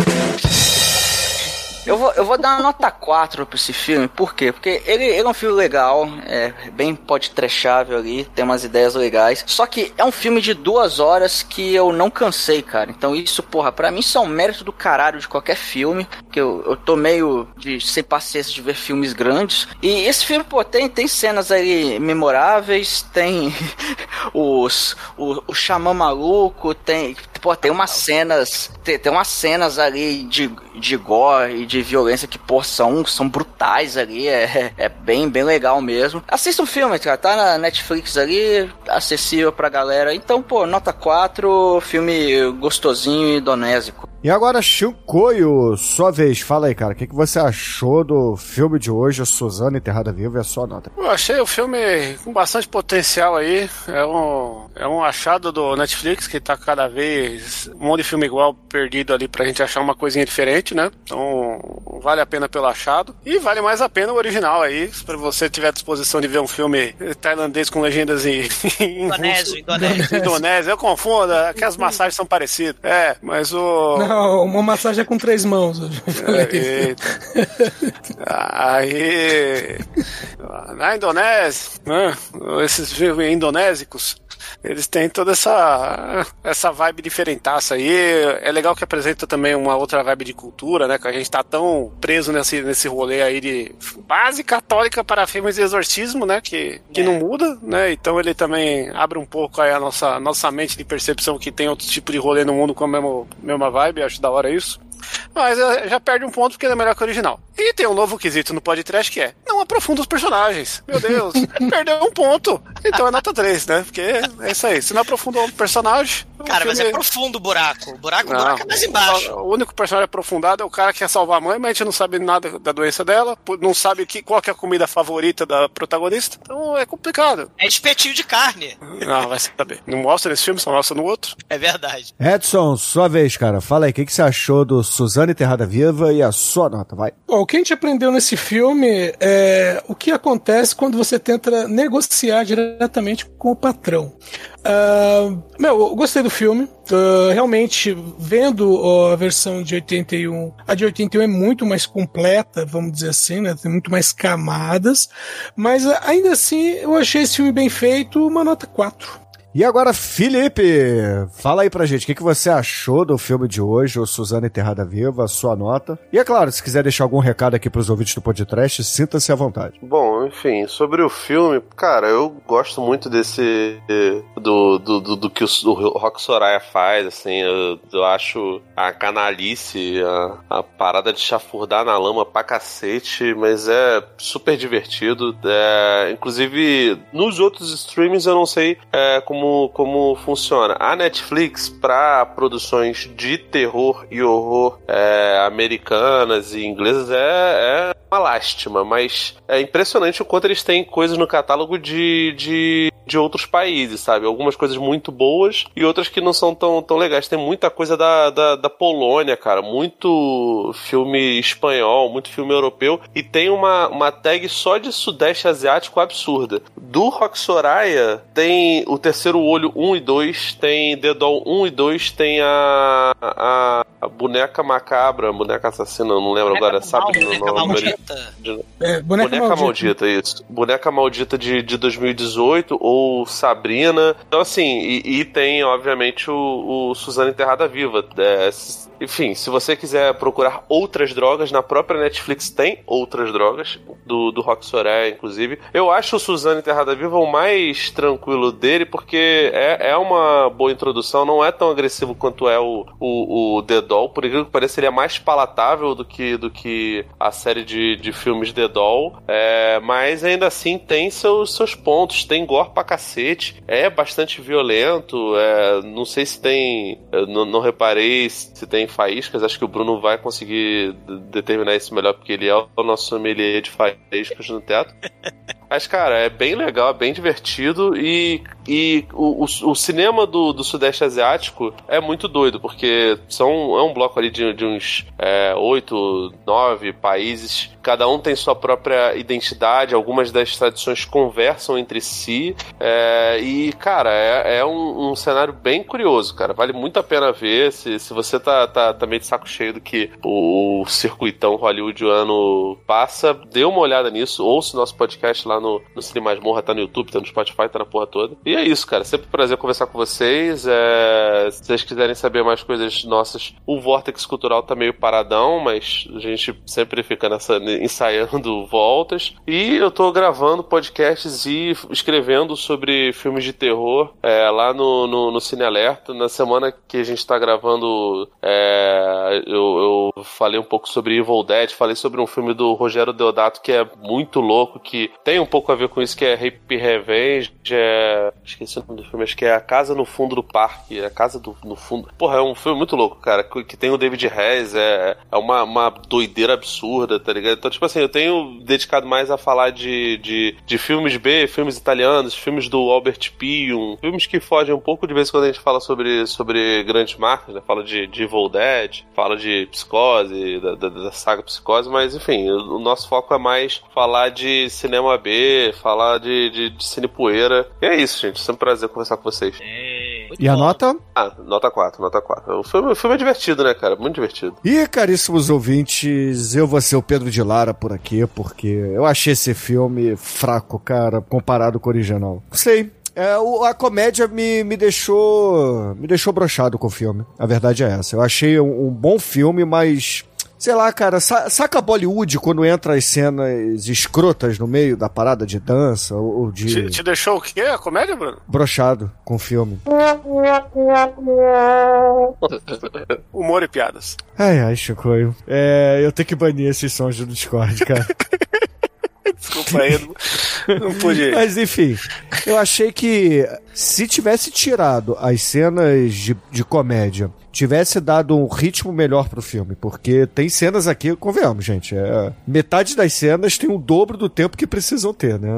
Eu vou, eu vou dar uma nota 4 pra esse filme, por quê? Porque ele, ele é um filme legal, é bem podcastável ali, tem umas ideias legais. Só que é um filme de duas horas que eu não cansei, cara. Então isso, porra, pra mim isso é um mérito do caralho de qualquer filme. Que eu, eu tô meio de, sem paciência de ver filmes grandes. E esse filme, pô, tem, tem cenas ali memoráveis, tem os, o, o xamã maluco, tem pô, tem umas cenas. Tem, tem umas cenas ali de, de gore e de violência que, pô, são, são brutais ali. É, é bem, bem legal mesmo. Assista o filme, cara. Tá na Netflix ali, acessível pra galera. Então, pô, nota 4, filme gostosinho e donésico. E agora, Chicoio, sua vez. Fala aí, cara. O que, que você achou do filme de hoje, a Suzana Enterrada Viva e a sua nota? Eu achei o filme com bastante potencial aí. É um, é um achado do Netflix que tá cada vez um monte de filme igual perdido ali pra gente achar uma coisinha diferente, né? Então vale a pena pelo achado. E vale mais a pena o original aí, se você tiver disposição de ver um filme tailandês com legendas em, Indonésio, indonésio. Indonésio, eu confundo, é que as massagens são parecidas. É, mas o. Não, uma massagem é com três mãos. É. Aí, na Indonésia, né, esses filmes indonésicos, eles têm toda essa essa vibe diferentaça aí. É legal que apresenta também uma outra vibe de cultura, né? Que a gente tá tão preso nesse, nesse rolê aí de base católica para filmes de exorcismo, né? Que, que não muda, né? Então ele também abre um pouco aí a nossa, nossa mente de percepção que tem outro tipo de rolê no mundo com a mesma, mesma vibe. Acho da hora isso. Mas eh, já perde um ponto porque ele é melhor que o original. E tem um novo quesito no podcast que é: não aprofunda os personagens. Meu Deus, perdeu um ponto. Então é nota 3, né? Porque é isso aí. Se não aprofundou um personagem. o Cara, mas é filme- profundo o buraco. O buraco, o Não, buraco é mais embaixo. O único personagem aprofundado é o cara que quer salvar a mãe, mas a gente não sabe nada da doença dela, não sabe que, qual que é a comida favorita da protagonista. Então é complicado. É espetinho de carne. Não, vai saber. Não mostra nesse filme, só mostra no outro. É verdade. Edson, sua vez, cara. Fala aí, o que, que você achou do Suzana Enterrada Viva e a sua nota? Vai. Bom, o que a gente aprendeu nesse filme é o que acontece quando você tenta negociar diretamente com o patrão. Ah, meu, eu gostei do filme. Ah, realmente, vendo ó, a versão de 81, a de 81 é muito mais completa, vamos dizer assim, né? Tem muito mais camadas. Mas ainda assim, eu achei esse filme bem feito, uma nota 4. E agora, Felipe, fala aí pra gente, o que, que você achou do filme de hoje, o Suzana Enterrada Viva, a sua nota? E é claro, se quiser deixar algum recado aqui pros ouvintes do podcast, sinta-se à vontade. Bom, enfim, sobre o filme, cara, eu gosto muito desse. do, do, do, do que o, o Rock Soraya faz, assim, eu, eu acho a canalice, a, a parada de chafurdar na lama pra cacete, mas é super divertido. É, inclusive, nos outros streamings eu não sei é, como, como funciona. A Netflix, pra produções de terror e horror é, americanas e inglesas, é, é uma lástima, mas é impressionante o quanto eles têm coisas no catálogo de, de, de outros países, sabe? Algumas coisas muito boas e outras que não são tão, tão legais. Tem muita coisa da, da, da Polônia, cara, muito filme espanhol, muito filme europeu e tem uma, uma tag só de Sudeste Asiático absurda. Do Rock Soraya tem o Terceiro Olho 1 e 2, tem The Doll 1 e 2, tem a, a, a Boneca Macabra, Boneca Assassina, não lembro agora, sabe? Boneca o nome maldita. É, boneca, Boneca maldita. Maldita, isso. Boneca Maldita de, de 2018 ou Sabrina. Então, assim, e, e tem, obviamente, o, o Suzana Enterrada Viva. É, enfim, se você quiser procurar outras drogas, na própria Netflix tem outras drogas, do, do Rock Soraya, inclusive. Eu acho o Suzana Enterrada Viva o mais tranquilo dele, porque é, é uma boa introdução, não é tão agressivo quanto é o, o, o The Doll. Por incrível que pareça, ele é mais palatável do que, do que a série de, de filmes The Doll. É, mas ainda assim tem seus, seus pontos, tem gore pra cacete, é bastante violento. é, não sei se tem. não, não reparei se tem faíscas, acho que o Bruno vai conseguir determinar isso melhor, porque ele é o nosso sommelier de faíscas no teatro. Mas, cara, é bem legal, é bem divertido e, e o, o, o cinema do, do Sudeste Asiático é muito doido, porque são, é um bloco ali de, de uns é, oito, nove países, cada um tem sua própria identidade, algumas das tradições conversam entre si, é, e, cara, é, é um, um cenário bem curioso, cara, vale muito a pena ver, se, se você tá, tá, tá meio de saco cheio do que o, o circuitão hollywoodiano passa, dê uma olhada nisso, ouça o nosso podcast lá no, no Cine Masmorra, tá no YouTube, tá no Spotify, tá na porra toda. E é isso, cara. Sempre um prazer conversar com vocês. É... Se vocês quiserem saber mais coisas nossas, o Vortex Cultural tá meio paradão, mas a gente sempre fica nessa ensaiando voltas. E eu tô gravando podcasts e escrevendo sobre filmes de terror é, lá no, no, no Cine Alerta. Na semana que a gente tá gravando, é, eu, eu falei um pouco sobre Evil Dead, falei sobre um filme do Rogério Deodato que é muito louco, que tem um pouco a ver com isso, que é Rape Revenge. É... Esqueci o nome do filme, acho que é A Casa no Fundo do Parque. A Casa do, no Fundo. Porra, é um filme muito louco, cara. Que, que tem o David Rez, é, é uma, uma doideira absurda, tá ligado? Então, tipo assim, eu tenho dedicado mais a falar de, de, de filmes B, filmes italianos, filmes do Albert Pium, filmes que fogem um pouco de vez em quando a gente fala sobre, sobre grandes marcas, né? Fala de, de Evil Dead, fala de Psicose, da, da, da saga Psicose, mas enfim, o, o nosso foco é mais falar de cinema B, falar de, de, de cine poeira. E é isso, gente. Sempre um prazer conversar com vocês. E a nota? Ah, nota 4, nota 4. O filme, o filme é divertido, né, cara? Muito divertido. E, caríssimos ouvintes, eu vou ser o Pedro de Lara por aqui, porque eu achei esse filme fraco, cara, comparado com o original. Sei. É, o- a comédia me, me deixou. me deixou brochado com o filme. A verdade é essa. Eu achei um, um bom filme, mas. Sei lá, cara, sa- saca Bollywood quando entra as cenas escrotas no meio da parada de dança ou ou Te, de te deixou o quê? A comédia, Bruno? brochado com o filme. Humor e piadas. Ai, ai, Chicoio. É, eu tenho que banir esses sons do Discord, cara. Desculpa aí, não, não pude. Mas enfim, eu achei que se tivesse tirado as cenas de, de comédia, tivesse dado um ritmo melhor pro filme, porque tem cenas aqui, convenhamos, gente, é, metade das cenas tem o dobro do tempo que precisam ter, né?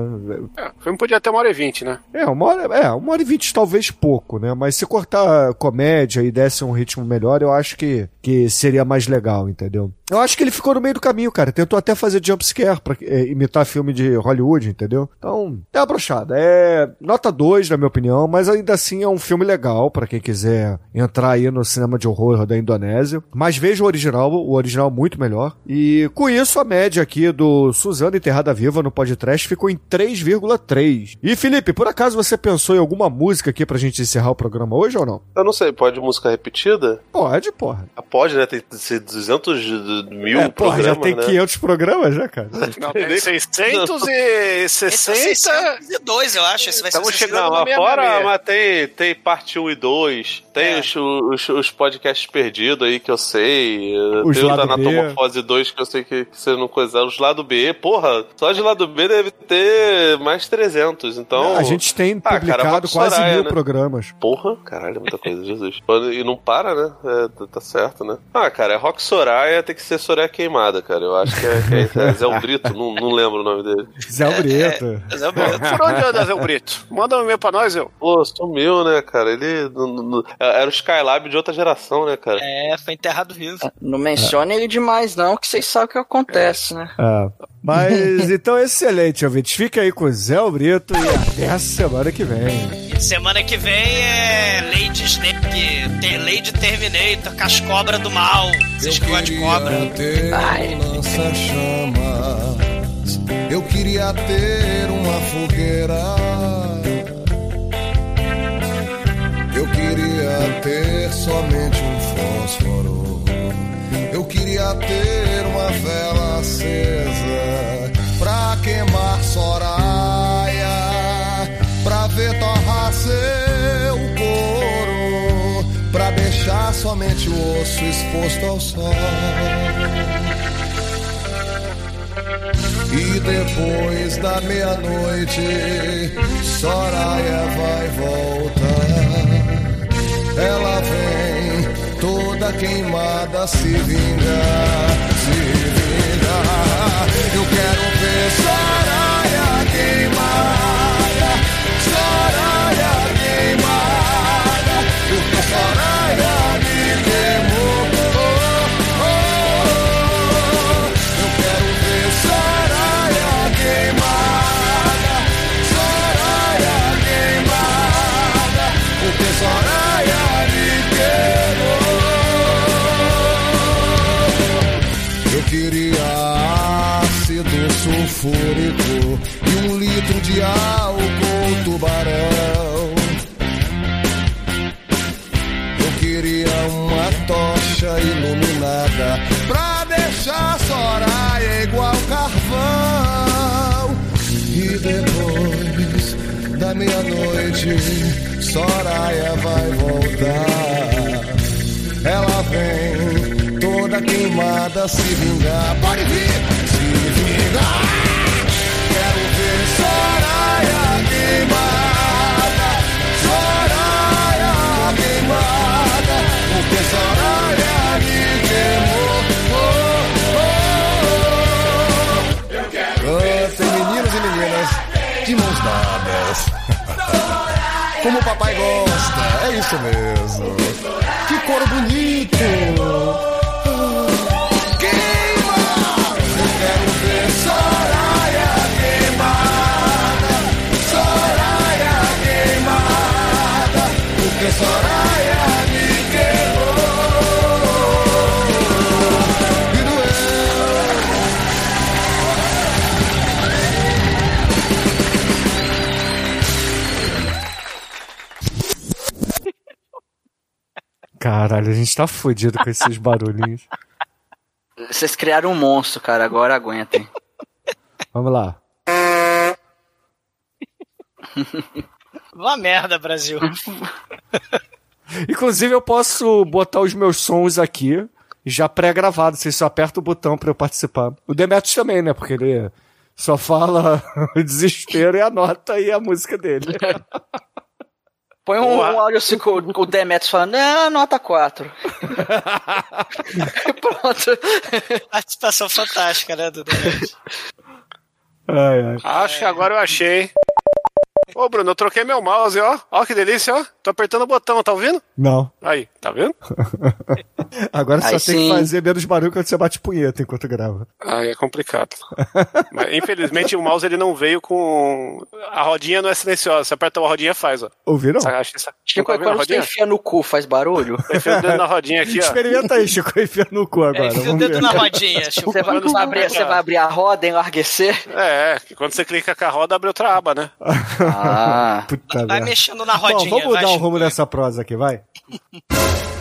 É, o filme podia ter uma hora e vinte, né? É, uma hora, é, uma hora e vinte talvez pouco, né? Mas se cortar comédia e desse um ritmo melhor, eu acho que, que seria mais legal, entendeu? Eu acho que ele ficou no meio do caminho, cara. Tentou até fazer jumpscare pra é, imitar filme de Hollywood, entendeu? Então, é uma brochada. É nota 2, na minha opinião, mas ainda assim é um filme legal pra quem quiser entrar aí no cinema de horror da Indonésia. Mas veja o original, o original é muito melhor. E com isso, a média aqui do Suzana Enterrada Viva no podcast ficou em 3,3. E Felipe, por acaso você pensou em alguma música aqui pra gente encerrar o programa hoje ou não? Eu não sei, pode música repetida? Pode, porra. Ah, Pode, né? Tem 200 de- de mil é, porra, programas, já tem né? 500 programas já, cara. Não, tem Esse é 660. 602, eu acho. Esse vai Estamos 602. chegando lá fora, meia. mas tem, tem parte 1 e 2. Tem É. os, os, os podcasts perdidos aí que eu sei. Os tem o lado da B. Anatomorfose 2 que eu sei que, que você não coisaram. Os lado B, porra, só de lado B deve ter mais 300. Então. a gente tem Ah, cara, publicado Rock quase Soraya, mil né? programas. Porra, caralho, é muita coisa, Jesus. E não para, né? É, tá- tá certo, né? Ah, cara, é Rock Soraya, tem que ser Soraya Queimada, cara. Eu acho que é, que é, é Zé o Brito, não, não lembro o nome dele. Zé Brito. Mas é o Brito. Por onde anda, Zé Brito? Manda um e-mail pra nós, eu. Pô, sumiu, né, cara? Ele. não- não- era o Skylab de outra geração, né, cara? É, foi enterrado vivo. Não mencione ele demais, não, que vocês sabem o que acontece, né? É. Mas então, excelente, ouvintes. Fica aí com o Zé Brito e até a semana que vem. Semana que vem é Lady Snake, tem Lady Terminator, com as cobras do mal. Vocês que gostam de cobra. Ai. lança-chamas. Eu queria ter uma fogueira. Queria ter somente um fósforo. Eu queria ter uma vela acesa pra queimar Soraya, pra ver torrar seu couro, pra deixar somente o osso exposto ao sol. E depois da meia-noite, Soraya vai voltar. Ela vem toda queimada se vingar, se vingar. Eu quero ver Soraya queimada, e um litro bacalhau com tubarão. Eu queria uma tocha iluminada pra deixar Soraya igual carvão. E depois da meia-noite, Soraya vai voltar. Ela vem toda queimada se vingar. Pode vir, se vingar. Como o papai gosta, é isso mesmo. Que cor bonito! Queima! Caralho, a gente tá fudido com esses barulhinhos. Vocês criaram um monstro, cara. Agora aguentem. Vamos lá. Uma merda, Brasil. Inclusive, eu posso botar os meus sons aqui, já pré-gravados. Vocês só apertam o botão pra eu participar. O Demetrius também, né? Porque ele só fala o desespero e anota aí a música dele. Põe um, um áudio assim com, com o Demetrius falando, ah, nota 4. Pronto. Participação fantástica, né, do Demetrius? Ai, ai. Acho que agora eu achei. Ô, Bruno, eu troquei meu mouse, ó. Ó que delícia, ó. Tô apertando o botão, tá ouvindo? Não. Aí, tá vendo? Agora só Aí tem sim. que fazer menos barulho quando você bate punheta enquanto grava. Aí é complicado. Mas infelizmente o mouse ele não veio com. A rodinha não é silenciosa. Você aperta a rodinha faz, ó. Ouviram? Saca, acho que essa... Chico, tá quando você rodinha? enfia no cu, faz barulho? Enfia o dedo na rodinha aqui, ó. Experimenta aí, Chico, enfia no cu agora. É, enfia o vamos dedo ver. na rodinha, Chico. Você vai, você abrir, vai você vai abrir a roda, enlarguecer? É, que quando você clica com a roda, abre outra aba, né? Ah. Puta Vai merda. mexendo na Bom, rodinha. vamos vai, dar um Chico. rumo nessa prosa aqui, vai?